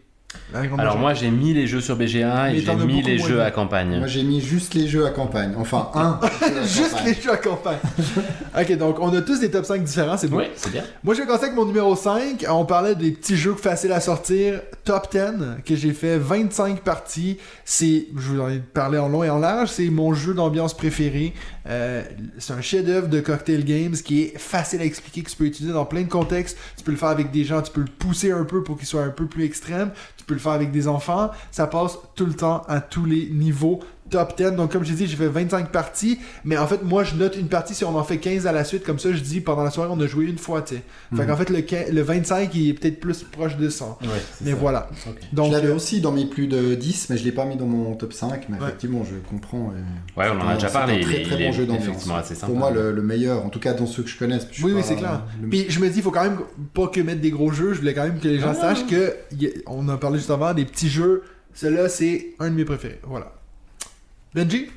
Alors moi j'ai mis les jeux sur BGA Mais et j'ai mis les jeux à campagne. Moi, j'ai mis juste les jeux à campagne. Enfin, un. [LAUGHS] Juste les jeux à campagne. [LAUGHS] ok, donc on a tous des top 5 différents, c'est bon. Oui, c'est bien. Moi, je vais commencer avec mon numéro 5. On parlait des petits jeux faciles à sortir. Top 10, que j'ai fait 25 parties. C'est, je vous en ai parlé en long et en large, c'est mon jeu d'ambiance préféré. Euh, c'est un chef-d'œuvre de Cocktail Games qui est facile à expliquer, que tu peux utiliser dans plein de contextes. Tu peux le faire avec des gens, tu peux le pousser un peu pour qu'il soit un peu plus extrême. Tu le faire avec des enfants. Ça passe tout le temps à tous les niveaux. Top 10. Donc, comme j'ai dit, j'ai fait 25 parties. Mais en fait, moi, je note une partie si on en fait 15 à la suite. Comme ça, je dis pendant la soirée, on a joué une fois, tu sais. Fait qu'en fait, le, 15 le 25, il est peut-être plus proche de 100. Ouais, Mais voilà. Ok. Donc, je l'avais euh, aussi dans mes plus de 10, mais je l'ai pas mis dans mon top 5. Mais Ouais. effectivement, je comprends. et- Ouais, on en a déjà c'est parlé. un il très très il bon est jeu d'ambiance. Pour moi, le, le meilleur, en tout cas dans ceux que je connaisse. Je Oui, oui, c'est clair. le- Puis je me dis, il faut quand même pas que mettre des gros jeux. Je voulais quand même que les gens Ah. sachent que on a parlé juste avant des petits jeux. Celui-là, c'est un de mes préférés. Voilà. Benji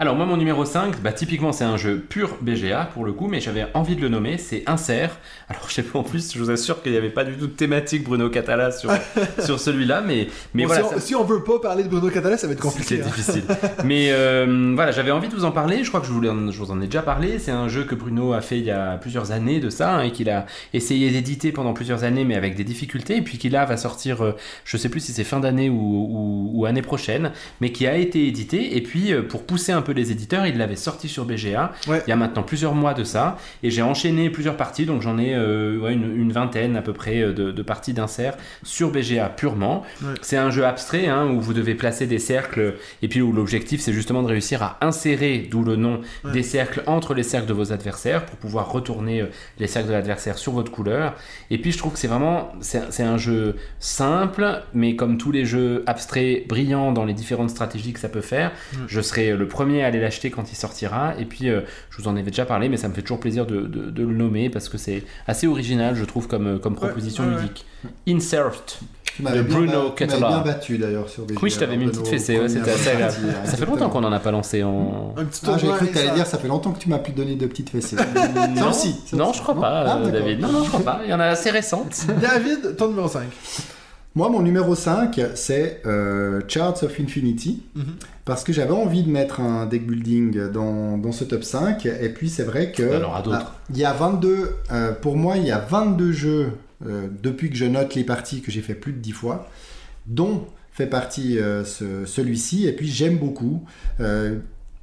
Alors moi mon numéro 5, bah, typiquement c'est un jeu pur BGA pour le coup, mais j'avais envie de le nommer, c'est Insert. Alors je sais pas en plus, je vous assure qu'il n'y avait pas du tout de thématique Bruno Catala sur, [LAUGHS] sur celui-là, mais, mais Bon, voilà. si, on, ça- si on veut pas parler de Bruno Catala, ça va être compliqué. C'est hein. difficile. [LAUGHS] Mais euh, voilà, j'avais envie de vous en parler. Je crois que je vous, l'en- je vous en ai déjà parlé. C'est un jeu que Bruno a fait il y a plusieurs années de ça hein, et qu'il a essayé d'éditer pendant plusieurs années, mais avec des difficultés. Et puis qui là va sortir, euh, je sais plus si c'est fin d'année ou, ou- ou année prochaine, mais qui a été édité. Et puis euh, pour pousser un peu les éditeurs, il l'avait sorti sur BGA Ouais. il y a maintenant plusieurs mois de ça. Et j'ai enchaîné plusieurs parties, donc j'en ai euh, ouais, une, une vingtaine à peu près euh, de, de parties d'insert sur BGA purement. Ouais. C'est un jeu abstrait hein, où vous devez placer des cercles et puis où l'objectif c'est justement de réussir à insérer, d'où le nom, des cercles entre les cercles de vos adversaires pour pouvoir retourner euh, les cercles de l'adversaire sur votre couleur. Et puis je trouve que c'est vraiment c'est un jeu simple, mais comme tous les jeux abstraits brillants dans les différentes stratégies que ça peut faire, je serai le premier à aller l'acheter quand il sortira. Et puis euh, je vous en avais déjà parlé, mais ça me fait toujours plaisir de, de- de le nommer parce que c'est assez original, je trouve, comme, comme proposition ouais, ouais. ludique. Insert. De Bruno Catala. bien battu d'ailleurs sur BGA. Oui, je t'avais mis une de petite fessée, ouais, c'était assez agréable. ouais, Ça fait exactement. longtemps qu'on n'en a pas lancé en. Un petit Ah, j'ai cru que t'allais dire, ça fait longtemps que tu m'as plus donné de petites fessées. Non, [LAUGHS] ça non je crois pas, Ah, euh. David. Non, non, je crois pas. Il y en a assez récentes. David, ton numéro 5. Moi, mon numéro 5, c'est euh, Charts of Infinity. Mhm. Parce que j'avais envie de mettre un deck building dans, dans ce top 5. Et puis, c'est vrai que. Alors, à d'autres. ah, Il y a 22. euh, pour moi, il y a 22 jeux euh, depuis que je note les parties que j'ai fait plus de 10 fois, dont fait partie euh, ce- celui-ci. Et puis, j'aime beaucoup.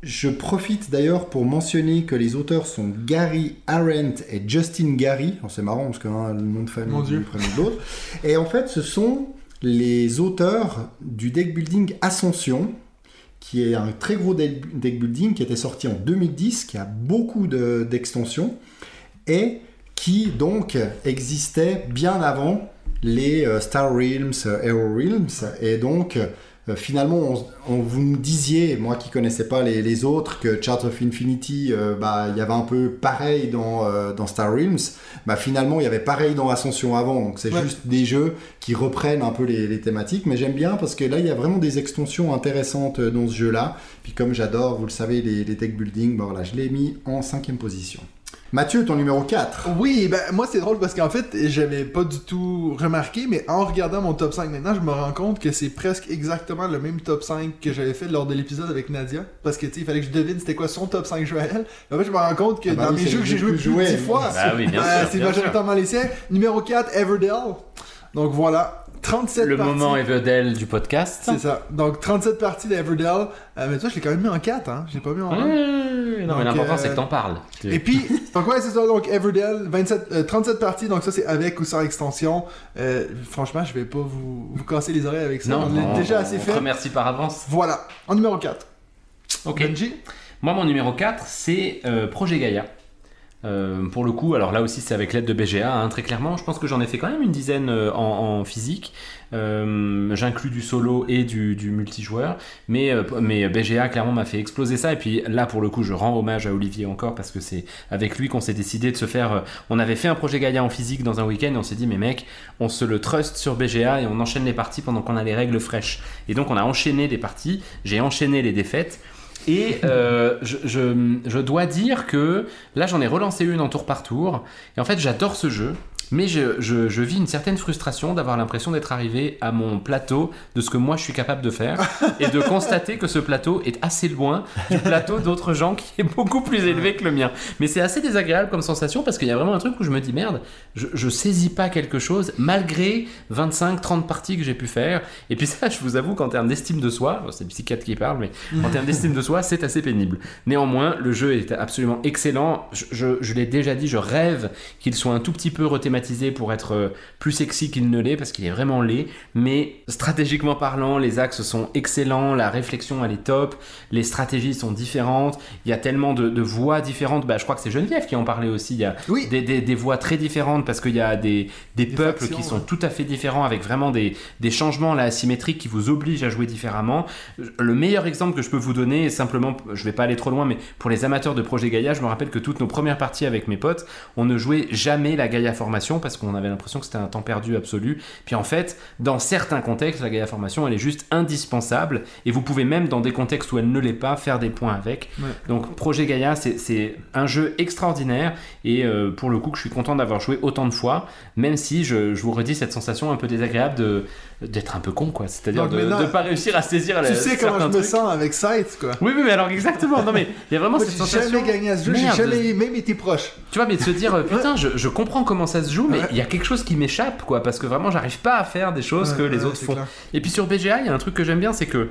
Je profite d'ailleurs pour mentionner que les auteurs sont Gary Arendt et Justin Gary. C'est marrant parce que hein, le nom de famille Dieu. du prénom de l'autre. Et en fait, ce sont les auteurs du deck building Ascension, qui est un très gros deck building qui était sorti en 2010, qui a beaucoup de- d'extensions, et qui donc existait bien avant les euh, Star Realms, euh, Hero Realms, et donc euh, finalement on, on- vous nous disiez, moi qui connaissais pas les, les autres, que Chart of Infinity, euh, bah il y avait un peu pareil dans, euh, dans Star Realms, bah finalement il y avait pareil dans Ascension avant, donc c'est Ouais. juste des jeux qui reprennent un peu les, les thématiques, mais j'aime bien parce que là il y a vraiment des extensions intéressantes dans ce jeu-là, puis comme j'adore, vous le savez, les, les deck building, bah voilà, je l'ai mis en cinquième position. Mathieu, ton numéro 4. Oui, ben moi c'est drôle parce qu'en fait, j'avais pas du tout remarqué, mais en regardant mon top 5 maintenant, je me rends compte que c'est presque exactement le même top 5 que j'avais fait lors de l'épisode avec Nadia. Parce que tu sais, il fallait que je devine c'était quoi son top 5 jeux à elle. En fait, je me rends compte que Ah bah dans oui, mes jeux que j'ai joué plus plus de joués. 10 fois, Bah oui, euh, c'est majoritairement les siens. Numéro 4, Everdell. Donc voilà, 37 Le parties. moment Everdell du podcast. C'est ça. Donc 37 parties d'Everdell. Euh, mais toi, je l'ai quand même mis en 4, hein. Je l'ai pas mis en 1. Ouais, non, mais l'important euh, c'est que t'en parles. Et puis, [LAUGHS] donc ouais, c'est ça, donc Everdell, 27, euh, 37 parties, donc ça c'est avec ou sans extension. Euh, franchement, je vais pas vous, vous casser les oreilles avec ça, non, on l'a on- déjà on assez te fait. remercie par avance. Voilà, en numéro 4. Ok. Benji? Moi, mon numéro 4, c'est euh, Projet Gaïa. Euh, pour le coup, alors là aussi c'est avec l'aide de BGA, hein, très clairement. Je pense que j'en ai fait quand même une dizaine euh, en, physique. Euh, J'inclus du solo et du, du multijoueur. Mais, mais BGA clairement m'a fait exploser ça. Et puis là, pour le coup, je rends hommage à Olivier encore parce que c'est avec lui qu'on s'est décidé de se faire. on avait fait un projet Gaïa en physique dans un week-end et on s'est dit, mais mec, on se le trust sur BGA et on enchaîne les parties pendant qu'on a les règles fraîches. Et donc on a enchaîné les parties, j'ai enchaîné les défaites. Et euh, je, dois dire que là j'en ai relancé une en tour par tour. Et en fait j'adore ce jeu. Mais je, je- je vis une certaine frustration d'avoir l'impression d'être arrivé à mon plateau de ce que moi je suis capable de faire [LAUGHS] et de constater que ce plateau est assez loin du plateau d'autres gens qui est beaucoup plus élevé que le mien. Mais c'est assez désagréable comme sensation parce qu'il y a vraiment un truc où je me dis merde, je, je saisis pas quelque chose malgré 25-30 parties que j'ai pu faire. Et puis ça, je vous avoue qu'en termes d'estime de soi, c'est le psychiatre qui parle, mais en termes d'estime de soi, c'est assez pénible. Néanmoins, le jeu est absolument excellent. Je, l'ai déjà dit, je rêve qu'il soit un tout petit peu pour être euh, plus sexy qu'il ne l'est, parce qu'il est vraiment laid. Mais stratégiquement parlant, les axes sont excellents, la réflexion elle est top, les stratégies sont différentes, il y a tellement de, de voix différentes. Bah, je crois que c'est Geneviève qui en parlait aussi. Il y a Oui. des, des- des voix très différentes parce qu'il y a des, peuples factions, qui sont ouais. tout à fait différents avec vraiment des, des changements là, asymétriques qui vous obligent à jouer différemment. Le meilleur exemple que je peux vous donner est simplement, je vais pas aller trop loin, mais pour les amateurs de Projet Gaïa, je me rappelle que toutes nos premières parties avec mes potes, on ne jouait jamais la Gaïa Formation parce qu'on avait l'impression que c'était un temps perdu absolu. Puis en fait, dans certains contextes, la Gaïa Formation, elle est juste indispensable et vous pouvez même dans des contextes où elle ne l'est pas faire des points avec. Ouais. Donc Projet Gaïa, c'est- c'est un jeu extraordinaire et euh, pour le coup que je suis content d'avoir joué autant de fois, même si je, je vous redis cette sensation un peu désagréable de d'être un peu con quoi, c'est-à-dire de ne pas réussir à saisir Tu la- sais comment je me trucs. sens avec Scythe, quoi. Oui, oui, mais alors exactement. Non, mais il y a vraiment Moi, cette j'ai sensation. jamais gagné à ce jeu, j'ai jamais même été proche. Tu vois, mais de se dire, euh, putain, je, je comprends comment ça se joue, mais Ouais. il y a quelque chose qui m'échappe, quoi, parce que vraiment, j'arrive pas à faire des choses Ouais, que les ouais, autres font. clair. Et puis sur BGA, il y a un truc que j'aime bien, c'est que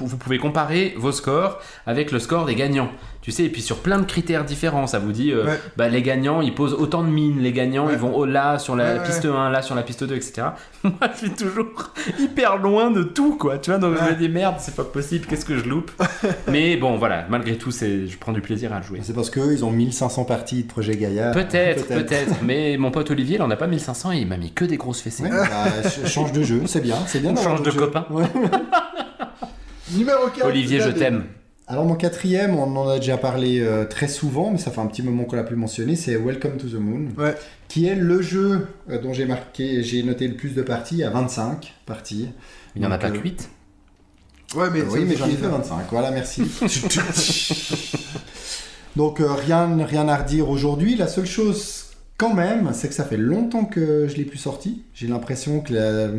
vous pouvez comparer vos scores avec le score des gagnants. Tu sais, et puis sur plein de critères différents, ça vous dit, euh, Ouais. bah, les gagnants, ils posent autant de mines, les gagnants, Ouais. ils vont au là sur la Ouais, ouais. piste 1, là sur la piste 2, etc. [LAUGHS] Moi, je suis toujours [LAUGHS] hyper loin de tout, quoi, tu vois, donc je me dis, merde, c'est pas possible, qu'est-ce que je loupe? [LAUGHS] Mais bon, voilà, malgré tout, c'est, je prends du plaisir à le jouer. C'est parce qu'eux, ils ont 1500 parties de Projet Gaïa. Peut-être, peut-être. Mais mon pote Olivier, il en a pas 1500 et il m'a mis que des grosses fessées. Ouais, bah, ch- change de jeu, c'est bien, c'est bien. On change de copain. Ouais. Numéro 4. Olivier, je t'aime. Alors mon quatrième, on en a déjà parlé euh, très souvent, mais ça fait un petit moment qu'on l'a plus mentionné, c'est Welcome to the Moon, Ouais. qui est le jeu euh, dont j'ai marqué, j'ai noté le plus de parties, à 25 parties. Il n'y en a pas euh, que 8. Ouais, mais Euh, oui, mais j'en ai fait 25. Voilà, merci. [LAUGHS] [LAUGHS] Donc euh, rien, rien à redire aujourd'hui. La seule chose quand même, c'est que ça fait longtemps que je l'ai plus sorti. J'ai l'impression que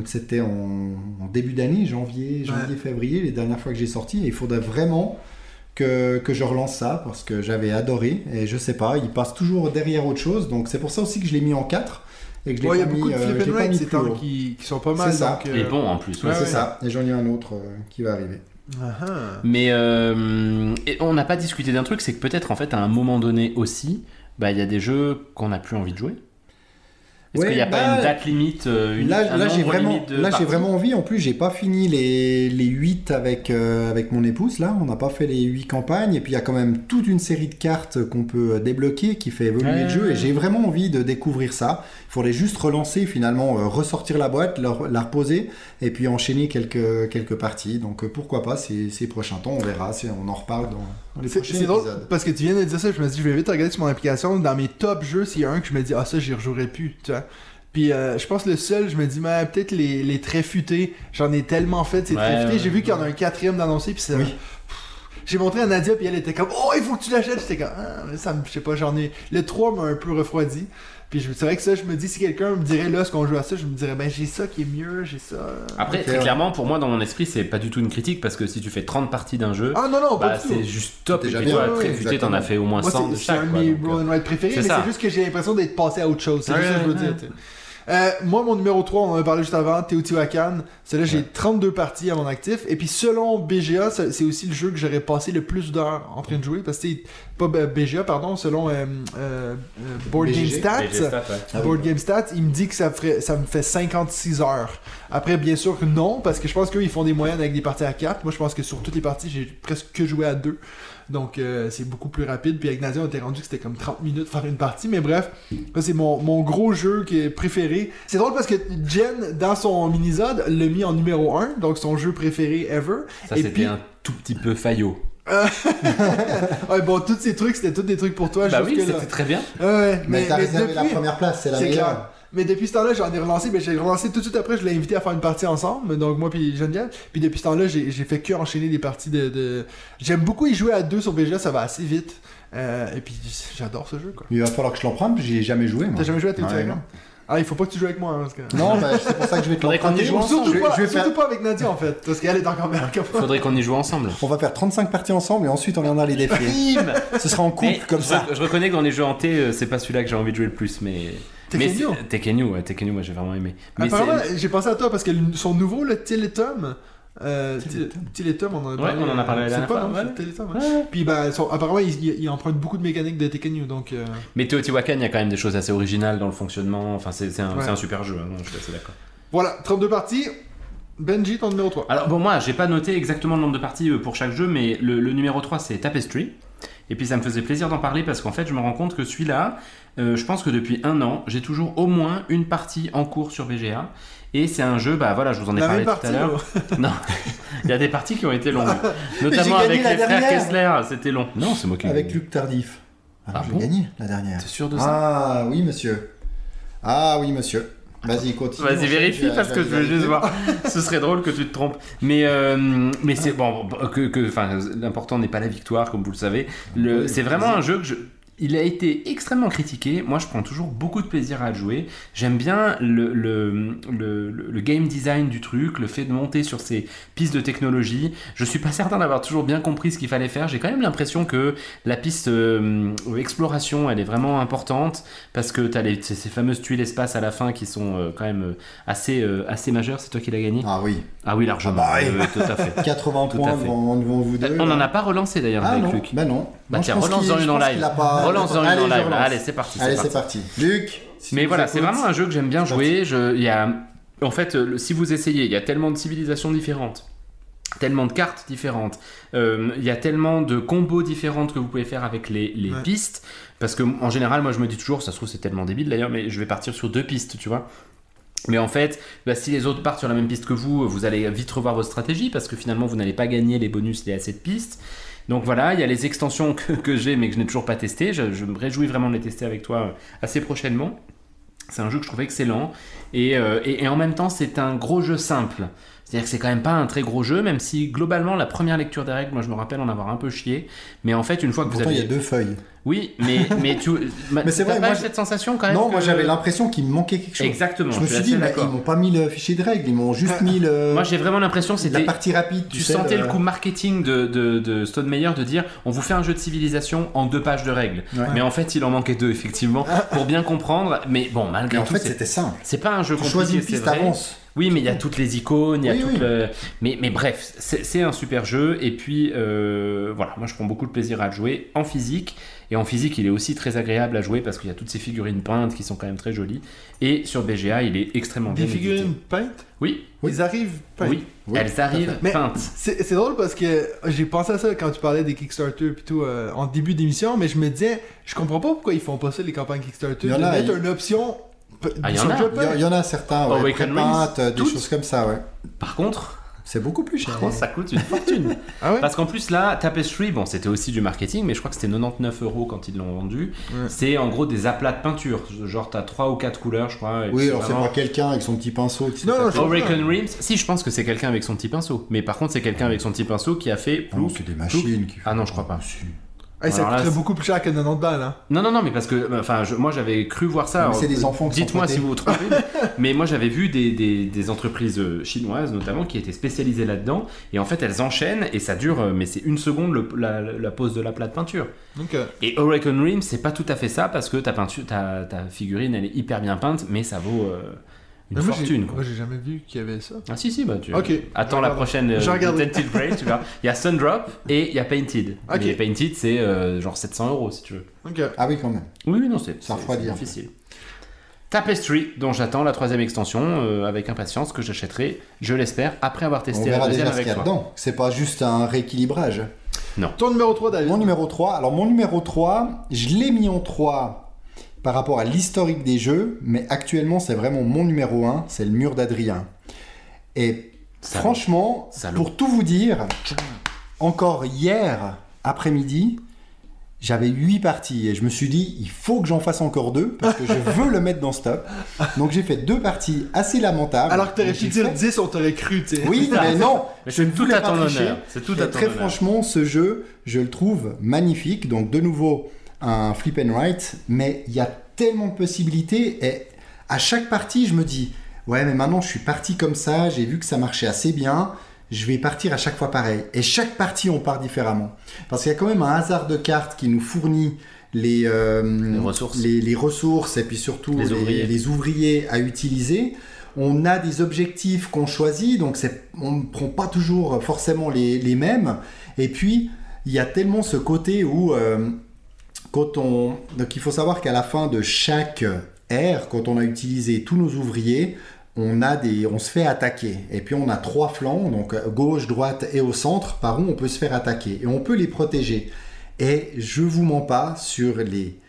c'était en, en début d'année, janvier, janvier, février, les dernières fois que j'ai sorti. Et il faudrait vraiment que, que je relance ça parce que j'avais adoré. Et je sais pas, il passe toujours derrière autre chose. Donc c'est pour ça aussi que je l'ai mis en 4 et que je l'ai Ouais, il y a pas beaucoup mis, de euh, pas mis plus haut. qui, qui sont pas mal. C'est ça. donc, Et euh, bon en plus. ouais. Ouais, C'est ouais. ça. Et j'en ai un autre euh, qui va arriver. ah, ah. Mais euh, et on n'a pas discuté d'un truc, c'est que peut-être en fait à un moment donné aussi, bah, il y a des jeux qu'on n'a plus envie de jouer. Est-ce Ouais, qu'il n'y a pas une date limite euh, une, Là, un là j'ai vraiment, là, j'ai envie. En plus, j'ai pas fini les, les 8 avec, euh, avec mon épouse. Là, on n'a pas fait les 8 campagnes. Et puis, il y a quand même toute une série de cartes qu'on peut euh, débloquer qui fait évoluer Ouais, le jeu. ouais. Et j'ai vraiment envie de découvrir ça. Il faudrait juste relancer, finalement, euh, ressortir la boîte, la, la reposer et puis enchaîner quelques, quelques parties. Donc, euh, pourquoi pas ces, ces prochains temps? On verra. On en reparle dans, dans les prochains drôle épisodes. parce que tu viens de dire ça, je me dis, je vais vite regarder sur mon application. Dans mes top jeux, s'il y a un que je me dis, ah, ça, j'y rejouerai plus, tu vois. Puis euh, je pense le seul, je me dis, mais peut-être les, les traits futés. J'en ai tellement fait ces Ouais, traits futés. ouais, J'ai vu qu'il y en a un quatrième d'annoncé, puis c'est. Oui. Pff, j'ai montré à Nadia, puis elle était comme, oh, il faut que tu l'achètes. J'étais comme, ah, mais ça me, je sais pas, j'en ai. Le 3 m'a un peu refroidi. Puis c'est vrai que ça, je me dis, si quelqu'un me dirait là ce qu'on joue à ça, je me dirais, ben j'ai ça qui est mieux, j'ai ça. Après, très ouais. clairement, pour moi, dans mon esprit, c'est pas du tout une critique parce que si tu fais 30 parties d'un jeu, Ah non, non, pas bah, du tout. c'est juste top. Déjà et toi, très futé, t'en as fait au moins Moi, 100 de c'est c'est un chaque. de mes euh, roll and ride préférés, c'est mais ça. c'est juste que j'ai l'impression d'être passé à autre chose. C'est Ouais, juste ça que je veux ouais, dire. Euh, moi, mon numéro 3, on en a parlé juste avant, Teotihuacan. Celui-là, j'ai Ouais. 32 parties à mon actif. Et puis, selon BGA, c'est aussi le jeu que j'aurais passé le plus d'heures en train de jouer. Parce que, pas BGA, pardon, selon euh, euh, euh, Board Game. Stats. ouais. Ah oui. Board Game Stats, il me dit que ça, ferait, ça me fait 56 heures. Après, bien sûr que non, parce que je pense qu'eux, ils font des moyennes avec des parties à 4. Moi, je pense que sur toutes les parties, j'ai presque que joué à 2. Donc, euh, c'est beaucoup plus rapide. Puis avec Nadia, on était rendu que c'était comme 30 minutes faire une partie. Mais bref, ça, c'est mon, mon gros jeu qui est préféré. C'est drôle parce que Jen, dans son minisode, l'a mis en numéro 1. Donc, son jeu préféré ever. Ça, Et c'était puis- un tout petit peu faillot. [LAUGHS] Ouais, bon, tous ces trucs, c'était tous des trucs pour toi. Bah oui, c'était très bien. Ouais, ouais, Mais, t'as réservé depuis- la première place, c'est la C'est meilleure. clair. Mais depuis ce temps-là, j'en ai relancé. Ben, j'ai relancé tout de suite après. Je l'ai invité à faire une partie ensemble. Donc, moi puis Geneviève. Puis depuis ce temps-là, j'ai j'ai fait que enchaîner des parties de. de- J'aime beaucoup y jouer à deux sur BGA. Ça va assez vite. Euh, et puis, j'adore ce jeu, quoi. Il va falloir que je l'emprunte, puis j'y ai jamais joué. moi. T'as jamais joué à tes Ouais, non. Ah, il faut pas que tu joues avec moi. hein, parce que... Non, bah, c'est pour ça que je vais te Faudrait qu'on y l'emprunter. surtout, Je vais- pas, je vais faire- surtout pas avec Nadia, en fait. Parce qu'elle est encore meilleure que moi. Faudrait qu'on y joue ensemble. On va faire 35 parties ensemble et ensuite on viendra les défier. Ce sera en couple Mais comme je, ça. je reconnais que dans les jeux hantés, euh, c'est pas celui-là que j'ai envie de jouer le plus, mais. Tekken Yo. c'est- Tekken Yo, ouais, Tekken moi j'ai vraiment aimé. Mais Apparemment, j'ai pensé à toi parce que son nouveau, le Télétum. Euh. Télétum, on en a Ouais, parlé. on en a parlé la C'est dernière pas, fois, ouais. ouais. Ouais. Puis ben, son- apparemment, il, il- il emprunte beaucoup de mécaniques de Tekken Yo, donc... euh, Mais Teotihuacan, il y a quand même des choses assez originales dans le fonctionnement. Enfin, c'est un, Ouais. super jeu, hein, non, je suis assez d'accord. Voilà, 32 parties. Benji, ton numéro 3. Alors bon moi j'ai pas noté exactement le nombre de parties euh, pour chaque jeu mais le, le numéro 3 c'est Tapestry et puis ça me faisait plaisir d'en parler parce qu'en fait je me rends compte que celui-là euh, je pense que depuis un an j'ai toujours au moins une partie en cours sur BGA et c'est un jeu bah voilà je vous en ai La parlé tout à l'heure non [LAUGHS] il y a des parties qui ont été longues [LAUGHS] notamment avec les frères. Kessler c'était long non c'est moi qui ai Avec. Luc Tardif. Ah Alors, j'ai bon gagné la dernière. t'es sûr de ça Ah oui, monsieur. Ah oui, monsieur. Vas-y, continue. Vas-y, vérifie parce que je veux juste voir. [LAUGHS] Ce serait drôle que tu te trompes. Mais, euh, mais c'est bon, que, l'important n'est pas la victoire, comme vous le savez. Le, Oui, c'est vraiment un jeu que je. Il a été extrêmement critiqué. Moi, je prends toujours beaucoup de plaisir à le jouer. J'aime bien le, le, le, le game design du truc, le fait de monter sur ces pistes de technologie. Je suis pas certain d'avoir toujours bien compris ce qu'il fallait faire. J'ai quand même l'impression que la piste euh, exploration, elle est vraiment importante parce que tu as les, ces fameuses tuiles espace à la fin qui sont euh, quand même euh, assez, euh, assez majeures. C'est toi qui l'as gagné? Ah oui. Ah oui, largement. Ah bah oui. Tout à fait. [LAUGHS] 80 Tout points devant, vous deux. On n'en a pas relancé d'ailleurs Ah avec non, Luc. bah non. Bah tiens, relance-en une en live. Relance-en une en live. Allez, c'est parti. Allez, c'est parti. Luc. si Mais voilà, c'est vraiment un jeu que j'aime bien jouer. Il y a, en fait, si vous essayez, il y a tellement de civilisations différentes, tellement de cartes différentes, euh, il y a tellement de combos différentes que vous pouvez faire avec les, les Ouais. pistes. Parce que en général, moi je me dis toujours, ça se trouve c'est tellement débile d'ailleurs, mais je vais partir sur deux pistes, tu vois. Mais en fait, bah, si les autres partent sur la même piste que vous, vous allez vite revoir votre stratégie parce que finalement vous n'allez pas gagner les bonus liés à cette piste. Donc voilà, il y a les extensions que, j'ai mais que je n'ai toujours pas testées. Je, me réjouis vraiment de les tester avec toi euh, assez prochainement. C'est un jeu que je trouve excellent et, euh, en même temps c'est un gros jeu simple. C'est-à-dire que c'est quand même pas un très gros jeu, même si globalement la première lecture des règles, moi je me rappelle en avoir un peu chié. Mais en fait, une fois que Pourtant, vous il avez. y a deux feuilles. Oui, mais, mais tu. [LAUGHS] Mais c'est vrai, pas moi, cette sensation quand même Non, moi j'avais l'impression qu'il me manquait quelque chose. Exactement. Je me suis dit, mais d'accord. ils m'ont pas mis le fichier de règles, ils m'ont juste mis le. [LAUGHS] Moi j'ai vraiment l'impression que la c'était. partie rapide. Tu sais, sentais le coup marketing de, de, de Stone Meyer de dire on vous fait un jeu de civilisation en deux pages de règles. Ouais. Mais en fait il en manquait deux effectivement pour bien comprendre. Mais bon malgré Mais en tout fait, c'était simple. c'est pas un jeu Tu compliqué. choisis une piste, avance. Oui, mais il y a toutes les icônes, il y a Oui, tout oui. le. Mais, mais bref, c'est un super jeu. Et puis, euh, voilà, moi je prends beaucoup de plaisir à le jouer en physique. Et en physique, il est aussi très agréable à jouer parce qu'il y a toutes ces figurines peintes qui sont quand même très jolies. Et sur BGA, il est extrêmement Des bien figurines édité. peintes? Oui, Oui. Ils arrivent peintes? oui, Oui, elles arrivent Mais- peintes. C'est drôle parce que j'ai pensé à ça quand tu parlais des Kickstarter puis tout euh, en début d'émission, mais je me disais, je comprends pas pourquoi ils font pas ça les campagnes Kickstarter, Il y en de a, mettre il- une option Ah, il y sur en a. Il y, y en a certains, ouais, Awaken pré-peintes, Rings, des toutes. choses comme ça, ouais. Par contre, C'est beaucoup plus cher. Oh, ça coûte une fortune. [LAUGHS] Ah ouais Parce qu'en plus là, Tapestry, bon, c'était aussi du marketing, mais je crois que c'était 99 euros quand ils l'ont vendu. Ouais. C'est en gros des aplats de peinture. Genre, t'as 3 ou 4 couleurs, je crois. Oui, c'est alors c'est vraiment- pas quelqu'un avec son petit pinceau qui Non, Rims, si je pense que c'est quelqu'un avec son petit pinceau. Mais par contre, c'est quelqu'un avec son petit pinceau qui a fait Non, plouf, c'est des machines qui Ah non, je crois pas. Hey, ça là, coûterait beaucoup plus cher que 90 balles, hein. Non, non, non, mais parce que, enfin, je- moi j'avais cru voir ça. C'est des enfants qui sont Dites-moi si vous vous trompez. [LAUGHS] mais moi j'avais vu des, des- des entreprises euh, chinoises notamment qui étaient spécialisées là-dedans. Et en fait, elles enchaînent et ça dure, euh, mais c'est une seconde le- la, la pose de la plate peinture. Euh, Et Hurricane Rim, c'est pas tout à fait ça parce que ta, peinture, ta, ta figurine elle est hyper bien peinte, mais ça vaut euh, une mais fortune. quoi. Moi, j'ai jamais vu qu'il y avait ça. Ah si si bah tu Ok. attends la prochaine euh, Grey tu verras il y a Sundrop et il y a Painted Ok. mais Painted c'est euh, genre 700 euros si tu veux Ok. Ah oui, quand même. oui oui non c'est Ça c'est- refroidit c'est un peu. difficile Tapestry dont j'attends la troisième extension euh, avec impatience que j'achèterai je l'espère après avoir On testé la deuxième déjà ce qu'il y a toi dedans. C'est pas juste un rééquilibrage. Ton numéro 3, David. Mon numéro 3, alors mon numéro 3, je l'ai mis en 3 par rapport à l'historique des jeux, mais actuellement c'est vraiment mon numéro 1, c'est le mur d'Adrien. Et Salaud. franchement, Salaud. pour tout vous dire, encore hier après-midi, j'avais 8 parties et je me suis dit, il faut que j'en fasse encore deux parce que je veux le mettre dans ce top. Donc j'ai fait deux parties assez lamentables. Alors que t'aurais pu dire fait- 10, on t'aurait cru, tu sais. Oui, [LAUGHS] mais non, mais je c'est ne tout voulais à pas ton tricher. honneur c'est tout Et à ton très honneur franchement, ce jeu, je le trouve magnifique. Donc, de nouveau, un flip and write, mais il y a tellement de possibilités. Et à chaque partie, je me dis, ouais, mais maintenant, je suis parti comme ça, j'ai vu que ça marchait assez bien. Je vais partir à chaque fois pareil. Et chaque partie, on part différemment. Parce qu'il y a quand même un hasard de cartes qui nous fournit les, euh, Les ressources. les, les ressources et puis surtout Les ouvriers. les ouvriers à utiliser. On a des objectifs qu'on choisit, donc on ne prend pas toujours forcément les, les mêmes. Et puis, il y a tellement ce côté où, euh, quand on... Donc il faut savoir qu'à la fin de chaque ère, quand on a utilisé tous nos ouvriers, on, a des, on se fait attaquer. Et puis on a trois flancs, donc gauche, droite et au centre, par où on peut se faire attaquer. Et on peut les protéger. Et je vous mens pas, sur les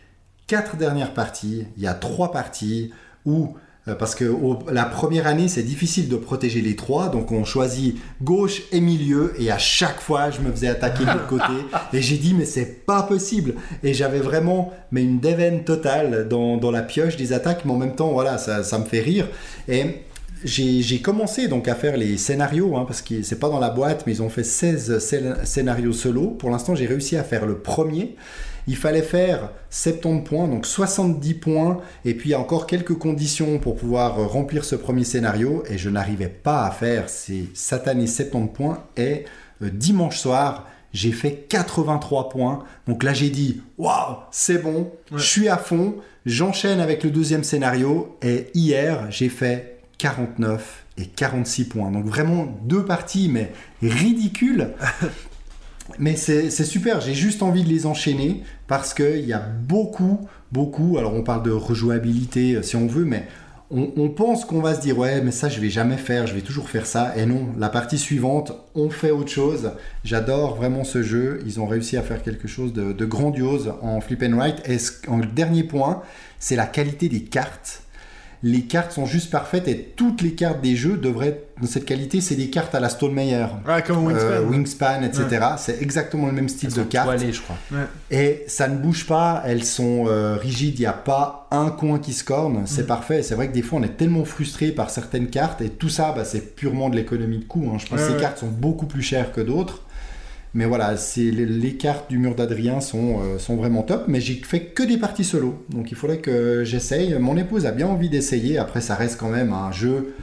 quatre dernières parties, il y a trois parties où, parce que au- la première année, c'est difficile de protéger les trois, donc on choisit gauche et milieu, et à chaque fois, je me faisais attaquer de l'autre [LAUGHS] côté, et j'ai dit, mais c'est pas possible. Et j'avais vraiment mais une déveine totale dans, dans la pioche des attaques, mais en même temps, voilà, ça, ça me fait rire. Et j'ai commencé donc à faire les scénarios, hein, parce que c'est pas dans la boîte, mais ils ont fait 16 scén- scénarios solo. Pour l'instant, j'ai réussi à faire le premier. Il fallait faire 70 points, donc 70 points, et puis il y a encore quelques conditions pour pouvoir remplir ce premier scénario, et je n'arrivais pas à faire ces satanés 70 points, et euh, dimanche soir, j'ai fait 83 points. Donc là, j'ai dit, waouh, c'est bon, Ouais. je suis à fond, j'enchaîne avec le deuxième scénario, et hier, j'ai fait 49 et 46 points. Donc vraiment deux parties, mais ridicules. [LAUGHS] Mais c'est super, j'ai juste envie de les enchaîner parce qu'il y a beaucoup, beaucoup, alors on parle de rejouabilité euh, si on veut, mais on, pense qu'on va se dire ouais mais ça je vais jamais faire, je vais toujours faire ça, et non, la partie suivante, on fait autre chose. J'adore vraiment ce jeu, ils ont réussi à faire quelque chose de, grandiose en flip and write. Et en dernier point, c'est la qualité des cartes. Les cartes sont juste parfaites et toutes les cartes des jeux devraient être de cette qualité, c'est des cartes à la Stonemeyer. Ouais, comme Wingspan. Euh, Wingspan, etc. C'est exactement le même style Elles de sont carte. toilées, je crois. Et ça ne bouge pas, elles sont euh, rigides, il n'y a pas un coin qui se corne, c'est Mm. parfait. C'est vrai que des fois on est tellement frustré par certaines cartes et tout ça, bah, c'est purement de l'économie de coût. hein. Je pense Ouais, que ces ouais. cartes sont beaucoup plus chères que d'autres. Mais voilà, c'est les, cartes du mur d'Adrien sont, euh, sont vraiment top, mais j'ai fait que des parties solo. Donc il faudrait que j'essaye. Mon épouse a bien envie d'essayer. Après, ça reste quand même un jeu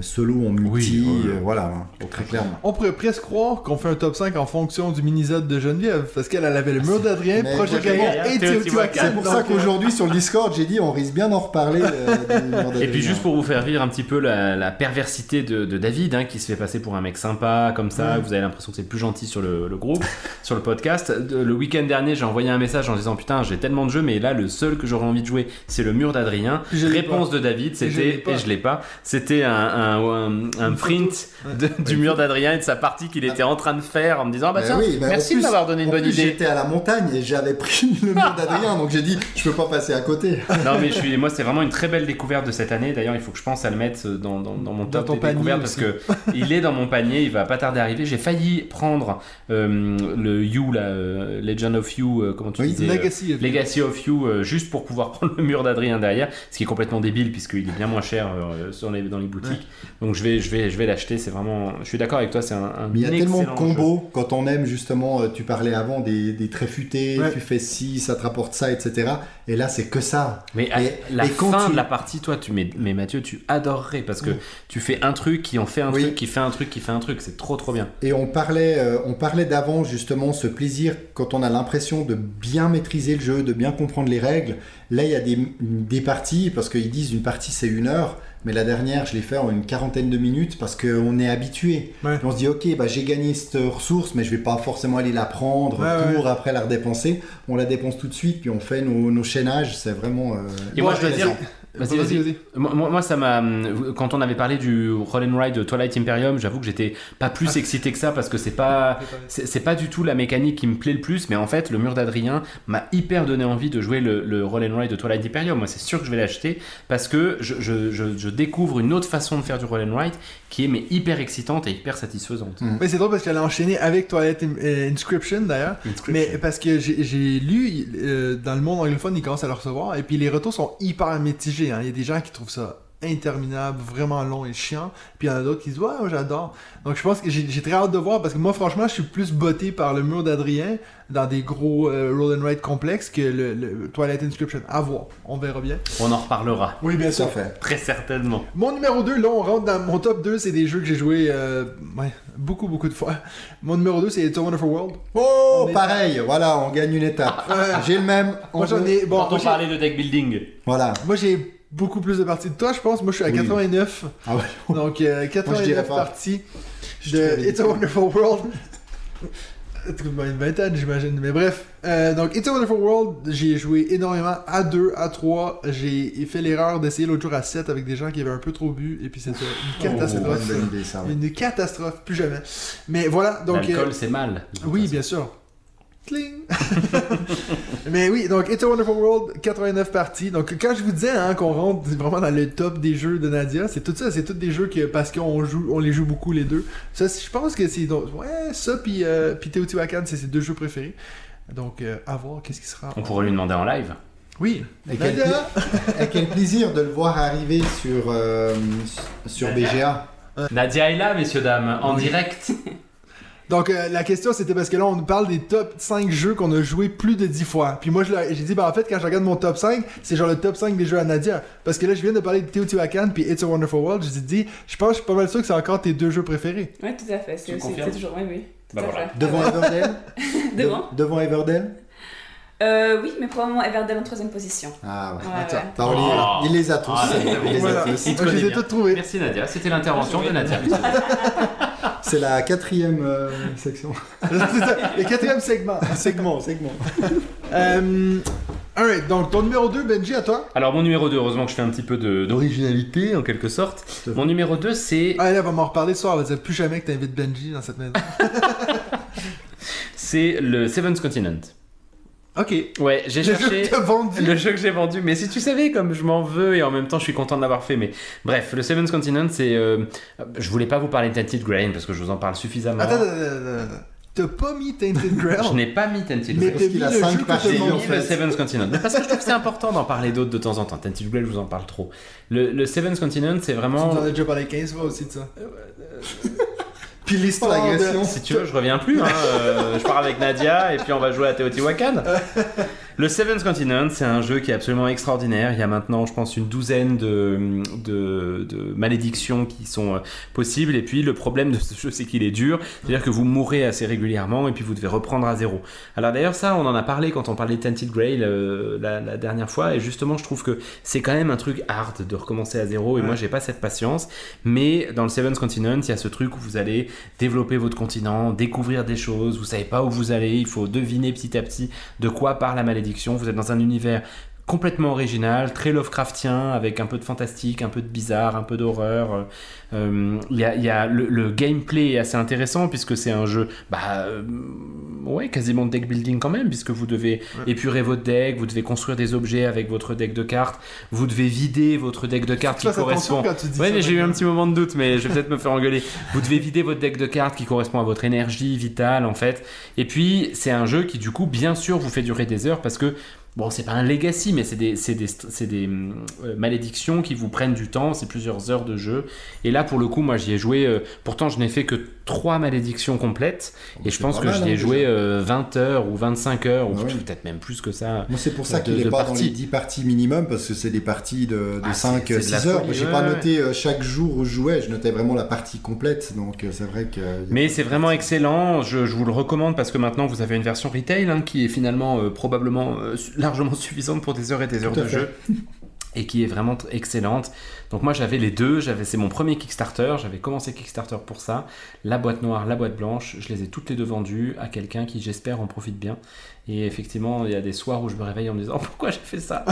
solo en multi. Oui, oui, oui. euh, voilà, hein, très clairement. On pourrait presque croire qu'on fait un top 5 en fonction du mini-zode de Geneviève, parce qu'elle elle avait le mur d'Adrien, Projet Gaïa, et Teotihuacan. C'est pour ça euh, qu'aujourd'hui sur le Discord, j'ai dit on risque bien d'en reparler. euh, [LAUGHS] Et puis juste pour vous faire vivre un petit peu la, la perversité de, de David, hein, qui se fait passer pour un mec sympa, comme ça, vous avez l'impression que c'est le plus gentil sur le, le groupe, [LAUGHS] sur le podcast. Le week-end dernier, j'ai envoyé un message en disant putain, j'ai tellement de jeux, mais là, le seul que j'aurais envie de jouer, c'est le mur d'Adrien. Réponse de David, c'était et je l'ai pas. C'était un, un, un print de- du mur d'Adrien et de sa partie qu'il était en train de faire en me disant, ah bah tiens, oui, merci de plus- m'avoir donné une bonne plus, idée. J'étais à la montagne et j'avais pris le mur d'Adrien, donc j'ai dit, je peux pas passer à côté. [LAUGHS] Non mais je suis, moi c'est vraiment une très belle découverte de cette année. D'ailleurs il faut que je pense à le mettre dans, dans, dans mon Dans top des découvertes parce que il est dans mon panier, il va pas tarder à arriver. J'ai failli prendre euh, le You, la euh, Legend of You, euh, comment tu Oui, disais euh, Legacy. Legacy of You, euh, juste pour pouvoir [LAUGHS] prendre le mur d'Adrien derrière, ce qui est complètement débile puisqu'il est bien moins cher euh, sur les, dans les boutiques. Donc je vais, je vais, je vais l'acheter. C'est vraiment, je suis d'accord avec toi, c'est un, un Mais il y a tellement de excellent combos quand on aime justement, euh, tu parlais avant des, des traits futés, Ouais. tu fais ci, ça te rapporte ça, etc. Et là, c'est que ça. Mais à Et- la et quand fin tu- de la partie, toi, tu mais, mais Mathieu, tu adorerais parce que tu fais un truc qui en fait un Oui. truc, qui fait un truc, qui fait un truc. C'est trop trop bien. Et on parlait, euh, on parlait d'avant justement ce plaisir quand on a l'impression de bien maîtriser le jeu, de bien comprendre les règles. Là, il y a des, des parties, parce qu'ils disent une partie c'est une heure, mais la dernière, je l'ai fait en une quarantaine de minutes parce qu'on est habitué. Ouais. On se dit, ok, bah, j'ai gagné cette ressource, mais je vais pas forcément aller la prendre Ouais, pour après la redépenser. On la dépense tout de suite, puis on fait nos, nos chaînages. C'est vraiment. euh, Et moi, je dois dire, vas-y, vas-y. vas-y. Moi, moi- ça m'a. Quand on avait parlé du Roll and Ride de Twilight Imperium, j'avoue que j'étais pas plus Ah. excité que ça parce que c'est pas. C'est pas du tout la mécanique qui me plaît le plus, mais en fait, le mur d'Adrien m'a hyper donné envie de jouer le, le Roll and Ride de Twilight Imperium. Moi, c'est sûr que je vais l'acheter parce que je, je- je- je découvre une autre façon de faire du Roll and Ride qui est mais hyper excitante et hyper satisfaisante. Mais c'est drôle parce qu'elle a enchaîné avec Toilette In- euh, Inscription d'ailleurs. Mais parce que j'ai j'ai lu euh, dans le monde anglophone, ils commencent à le recevoir et puis les retours sont hyper mitigés. hein. Il y a des gens qui trouvent ça interminable, vraiment long et chiant. Puis il y en a d'autres qui disent ouais, j'adore. Donc je pense que j'ai très hâte de voir parce que moi franchement, je suis plus botté par le mur d'Adrien dans des gros euh, roll and ride complexes que le, le Twilight Inscription. À voir, on verra bien. On en reparlera. Oui, bien fait. Très certainement. Mon numéro 2, là on rentre dans mon top 2, c'est des jeux que j'ai joué euh, ouais, beaucoup beaucoup de fois. Mon numéro 2 c'est It's a Wonderful World. Oh, On est- pareil, voilà, on gagne une étape. j'ai le même. on Moi j'en ai bon, Quand on parlait de deck building, Voilà. moi, j'ai beaucoup plus de parties de toi, je pense. Moi je suis à Oui. 89. Ah ouais. [LAUGHS] Donc euh, Moi, je 89 dirais pas. parties Je de It's a Wonderful World. [LAUGHS] Une vingtaine j'imagine. Mais bref. Euh, donc It's a Wonderful World, j'ai joué énormément à 2, à 3. J'ai fait l'erreur d'essayer l'autre jour à 7 avec des gens qui avaient un peu trop bu. Et puis c'était une Oh, catastrophe. bonne idée, ça. ouais. Une catastrophe, plus jamais. Mais voilà, donc... l'alcool euh, c'est mal. oui, bien sûr. Cling. [LAUGHS] Mais oui, donc It's a Wonderful World, 89 parties. Donc quand je vous disais hein, qu'on rentre vraiment dans le top des jeux de Nadia, c'est tout ça, c'est tous des jeux que parce qu'on joue, on les joue beaucoup les deux. Ça, je pense que c'est donc ouais ça puis euh, puis Teotihuacan, c'est ses deux jeux préférés. Donc euh, à voir qu'est-ce qui sera. On pourrait lui demander en live. Oui. Et quel, Nadia. et quel plaisir de le voir arriver sur, euh, sur BGA. Nadia est là, messieurs dames, en direct. [LAUGHS] Donc euh, la question c'était parce que là on nous parle des top 5 jeux qu'on a joué plus de 10 fois. Puis moi je leur- j'ai dit bah en fait quand je regarde mon top 5, c'est genre le top 5 des jeux à Nadia parce que là je viens de parler de Teotihuacan puis It's a Wonderful World, j'ai dit je pense je suis pas mal sûr que c'est encore tes deux jeux préférés. Oui, tout à fait. C'est toujours, oui, oui. Tout à voilà. fait. Devant [LAUGHS] Everdell Devant? De- Devant Everdell Euh, oui, mais probablement Everdell en troisième position. Ah ouais. Ouais, Oh. il les a tous. Ah, il les a Voilà. tous. Il les ai bien. toutes trouvées. Merci Nadia, c'était l'intervention de Nadia. [LAUGHS] C'est la quatrième euh, section. [LAUGHS] Le quatrième segment. segment, segment. [LAUGHS] Euh, alright, donc ton numéro 2, Benji, à toi. Alors mon numéro 2, heureusement que je fais un petit peu d'originalité en quelque sorte. Mon numéro 2 c'est Ah là, on va m'en reparler ce soir, on va dire plus jamais que t'invites Benji dans cette maison. c'est le Seventh Continent. Ok. Ouais, j'ai jeu cherché vendu. le jeu que j'ai vendu, mais si tu savais comme je m'en veux et en même temps je suis content de l'avoir fait. Mais bref, le Seventh Continent, c'est, euh, je voulais pas vous parler de Tainted Grain parce que je vous en parle suffisamment. Attends, attends, attends, attends. T'as pas mis Tainted Grail? [LAUGHS] Je n'ai pas mis Tainted Mais Grail. t'as mis qu'il a le jeu que en fait. le Seventh Continent. Mais parce que je trouve que c'est important d'en parler d'autres de temps en temps. Tainted Grail, je vous en parle trop. Le, le Seventh Continent, c'est Tu vraiment. nous en as déjà parlé 15 fois aussi de ça. Puis l'histoire de... l'agression. Si tu veux, je reviens plus. hein. Euh, je pars avec Nadia et puis on va jouer à Teotihuacan. [LAUGHS] Le Seventh Continent, c'est un jeu qui est absolument extraordinaire. Il y a maintenant, je pense, une douzaine de, de, de malédictions qui sont euh, possibles. Et puis, le problème de ce jeu, c'est qu'il est dur. C'est-à-dire que vous mourrez assez régulièrement et puis vous devez reprendre à zéro. Alors d'ailleurs, ça, on en a parlé quand on parlait de Tainted Grail euh, la, la dernière fois. Et justement, je trouve que c'est quand même un truc hard de recommencer à zéro. Et moi, j'ai pas cette patience. Mais dans le Seventh Continent, il y a ce truc où vous allez développer votre continent, découvrir des choses. Vous savez pas où vous allez. Il faut deviner petit à petit de quoi parle la malédiction. Vous êtes dans un univers complètement original, très Lovecraftien, avec un peu de fantastique, un peu de bizarre, un peu d'horreur. Euh, y a, il y a le, le gameplay est assez intéressant puisque c'est un jeu, bah, euh, ouais, quasiment de deck building quand même, puisque vous devez épurer votre deck, vous devez construire des objets avec votre deck de cartes, vous devez vider votre deck de cartes qui correspond. Ouais, mais j'ai eu un petit moment de doute, mais je vais peut-être me faire engueuler. Vous devez vider votre deck de cartes qui correspond à votre énergie vitale, en fait. Et puis, c'est un jeu qui, du coup, bien sûr, vous fait durer des heures parce que, bon, c'est pas un legacy, mais c'est des, des, des euh, malédictions qui vous prennent du temps, c'est plusieurs heures de jeu. Et là, pour le coup, moi, j'y ai joué. euh, pourtant, je n'ai fait que trois malédictions complètes. et je pense que mal, j'y ai hein, joué euh, 20 heures ou 25 heures, ou Ah ouais. peut-être même plus que ça. Moi, c'est pour ça de- qu'il n'est pas dans parties. les 10 parties minimum, parce que c'est des parties de, de Ah, 5, c'est- c'est de la 6 heures. j'ai pas noté euh, chaque jour où je jouais, je notais vraiment la partie complète, donc euh, c'est vrai que. Mais c'est vraiment excellent, je, je vous le recommande parce que maintenant vous avez une version retail hein, qui est finalement euh, probablement euh, [LAUGHS] largement suffisante pour des heures et des heures Tout de fait. jeu et qui est vraiment excellente. Donc moi j'avais les deux, j'avais c'est mon premier Kickstarter, j'avais commencé Kickstarter pour ça, la boîte noire, la boîte blanche, je les ai toutes les deux vendues à quelqu'un qui j'espère en profite bien. Et effectivement, il y a des soirs où je me réveille en me disant [LAUGHS] pourquoi j'ai fait ça?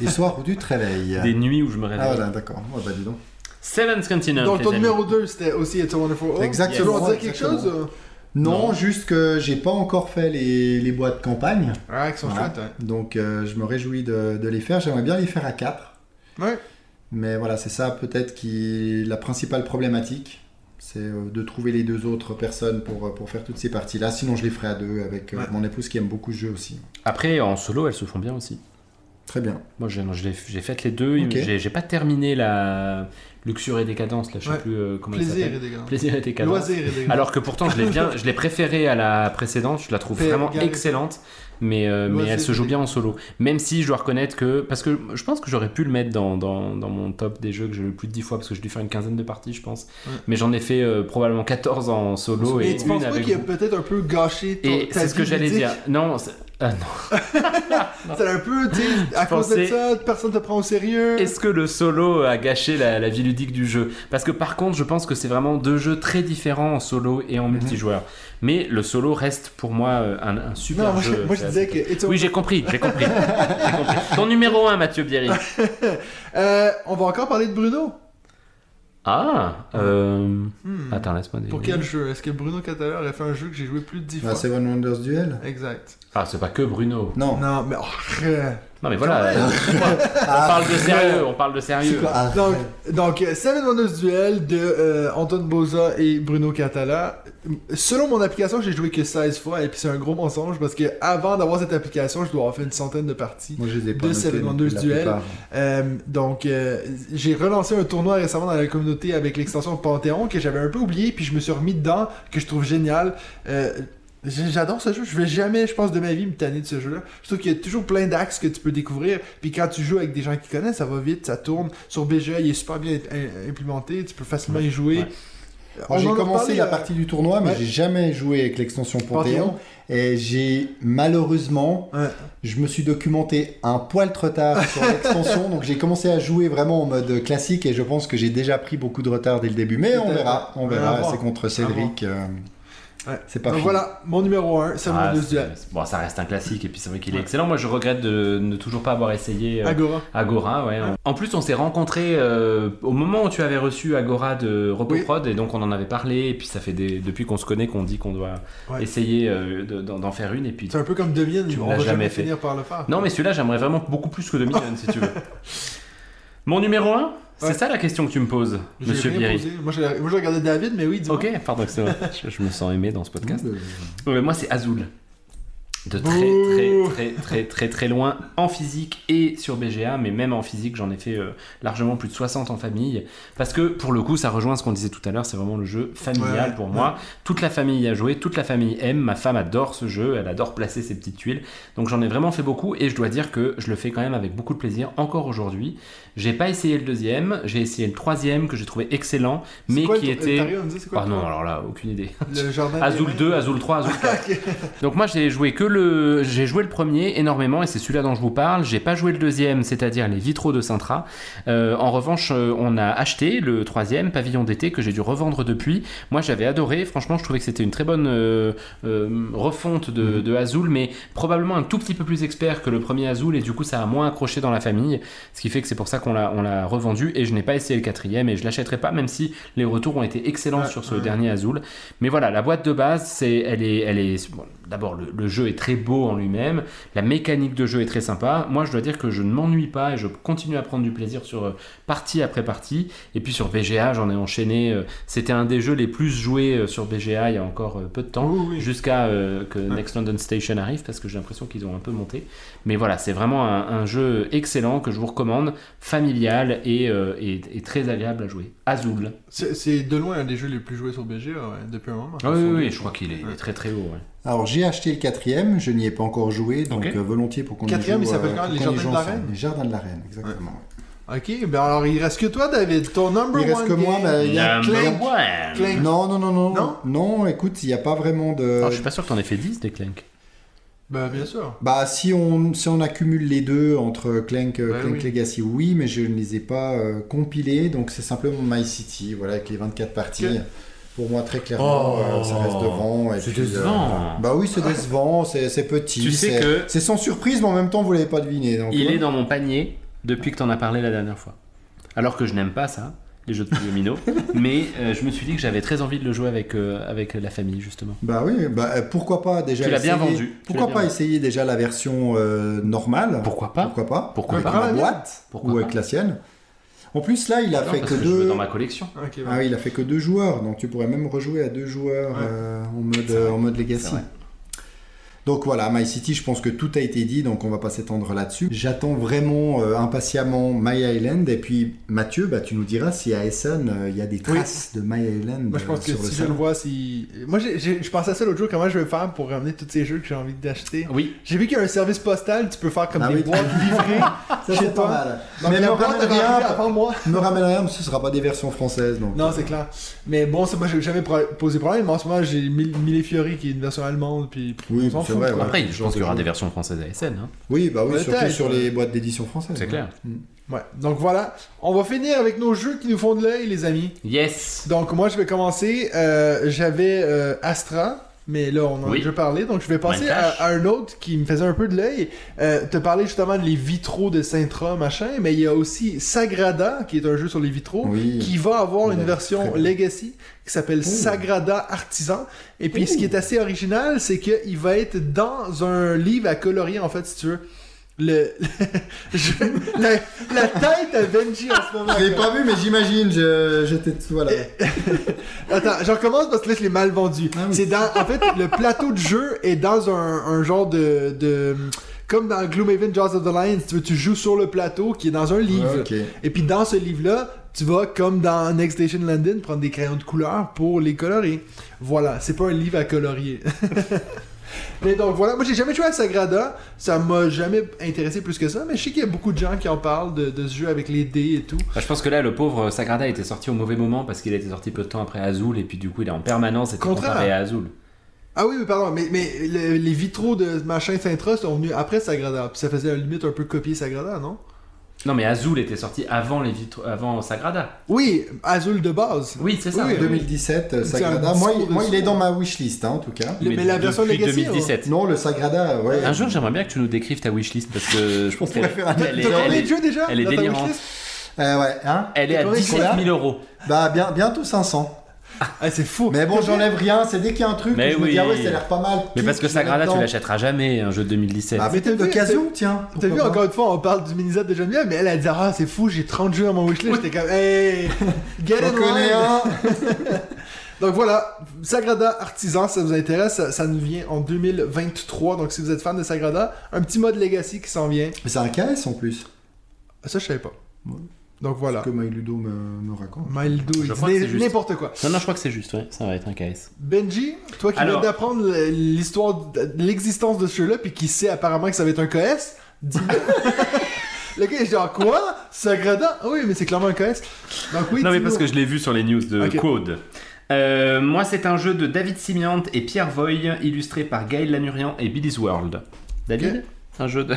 Des soirs où tu te réveilles. Des nuits où je me Ah réveille. voilà, d'accord. Oh, bah dis donc. Seventh Continent. Donc, ton amis. numéro 2, c'était aussi It's a Wonderful Home. Exactement, Tu dire quelque exactement. chose euh? Non, Non. juste que j'ai pas encore fait les, les boîtes campagne. Ouais, qui sont Voilà. chouettes, ouais. Donc euh, je me réjouis de, de les faire. J'aimerais bien les faire à 4. Ouais. Mais voilà, c'est ça peut-être qui la principale problématique. C'est euh, de trouver les deux autres personnes pour, euh, pour faire toutes ces parties-là. Sinon, je les ferai à deux avec euh, Ouais. mon épouse qui aime beaucoup ce jeu aussi. Après, en solo, elles se font bien aussi. Très bien. Moi, j'ai fait les deux. Ok. J'ai j'ai pas terminé la Luxure et Décadence, là, je sais Ouais. plus euh, comment elle Plaisir s'appelle. et dégueulasse. Plaisir et Décadence. Loisir et dégueulasse. Alors que pourtant, je l'ai bien, je l'ai préférée à la précédente. Je la trouve vraiment excellente, mais euh, mais elle se joue bien en solo. Même si je dois reconnaître que parce que je pense que j'aurais pu le mettre dans, dans, dans mon top des jeux que j'ai le plus de 10 fois parce que j'ai dû faire une quinzaine de parties, je pense. Ouais. Mais j'en ai fait euh, probablement 14 en solo et, Et tu penses pas qu'il a peut-être un peu gâché ton, Et c'est ce que j'allais dire. Non, c'est- ah, non. [LAUGHS] C'est un peu, tu sais, à cause de ça, personne te prend au sérieux. Est-ce que le solo a gâché la, la vie ludique du jeu? Parce que par contre, je pense que c'est vraiment deux jeux très différents en solo et en multijoueur. Mais le solo reste pour moi euh, un, un super Non, moi, je- jeu. moi, je disais que. Oui, j'ai compris, [LAUGHS] j'ai compris. Ton numéro 1, Mathieu Bierry. [LAUGHS] Euh, on va encore parler de Bruno? Ah, euh... Hmm. Attends, laisse-moi Pour deviner. quel jeu? Est-ce que Bruno Catalan a fait un jeu que j'ai joué plus de 10 fois? Ah, Seven Wonders Duel? Exact. Ah, c'est pas que Bruno. Non. Non, mais. oh, Non, mais voilà, euh, on parle de sérieux, on parle de sérieux. Ah, Donc, donc Seven Wonders Duel de euh, Anton Boza et Bruno Catala. Selon mon application, j'ai joué que 16 fois et puis c'est un gros mensonge parce que avant d'avoir cette application, je dois avoir fait une centaine de parties. Moi, je les ai pas de Seven Wonders Duel. Euh, donc, euh, j'ai relancé un tournoi récemment dans la communauté avec l'extension Panthéon que j'avais un peu oublié, puis je me suis remis dedans, que je trouve génial. J'adore ce jeu, je vais jamais, je pense, de ma vie me tanner de ce jeu-là. Je trouve qu'il y a toujours plein d'axes que tu peux découvrir, puis quand tu joues avec des gens qui connaissent, ça va vite, ça tourne. Sur BGA, il est super bien im- implémenté, tu peux facilement y jouer. Ouais. J'ai commencé la euh, partie du tournoi, mais ouais. j'ai jamais joué avec l'extension Panthéon. Et j'ai malheureusement, Ouais. je me suis documenté un poil trop tard sur l'extension, [LAUGHS] donc j'ai commencé à jouer vraiment en mode classique et je pense que j'ai déjà pris beaucoup de retard dès le début. Mais on verra, on verra. C'est contre Cédric. euh, Ouais. C'est pas Donc fini. voilà, mon numéro 1, Seven Ah, Duel. bon, ça reste un classique et puis c'est vrai qu'il est Ouais. excellent. Moi, je regrette de ne toujours pas avoir essayé euh, Agora. Agora. Ouais. Ouais. En plus, on s'est rencontrés euh, au moment où tu avais reçu Agora de RoboProd et donc on en avait parlé. Et puis ça fait des, depuis qu'on se connaît qu'on dit qu'on doit essayer euh, de- d'en faire une. Et puis C'est un peu comme Dominion, Tu on va jamais jamais fait. finir par le faire. non, mais celui-là, j'aimerais vraiment beaucoup plus que Dominion si tu veux. [LAUGHS] Mon numéro 1 C'est ça la question que tu me poses, Monsieur posé. Moi, j'ai regardé David, mais oui. Ok, pardon, c'est vrai. [LAUGHS] je, je me sens aimé dans ce podcast. Ouais, moi, c'est Azul. De très, très, très, très, très, très loin en physique et sur BGA, mais même en physique, j'en ai fait euh, largement plus de 60 en famille. Parce que pour le coup, ça rejoint ce qu'on disait tout à l'heure, c'est vraiment le jeu familial Ouais, pour moi. Toute la famille y a joué, toute la famille aime. Ma femme adore ce jeu, elle adore placer ses petites tuiles. Donc j'en ai vraiment fait beaucoup et je dois dire que je le fais quand même avec beaucoup de plaisir encore aujourd'hui. J'ai pas essayé le deuxième, j'ai essayé le troisième que j'ai trouvé excellent, mais quoi qui était. Quoi Ah non, alors là, aucune idée. [LAUGHS] Le jardin. Azul des 2, mains. Azul 3, Azul 4. Ok. [LAUGHS] Donc moi j'ai joué que le, j'ai joué le premier énormément et c'est celui-là dont je vous parle. J'ai pas joué le deuxième, c'est-à-dire les vitraux de Sintra. Euh, en revanche, euh, on a acheté le troisième, Pavillon d'été, que j'ai dû revendre depuis. Moi, j'avais adoré. Franchement, je trouvais que c'était une très bonne euh, euh, refonte de, de Azul, mais probablement un tout petit peu plus expert que le premier Azul et du coup, ça a moins accroché dans la famille. Ce qui fait que c'est pour ça qu'on l'a, on l'a revendu et je n'ai pas essayé le quatrième et je l'achèterai pas, même si les retours ont été excellents sur ce dernier Azul. Mais voilà, la boîte de base, c'est, elle est, elle est. bon, D'abord, le, le jeu est très beau en lui-même. La mécanique de jeu est très sympa. Moi, je dois dire que je ne m'ennuie pas et je continue à prendre du plaisir sur euh, partie après partie. Et puis sur BGA, j'en ai enchaîné. euh, C'était un des jeux les plus joués euh, sur BGA il y a encore peu de temps, Oui, oui. jusqu'à euh, que Next London Station arrive, parce que j'ai l'impression qu'ils ont un peu monté. Mais voilà, c'est vraiment un, un jeu excellent que je vous recommande, familial et, euh, et- et très agréable à jouer. Azul. C'est de loin un des jeux les plus joués sur BGA ouais, depuis un moment. Ah oui, oui, oui, je crois qu'il est, très très haut. ouais. Alors j'ai acheté le quatrième, je n'y ai pas encore joué, donc euh, volontiers pour qu'on y Quatrième, joue, il s'appelle euh, comment, pour Les Jardins de la. Reine Les Jardins de la Reine, exactement. Ok, ben alors il reste que toi, David. Ton number Il reste one que moi, ben, il y a Clank. Non, non, non, non. Non Non, écoute, il n'y a pas vraiment de. Alors, je suis pas sûr que t'en aies fait 10 des Clank. Ben bien sûr. Bah, si on, si on accumule les deux entre Clank, euh, Clank oui. Legacy, oui, mais je ne les ai pas euh, compilés, donc c'est simplement My City, voilà, avec les 24 parties. Pour moi, très clairement, Oh. euh, ça reste devant. C'est euh, décevant. bah oui, c'est décevant, c'est petit. Tu sais c'est- que- C'est sans surprise, mais en même temps, vous l'avez pas deviné. Donc, Il ouais. est dans mon panier depuis que t'en as parlé la dernière fois. Alors que je n'aime pas ça, les jeux de domino. [LAUGHS] mais euh, je me suis dit que j'avais très envie de le jouer avec, euh, avec la famille, justement. Bah oui, bah, pourquoi pas déjà Tu l'as bien essayer- vendu. Pourquoi pas essayer déjà la version euh, normale? Pourquoi pas? Pourquoi pas? Pourquoi Avec pas? la boîte Pourquoi ou pas avec la sienne. En plus là, il a Non, fait que je deux. dans ma collection. Ah oui, il a fait que deux joueurs, donc tu pourrais même rejouer à deux joueurs Ouais. euh, en mode en mode Legacy. Donc voilà, My City, je pense que tout a été dit, donc on va pas s'étendre là-dessus. J'attends vraiment euh, impatiemment My Island, et puis Mathieu, bah, tu nous diras si à Essen, euh, il y a des traces de My Island Moi, je pense euh, que si je le vois, si. Moi, je pensais à ça l'autre jour, comment je vais faire pour ramener tous ces jeux que j'ai envie d'acheter. Oui, J'ai vu qu'il y a un service postal, tu peux faire comme Ah des oui. boîtes [LAUGHS] livrées. Ça, chez c'est toi. pas mal. Donc, Mais me ramène rien, moi. me ramène rien, que ce sera pas des versions françaises. Donc, Non, euh, c'est clair. Mais bon, ça, moi, j'ai jamais pro- posé problème. Mais en ce moment, j'ai Mille Fiori qui est une version allemande. Puis Oui, on vrai, quoi. ouais. après, je pense qu'il y aura des versions françaises à SN. Hein. Oui, bah oui, surtout sur les boîtes d'édition françaises. C'est ouais. clair. Ouais. Donc voilà. On va finir avec nos jeux qui nous font de l'œil, les amis. Yes Donc moi, je vais commencer. Euh, J'avais euh, Astra. Mais là, on en a Oui. déjà parlé, donc je vais passer à, un autre qui me faisait un peu de l'œil. Euh, te parler justement des vitraux de Sintra, machin, mais il y a aussi Sagrada, qui est un jeu sur les vitraux, Oui. qui va avoir une Ouais, version. Legacy qui s'appelle Sagrada Artisan. Et puis ce qui est assez original, c'est qu'il va être dans un livre à colorier, en fait, si tu veux. Le, [LAUGHS] la, la tête à Benji en ce moment. Je l'ai pas vu, mais j'imagine, je- j'étais. Voilà. [LAUGHS] Attends, je recommence parce que là, je l'ai mal vendu. Ah oui. C'est dans. En fait, le plateau de jeu est dans un, un genre de. de comme dans Gloomhaven Jaws of the Lion, si tu veux, tu joues sur le plateau qui est dans un livre. Et puis dans ce livre-là, tu vas, comme dans Next Station London, prendre des crayons de couleur pour les colorer. Voilà, c'est pas un livre à colorier. [LAUGHS] mais donc voilà, moi j'ai jamais joué à Sagrada, ça m'a jamais intéressé plus que ça, mais je sais qu'il y a beaucoup de gens qui en parlent de, de ce jeu avec les dés et tout. Bah, Je pense que là, le pauvre Sagrada était sorti au mauvais moment parce qu'il était sorti peu de temps après Azul et puis du coup, il est en permanence Contraire. comparé à Azul. Ah oui, mais pardon, mais, mais le- les vitraux de machin Sintra sont venus après Sagrada, puis ça faisait à la limite un peu copier Sagrada, non? Non, mais Azul était sorti avant les vitres, avant Sagrada. Oui, Azul de base. Oui, c'est ça. Oui, oui. 2017, euh, Sagrada. un Moi, il, moi, de il est dans ma wishlist, hein, en tout cas. Mais la version Legacy, 2017. Non, le Sagrada, ouais. Un jour, j'aimerais bien que tu nous décrives ta wishlist parce que je pense pourrait qu'elle faire un elle elle est- déjà elle est délirante. Euh, ouais, hein? Elle est à T'as combien de 17 000 euros. Bah, bien, bientôt 500. Ah, c'est fou. Mais bon, j'enlève rien, c'est dès qu'il y a un truc, Mais que je me oui. dis, ah ouais, ça a l'air pas mal. Mais parce que Sagrada, tu l'achèteras jamais, un jeu de 2017. Bah, Mais t'as d'occasion, tiens. T'as vu, encore une fois, on parle du mini de Geneviève, mais elle a dit Ah, c'est fou, j'ai 30 jeux dans mon wishlist. J'étais comme Hey, get in connais line. [LAUGHS] Donc voilà, Sagrada Artisan, ça vous intéresse, ça, ça nous vient en 2023. Donc si vous êtes fan de Sagrada, un petit mode Legacy qui s'en vient. Mais c'est un KS en plus, Ça, je savais pas. Ouais. Donc voilà. que MyLudo me, me raconte. Il dit c'est juste. n'importe quoi. Non, non, je crois que c'est juste, ouais. Ça va être un KS. Benji, toi qui Alors- viens d'apprendre l'histoire, de l'existence de ce jeu-là, puis qui sait apparemment que ça va être un KS, dis-le. [LAUGHS] Le gars est genre quoi? Sagrada Ah oui, mais c'est clairement un KS. Donc oui, non, mais parce que je l'ai vu sur les news de. Code. Euh, moi, c'est un jeu de David Simiante et Pierre Voy, illustré par Gaël Lanurian et Billy's World. David? Un jeu de.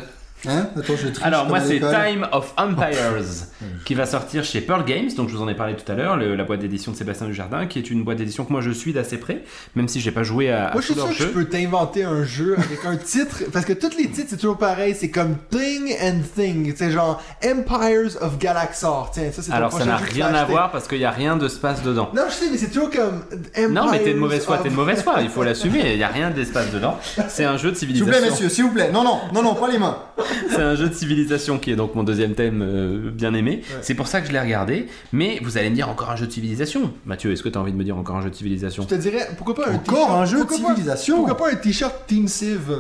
Hein Attends, je triche Alors, moi, c'est. Time of Empires, [LAUGHS] qui va sortir chez Pearl Games, donc je vous en ai parlé tout à l'heure, le- la boîte d'édition de Sébastien Dujardin, qui est une boîte d'édition que moi je suis d'assez près, même si j'ai pas joué à, à Moi, je suis sûr que je peux t'inventer un jeu avec un titre, parce que tous les titres, c'est toujours pareil, c'est comme Thing and Thing, c'est genre Empires of Galaxar, tiens, ça c'est ton Alors, ça prochain n'a jeu que tu vas rien à acheter. voir parce qu'il n'y a rien de space dedans. Non, je sais, mais c'est toujours comme Empires Non, mais t'es de mauvaise foi, t'es de mauvaise foi, il faut [LAUGHS] l'assumer, il n'y a rien d'espace dedans. C'est un jeu de S'il vous civilisation. plaît, messieurs, s'il vous plaît. Non, non, non, non, pas les mains. C'est un jeu de civilisation qui est donc mon deuxième thème euh, bien aimé. C'est pour ça que je l'ai regardé. Mais vous allez me dire encore un jeu de civilisation. Mathieu, est-ce que tu as envie de me dire encore un jeu de civilisation? Je te dirais, pourquoi pas un Encore t-shirt- un jeu de pourquoi pas- civilisation. Pourquoi pas un t-shirt Team Civ?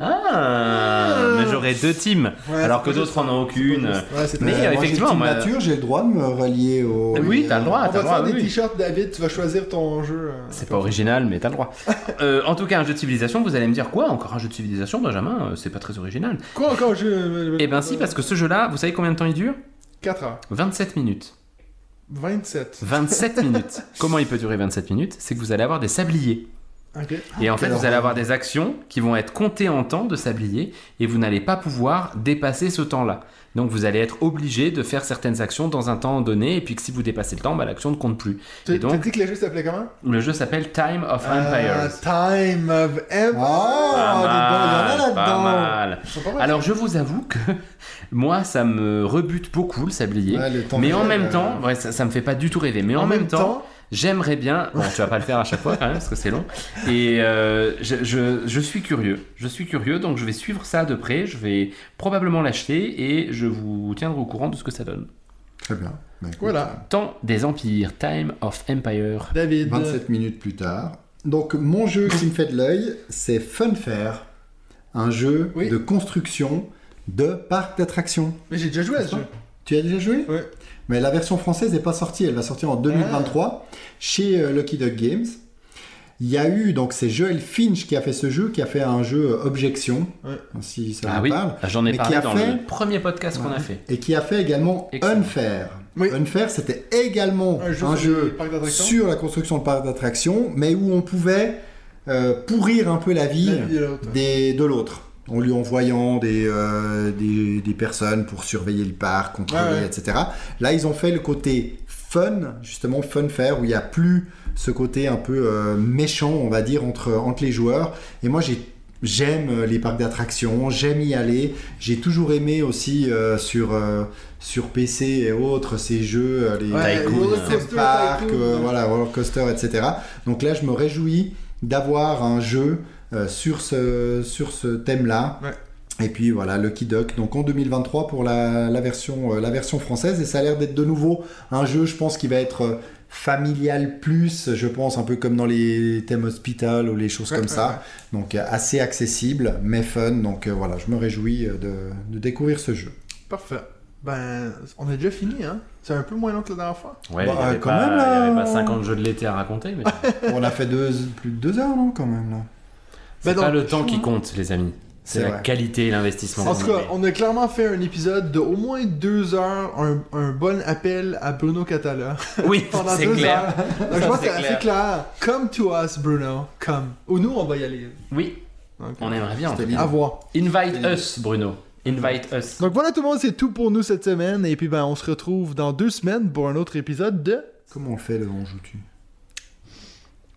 Ah, mais j'aurais deux teams, Ouais, alors que d'autres en ont juste- c'est pas aucune. Ouais, Mais, euh, effectivement, moi- nature, j'ai le droit de me relier au. Oui, t'as le droit, On t'as va le te droit. faire des t-shirts, David, tu vas choisir ton jeu. euh, C'est pas original, mais t'as le droit. [LAUGHS] Euh, en tout cas, un jeu de civilisation, vous allez me dire quoi? Encore un jeu de civilisation, Benjamin? C'est pas très original. Quoi? Encore jeu Eh ben si, parce que ce jeu-là, vous savez combien de temps il dure? 4 heures. 27 minutes. 27. 27 [LAUGHS] minutes. Comment il peut durer 27 minutes? C'est que vous allez avoir des sabliers. Ok. Et en fait, vous allez avoir des actions qui vont être comptées en temps de sablier et vous n'allez pas pouvoir dépasser ce temps-là. Donc vous allez être obligé de faire certaines actions dans un temps donné et puis que si vous dépassez le temps, bah, l'action ne compte plus. Tu donc, dit que le jeu s'appelait comment? Le jeu s'appelle Time of Ah, Empires. Time of Empires. Ah, Pas il y en a mal, sont pas mal. Alors je vous avoue que [LAUGHS] moi ça me rebute beaucoup le sablier. Ouais, mais en même euh, temps, ouais, ça, ça me fait pas du tout rêver. Mais en, même, temps, j'aimerais bien. Bon, tu vas pas le faire à chaque fois quand même parce que c'est long. Et euh, je, je- je suis curieux. Je suis curieux, donc je vais suivre ça de près. Je vais probablement l'acheter et je vous tiendrai au courant de ce que ça donne. Très bien. Bah, écoute, Voilà. Temps des empires, Time of Empire. David. 27 minutes plus tard. Donc, mon jeu qui me fait de l'œil, c'est Funfair, un jeu Oui. de construction de parc d'attractions. Mais j'ai déjà joué à ce jeu. Tu as déjà joué? Ouais. Mais la version française n'est pas sortie, elle va sortir en 2023 chez euh, Lucky Duck Games. Il y a eu, donc c'est Joel Finch qui a fait ce jeu, qui a fait un jeu euh, Objection, Ouais. si ça Ah vous oui, parle, j'en ai Mais qui parlé a dans fait- le premier podcast qu'on a fait. et qui a fait également Excellent. Unfair. Oui. Unfair, c'était également Un jeu un sur la construction de parcs d'attractions, mais où on pouvait euh, pourrir un peu la vie La vie de l'autre. En lui envoyant des, euh, des, des personnes pour surveiller le parc, contrôler, ouais. etc. Là, ils ont fait le côté fun, justement fun faire, où il n'y a plus ce côté un peu euh, méchant, on va dire, entre, entre les joueurs. Et moi, j'ai J'aime euh, les parcs d'attractions, j'aime y aller. J'ai toujours aimé aussi euh, sur, euh, sur PC et autres ces jeux, les Tycoon, euh, ouais. voilà, roller coaster, etc. Donc là, je me réjouis d'avoir un jeu euh, sur ce, sur ce thème-là. Ouais. Et puis voilà, Lucky Duck, donc en 2023 pour la, la version, euh, la version française. Et ça a l'air d'être de nouveau un jeu, je pense, qui va être euh, familial plus, je pense, un peu comme dans les thèmes hospital ou les choses Ouais, comme ouais, ça. Donc assez accessible, mais fun. Donc euh, voilà, je me réjouis de, de découvrir ce jeu. Parfait. Ben, on a déjà fini, hein? C'est un peu moins long que la dernière fois. Ouais, Bah, il n'y avait, quand pas- même, il y avait là. pas 50 jeux de l'été à raconter, mais [LAUGHS] On a fait deux, plus de deux heures, non, quand même là. C'est Ben pas le temps qui compte, les amis. C'est la vrai. qualité et l'investissement. En tout cas, on a clairement fait un épisode de au moins deux heures, un, un bon appel à Bruno Catala. [LAUGHS] Oui, Pendant c'est deux clair. heures. [LAUGHS] Donc, je pense que c'est assez clair. Come to us, Bruno. Come. Ou nous, on va y aller. Oui, Donc, on aimerait bien. À voir. Invite us, Bruno. Invite us. Donc voilà tout le monde, c'est tout pour nous cette semaine. Et puis ben, on se retrouve dans deux semaines pour un autre épisode de... Comment on le fait le on joue-tu?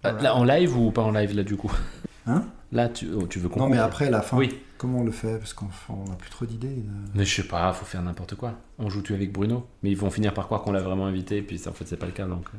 Euh, Là, en live ou pas en live, là, du coup? Hein? Là, tu, oh, tu veux qu'on. Non, mais après, la fin. Comment on le fait Parce qu'on n'a plus trop d'idées. Mais je sais pas, faut faire n'importe quoi. On joue tu avec Bruno? Mais ils vont finir par croire qu'on l'a vraiment invité, puis en fait, c'est pas le cas donc. Euh.